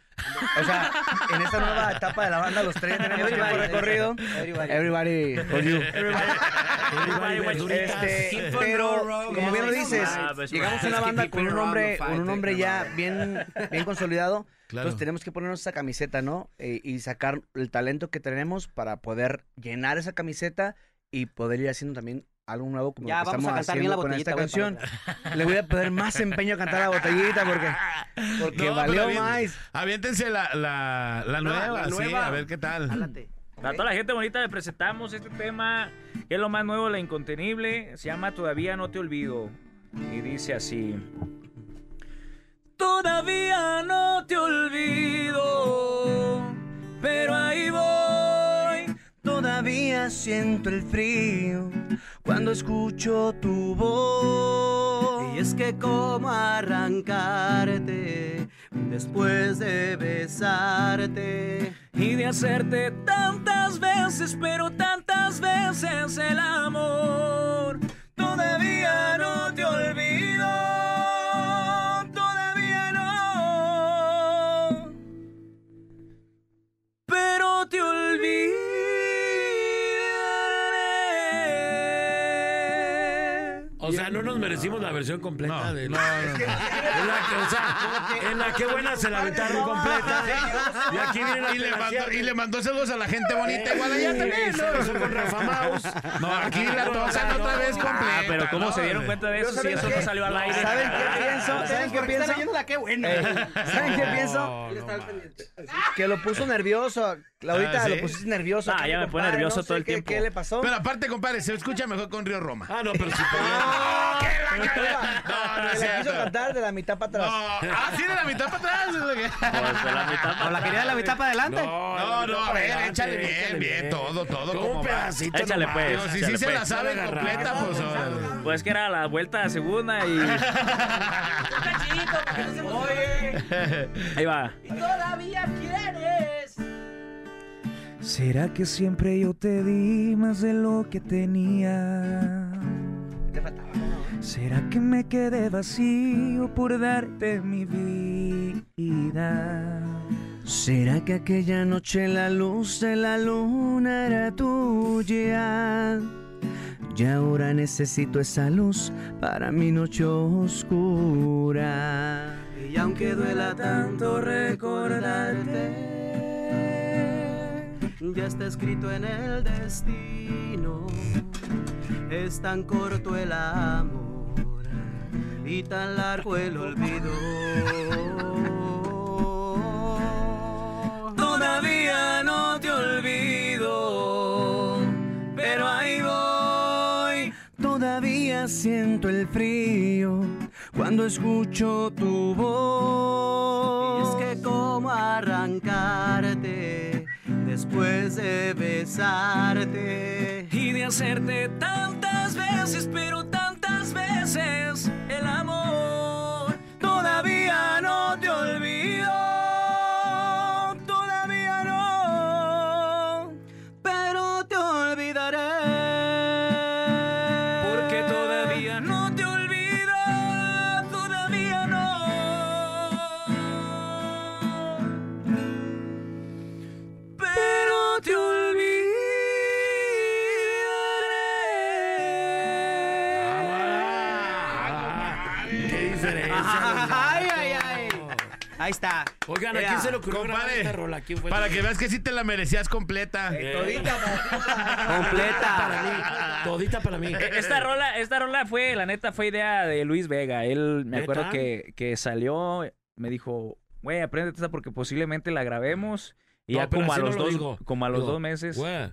O sea, en esta nueva etapa de la banda, los tres tenemos tiempo de recorrido. Everybody. Everybody, for you. Everybody. Este, pero, como bien lo dices, Ah, pues, llegamos a una banda con un nombre, con un nombre ya take bien, bien consolidado. Claro. Entonces tenemos que ponernos esa camiseta, ¿no? Eh, y sacar el talento que tenemos para poder llenar esa camiseta y poder ir haciendo también algo nuevo como Ya, lo que vamos a estamos cantar bien la haciendo con esta botellita, canción. Le voy a poner más empeño a cantar la [LAUGHS] botellita porque, porque No, valió más. Aviéntense la, la, la nueva, la sí, a ver qué tal. A toda la gente bonita le presentamos este tema, que es lo más nuevo, la incontenible. Se llama Todavía no te olvido. Y dice así. Todavía no te olvido, pero ahí voy. Siento el frío cuando escucho tu voz. Y es que cómo arrancarte después de besarte. Y de hacerte tantas veces, pero tantas veces el amor. Todavía no te olvido, merecimos la versión completa de no, no, [LAUGHS] no. En la que, o sea, en la que buena se la aventaron completa. Y aquí viene la y, le mandó, y le mandó saludos a la gente bonita igual allá también, ¿no? con Rafa Maus. No, aquí la tosan otra vez completa. Ah, pero ¿cómo ¿no? se dieron cuenta de eso si ¿saben eso qué? no salió al aire? ¿Saben qué pienso? ¿Saben qué pienso? qué bueno. ¿Saben qué pienso? Que lo puso nervioso. Claudita, Ah, ¿sí? lo pusiste nervioso. Ah, ya me pone nervioso no todo el qué- tiempo. ¿Qué le pasó? Pero aparte, compadre, se escucha mejor con Río Roma. Ah, no, pero sí. [LAUGHS] No, no es Se la quiso cantar de la mitad para atrás. No. Ah, sí, de la mitad para atrás. Pues de la mitad para ¿O la quería de la mitad para adelante? No, no, a ver, adelante, échale bien, bien, bien. todo, todo. Como un pedacito Échale pues. Si sí se pues. la saben completa, pues órale. Pues que era la vuelta a segunda y. Ahí va. Todavía quieres. ¿Será que siempre yo te di más de lo que tenía? ¿Será que me quedé vacío por darte mi vida? ¿Será que aquella noche la luz de la luna era tuya? Y ahora necesito esa luz para mi noche oscura. Y aunque duela tanto recordarte, ya está escrito en el destino. Es tan corto el amor y tan largo el olvido. Todavía no te olvido, pero ahí voy. Todavía siento el frío cuando escucho tu voz. es que cómo arrancarte después de besarte. Y de hacerte tantas veces, pero tantas veces el amor. Todavía no te olvido, Ahí está. Oigan, ¿a quién se le ocurrió grabar compadre, esta rola? ¿Quién fue? Para que veas que sí te la merecías completa. Todita Para completa. mí. Todita para mí. E- Esta rola, esta rola fue, la neta, fue idea de Luis Vega. Él, me acuerdo que, que salió, me dijo, güey, apréndete esta porque posiblemente la grabemos. Y No, ya pero como a así no los lo dos, digo. como a los Digo, dos meses. Güey,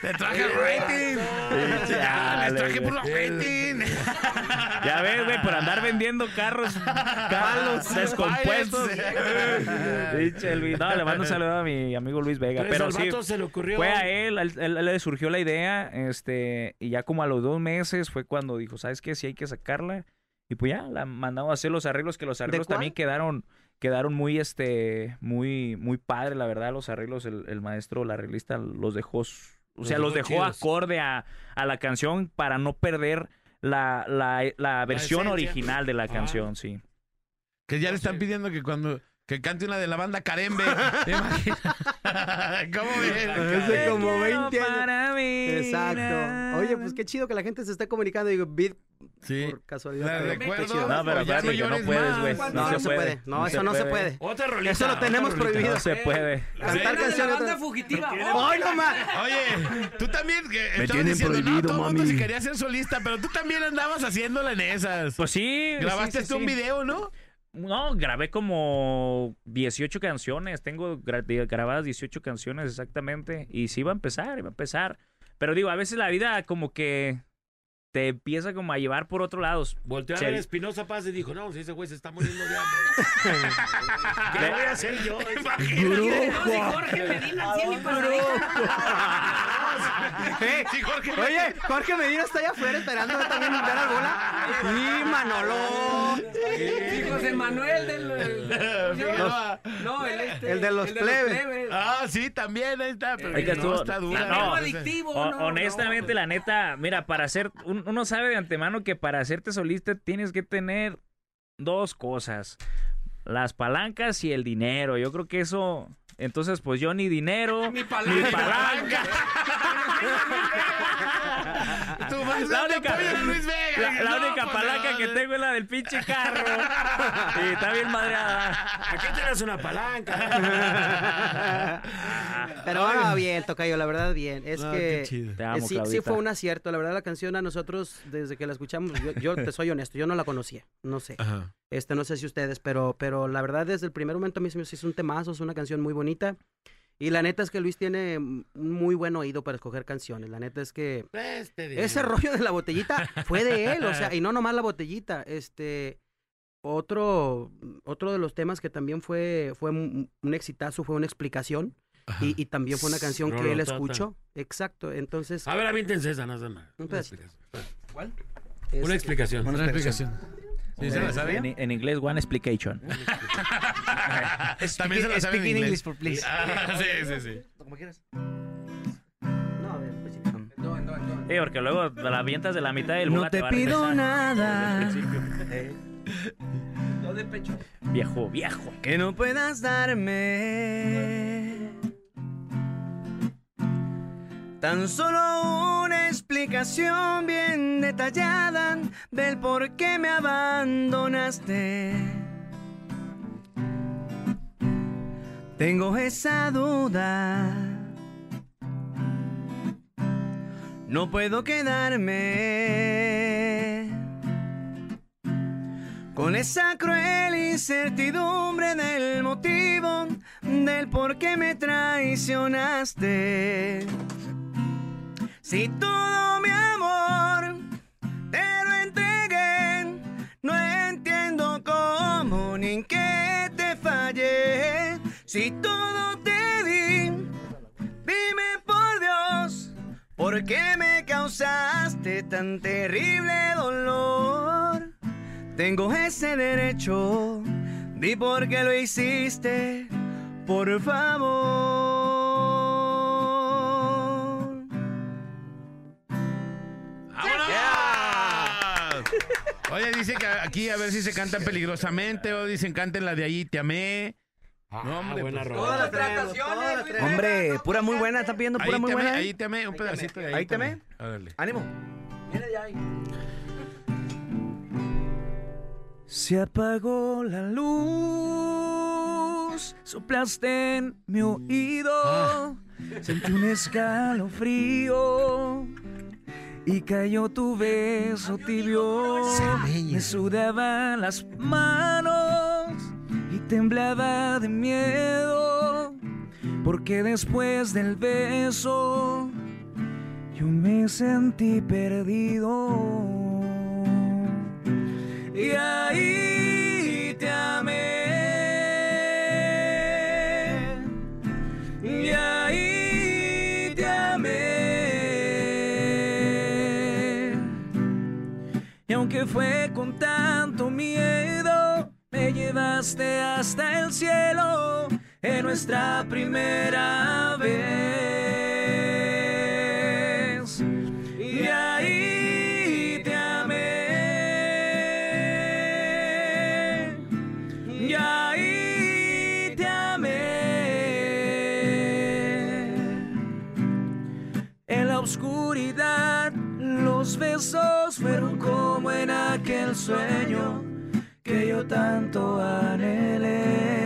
Te traje el rating. Ya, les traje por rating. Ya ves, güey, por andar vendiendo carros, carros descompuestos. Luis. No, le mando un saludo a mi amigo Luis Vega. Pero sí, se le ocurrió. fue a él, a él, a él le surgió la idea, este, y ya como a los dos meses fue cuando dijo, ¿sabes qué? Si hay que sacarla. Y pues ya, la mandamos a hacer los arreglos, que los arreglos también quedaron, quedaron muy, este, muy, muy padre, la verdad, los arreglos, el, el maestro, el arreglista, los dejó, o sea, los dejó dejó chidos. acorde a, a la canción para no perder la, la, la versión original de la Ah. canción, sí. Que ya le están pidiendo que cuando Que cante una de la banda Carembe. [LAUGHS] ¿Te imaginas? [LAUGHS] ¿Cómo ven? Hace como quiero 20 años. para mí, Exacto. Oye, pues qué chido que la gente se esté comunicando. Digo, beat Sí. por casualidad. La pero recuerdo. chido. No, pero Ya espérate, no que no puedes, güey. No, no se puede. No, eso no se puede. Otra rolita. Eso lo tenemos rolita. prohibido. No se puede. Cantar de la canciones. banda fugitiva. ¡Ay, no más! Oye, tú también. Que estabas tienen diciendo, no, prohibido, todo el mundo mami. se quería ser solista, pero tú también andabas haciéndola en esas. Pues sí. Grabaste sí, sí, tú un sí. video, ¿no? No, grabé como 18 canciones. Tengo gra- grabadas 18 canciones exactamente. Y sí iba a empezar, iba a empezar. Pero digo, a veces la vida como que te empieza como a llevar por otros lados. Volteó a ver a Espinosa Paz y dijo, no, si ese güey se está muriendo de hambre. [LAUGHS] ¿Qué voy a hacer yo? Jorge Medina Eh, Oye, Jorge Medina está allá afuera esperando también ver al bola. Y Manolo. Y José Manuel del. No, el este. El de los plebes. Ah, sí, también ahí está. Pero que no, estuvo- está dura. No, ¿no? adictivo, O- no, honestamente, la neta, mira, para hacer, un- uno sabe de antemano que para hacerte solista tienes que tener dos cosas, las palancas y el dinero. Yo creo que eso, entonces, pues yo ni dinero, [LAUGHS] ni palanca. [LAUGHS] [LAUGHS] más La única, apoyo a Luis Vega. la, la No, única pues, palanca no, que no. tengo es la del pinche carro. [LAUGHS] Y está bien madreada. Aquí tienes una palanca. [LAUGHS] Pero va bien, Tocayo, la verdad, bien. Es Ah, que chido. Te amo, sí, sí fue un acierto. La verdad, la canción a nosotros, desde que la escuchamos, yo, yo te soy honesto, yo no la conocía. No sé. Ajá. Este, no sé si ustedes, pero, pero la verdad, desde el primer momento a mí se me hizo un temazo, es una canción muy bonita. Y la neta es que Luis tiene un muy buen oído para escoger canciones. La neta es que Este de- ese [LAUGHS] rollo de la botellita fue de él, o sea, y no nomás la botellita, este otro otro de los temas que también fue fue un, un exitazo, fue una explicación y, y también fue una canción que él escuchó. Exacto, entonces A ver, avíntense esa, nada. Un Una pedacito. explicación. es- Una explicación. Una explicación. ¿Sí se la sabe? En, en inglés, one explication. También se la sabe en Speak in inglés. English, for please. Ah, sí, sí, sí. Como quieras. No, a ver, pues, Sí, porque luego la avientas de la mitad del No te va a pido nada. No [LAUGHS] de pecho. Viejo, viejo. que no puedas darme. Tan solo una explicación bien detallada del por qué me abandonaste. Tengo esa duda. No puedo quedarme con esa cruel incertidumbre del motivo del por qué me traicionaste. Si todo mi amor te lo entregué, no entiendo cómo ni en qué te fallé. Si todo te di, dime por Dios, ¿por qué me causaste tan terrible dolor? Tengo ese derecho, di por qué lo hiciste, por favor. ¡Vámonos! Oye, dice que aquí a ver si se cantan peligrosamente o dicen canten la de ahí, te amé. No, hombre, buena pues. Todas las. Hombre, pura muy buena, ¿están pidiendo pura Ahí muy te amé, buena? ahí te amé, un pedacito de ahí. Ahí te amé. Ánimo. Mira ya ahí. Se apagó la luz, soplaste en mi oído, sentí un escalofrío y cayó tu beso tibio. Me sudaban las manos y temblaba de miedo, porque después del beso yo me sentí perdido. Y ahí te fue con tanto miedo, me llevaste hasta el cielo en nuestra primera vez. Y ahí besos fueron como en aquel sueño que yo tanto anhelé.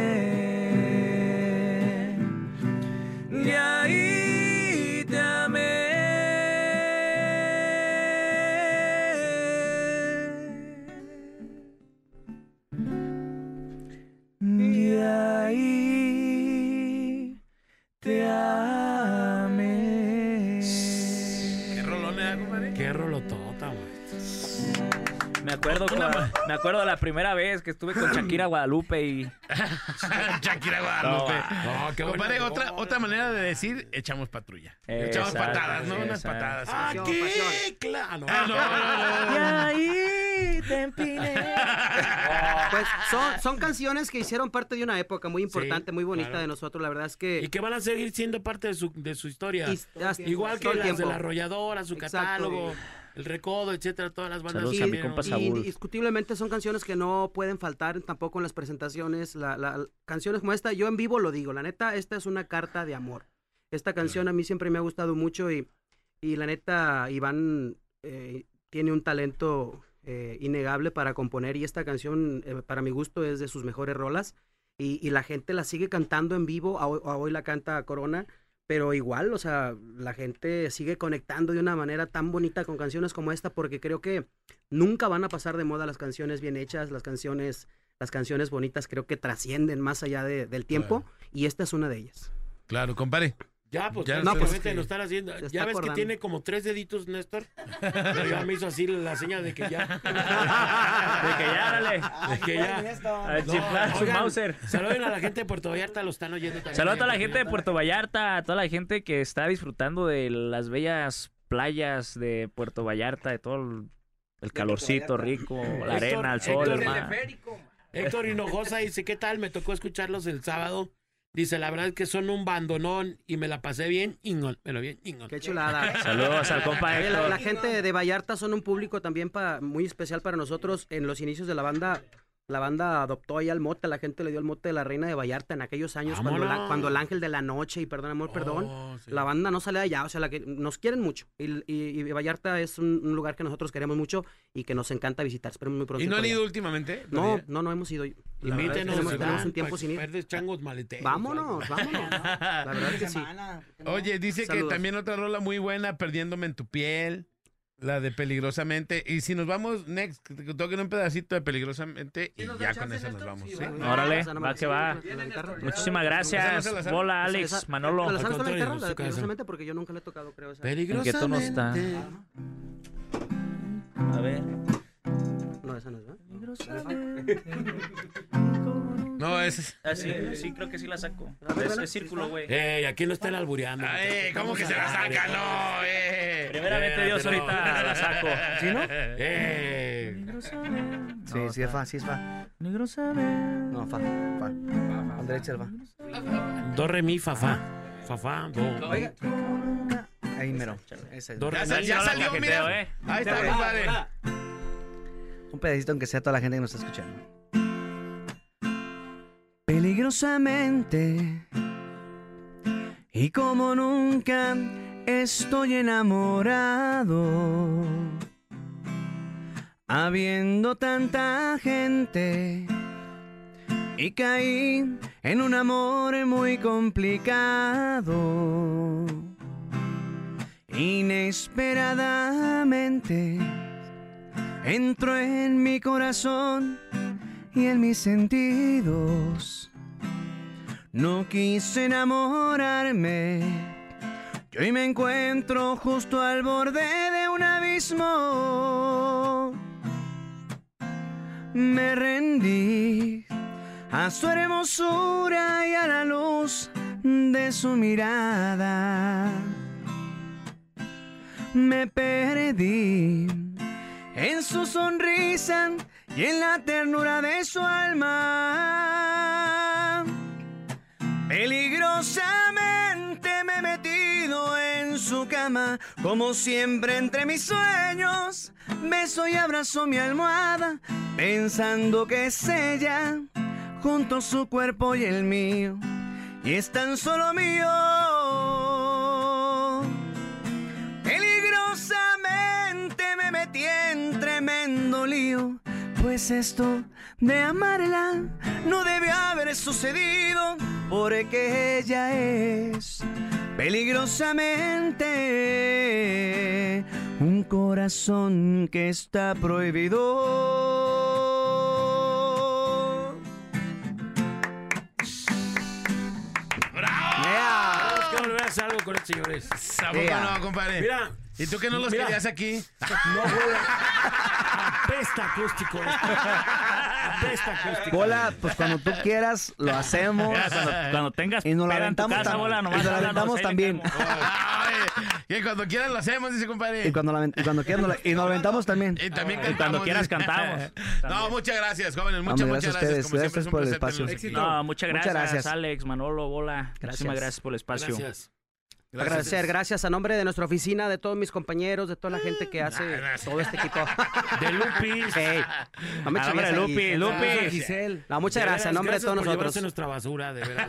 Acuerdo, cua- me acuerdo la primera vez que estuve con Shakira Guadalupe y [LAUGHS] Shakira Guadalupe. No, qué Compadre, otra, otra manera de decir, echamos patrulla. echamos patadas, ¿no? Unas patadas. Ah, sí. ¿qué? Claro. Ah, no, no, no, no. Y ahí te empiné. [LAUGHS] Pues son, son canciones que hicieron parte de una época muy importante, muy bonita claro. de nosotros. La verdad es que. Y que van a seguir siendo parte de su, de su historia. Y- Igual que las de tiempo. la arrolladora, su Exacto. catálogo, el recodo, etcétera, todas las bandas Y- y indiscutiblemente son canciones que no pueden faltar tampoco en las presentaciones. La, la- canciones como esta, yo en vivo lo digo, la neta, esta es una carta de amor. Esta canción a mí siempre me ha gustado mucho y, y la neta, Iván eh, tiene un talento eh, innegable para componer y esta canción, eh, para mi gusto, es de sus mejores rolas y, y la gente la sigue cantando en vivo, a hoy, a hoy la canta Corona. Pero igual, o sea, la gente sigue conectando de una manera tan bonita con canciones como esta porque creo que nunca van a pasar de moda las canciones bien hechas, las canciones, las canciones bonitas creo que trascienden más allá de- del tiempo y esta es una de ellas. Claro, compadre. Ya, pues Ya no, pues, lo están haciendo. está Ya ves acordando. que tiene como tres deditos, Néstor. [LAUGHS] Pero ya me hizo así la señal de que ya. [LAUGHS] De que ya, dale. De que ya. A chiflar su oigan, Mauser. Saluden a la gente de Puerto Vallarta, lo están oyendo también. Saludos a toda la gente de Puerto Vallarta, a toda la gente que está disfrutando de las bellas playas de Puerto Vallarta, de todo el, el calorcito rico, la arena, el sol, el Héctor- mar. Héctor Hinojosa dice, ¿qué tal? Me tocó escucharlos el sábado. Dice, la verdad es que son un bandonón y me la pasé bien, ingol, me lo bien, ingol. Qué chulada. [LAUGHS] Saludos al compa Oye, la, Héctor. la gente de Vallarta son un público también pa- muy especial para nosotros. En los inicios de la banda, la banda adoptó ahí al mote, la gente le dio el mote de la reina de Vallarta en aquellos años cuando, la- cuando el ángel de la noche y perdón amor, perdón, Oh, sí. la banda no sale de allá, o sea, la que nos quieren mucho y, y- y Vallarta es un, un lugar que nosotros queremos mucho y que nos encanta visitar. Esperemos muy pronto. ¿Y no han ido allá. últimamente? No, no, no hemos ido. Invítenos, tenemos, tenemos Iván, un tiempo sin ir. verdes changos maleteros. Vámonos, vámonos. La verdad es que sí. Oye, dice Saludos. que también otra rola muy buena, Perdiéndome en tu piel, la de Peligrosamente. Y si nos vamos, next, que toquen un pedacito de Peligrosamente y ya con eso nos vamos. ¿sí? Órale, va que va. Muchísimas gracias. ¿Esa no se la ¿Esa- Alex, esa- Manolo. ¿te la sabes con la La de. Peligrosamente, porque yo nunca le he tocado, creo. Esa. ¿En qué tono está? A ver. No, esa no es, ¿verdad? [LAUGHS] No, es... Ah, sí, sí, creo que sí la saco. ver, Es, es círculo, güey. Ey, aquí no están albureando. Ay, ¿cómo que se la saca? No, eh. Primeramente Dios, no. ahorita la saco. ¿Sí, no? Eh, Sí, sí es fa, sí es fa. Negro sabe. No, fa, fa. A la derecha el fa. do, re, mi, fa, fa. Fa, fa, do. Oiga, Ahí mero. Ese es. Do, re, Ya, ya salió, mira. eh. Ahí está, compadre. Un pedacito aunque sea toda la gente que nos está escuchando. Y como nunca estoy enamorado. Habiendo tanta gente y caí en un amor muy complicado. Inesperadamente entró en mi corazón y en mis sentidos. No quise enamorarme. Y hoy me encuentro justo al borde de un abismo. Me rendí a su hermosura y a la luz de su mirada. Me perdí en su sonrisa y en la ternura de su alma. Peligrosamente me he metido en su cama, como siempre entre mis sueños. Beso y abrazo mi almohada, pensando que es ella, junto su cuerpo y el mío, y es tan solo mío. Peligrosamente me he tremendo lío. Pues esto de amarla no debe haber sucedido porque ella es peligrosamente un corazón que está prohibido. Tenemos que volver a hacer algo con estos señores. ¿A poco no, compadre? Mira. ¿Y tú que no los mira. querías aquí? No. Apesta acústico. Apesta acústico. Bola, pues cuando tú quieras lo hacemos. Mira, cuando, cuando tengas Y nos la aventamos casa, y nos la aventamos también. que cuando quieran lo hacemos, dice compadre. Y cuando, la, y cuando quieras, nos la- y nos lo aventamos también. Y también Y cuando quieras cantamos. [LAUGHS] No, muchas gracias, jóvenes. Hombre, Muchas, gracias muchas gracias. ustedes, Como siempre gracias es un por el placer espacio. No, muchas Muchas gracias, gracias. Alex, Manolo, Bola. Muchísimas Gracias. gracias por el espacio. Gracias. Agradecer, gracias a nombre de nuestra oficina, de todos mis compañeros, de toda la gente que hace todo este equipo. [LAUGHS] De Lupis. Hey, no me A nombre de chingues Lupi, ahí. Lupi. Giselle. No, muchas De gracias, a nombre de gracias todos por nosotros. nuestra basura, de verdad.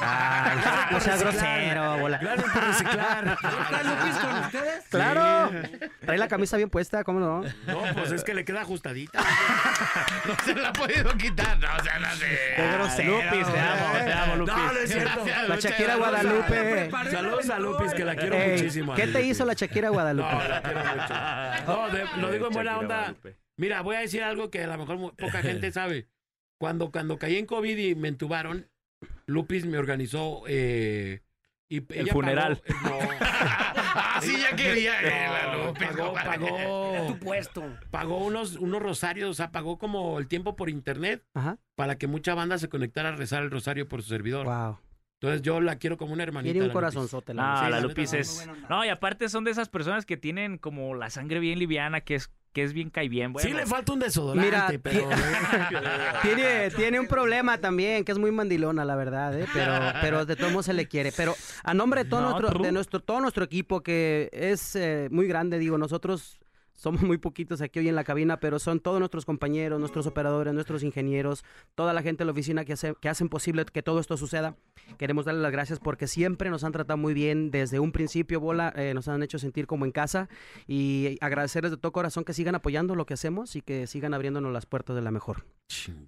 Ay, no seas [LAUGHS] grosero, bola. Gracias por reciclar. [LAUGHS] Lupis con ustedes? Claro. Trae la camisa bien puesta, ¿cómo no? No, pues es que le queda ajustadita. No se la ha podido quitar. No, o sea, no sé. Qué grosero. Lupis, te amo, te amo, Lupis. No, no es cierto. Gracias, La Shakira gracias. Guadalupe. Saludos a Lupis, que la quiero Ey, muchísimo. ¿Qué te hizo la Shakira Guadalupe? [LAUGHS] No, la quiero mucho. No, de- lo digo en buena onda. Guadalupe. Mira, voy a decir algo que a lo mejor poca [LAUGHS] gente sabe. Cuando, cuando caí en COVID y me entubaron, Lupis me organizó eh, y El ella funeral. pagó- no. Ah, [LAUGHS] sí, ya quería. eh, la Lupis, pagó, compadre. pagó, Tu puesto. pagó unos, unos rosarios, o sea, pagó como el tiempo por internet Ajá. para que mucha banda se conectara a rezar el rosario por su servidor. Wow. Entonces yo la quiero como una hermanita. Tiene un la Lupis. corazonzote. La No, Lupis. Sí, la la Lupis es... No, y aparte son de esas personas que tienen como la sangre bien liviana, que es, que es bien cae bien. Bueno, Sí le falta un desodorante, Mira, pero... [LAUGHS] tiene, tiene un problema también, que es muy mandilona, la verdad, ¿eh? pero, pero de todos modos se le quiere. Pero a nombre de todo, No, nuestro, de nuestro, todo nuestro equipo, que es eh, muy grande, digo, nosotros somos muy poquitos aquí hoy en la cabina, pero son todos nuestros compañeros, nuestros operadores, nuestros ingenieros, toda la gente de la oficina que, hace, que hacen posible que todo esto suceda. Queremos darles las gracias porque siempre nos han tratado muy bien desde un principio, Bola, eh, nos han hecho sentir como en casa y agradecerles de todo corazón que sigan apoyando lo que hacemos y que sigan abriéndonos las puertas de la mejor.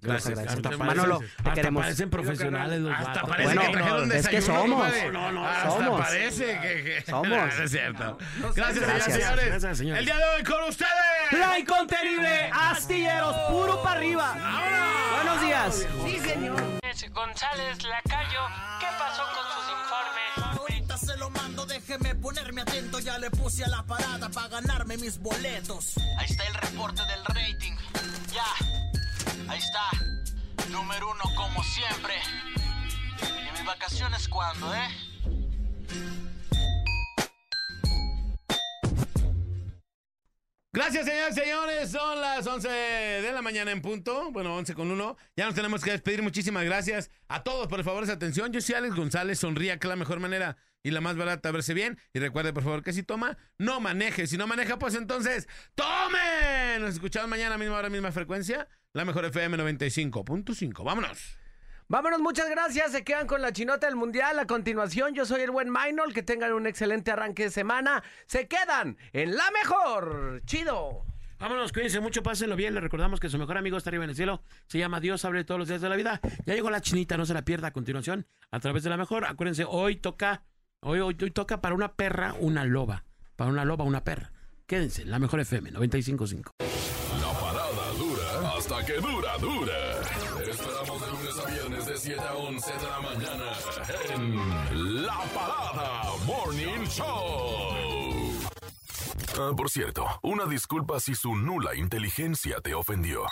Gracias. Hasta Manolo, parecen- te hasta queremos. parecen profesionales los Hasta vatos. parece Bueno, que trajeron es que somos. No, no, Hasta somos. parece que... que- [LAUGHS] Somos. No, no es cierto. Gracias, Gracias. señores. Gracias, señores. El día de hoy con ustedes. La incontenible Astilleros, puro para arriba. Buenos días. Sí, señor. González Lacayo, ¿qué pasó con sus informes? Ahorita se lo mando, déjeme ponerme atento. Ya le puse a la parada para ganarme mis boletos. Ahí está el reporte del rating. Ya, ahí está. Número uno como siempre. ¿Y mis vacaciones cuándo, eh? Gracias, señores, señores. Son las 11 de la mañana en punto. Bueno, 11 con 1. Ya nos tenemos que despedir. Muchísimas gracias a todos por el favor de su atención. Yo soy Alex González. Sonría que la mejor manera y la más barata verse bien. Y recuerde, por favor, que si toma, no maneje. Si no maneja, pues entonces, ¡tome! Nos escuchamos mañana, misma hora, misma frecuencia. La mejor FM 95.5. Vámonos. Vámonos, muchas gracias. Se quedan con la chinota del mundial. A continuación, yo soy el buen Maynol. Que tengan un excelente arranque de semana. Se quedan en la mejor. Chido. Vámonos, cuídense mucho, pásenlo bien. Les recordamos que su mejor amigo está arriba en el cielo. Se llama Dios, abre todos los días de la vida. Ya llegó la chinita, no se la pierda a continuación. A través de la mejor. Acuérdense, hoy toca, hoy, hoy, hoy toca para una perra, una loba. Para una loba, una perra. Quédense, en la mejor FM 95.5. La parada dura hasta que dura, dura. 7 a 11 de la mañana en La Parada Morning Show. Ah, por cierto, una disculpa si su nula inteligencia te ofendió.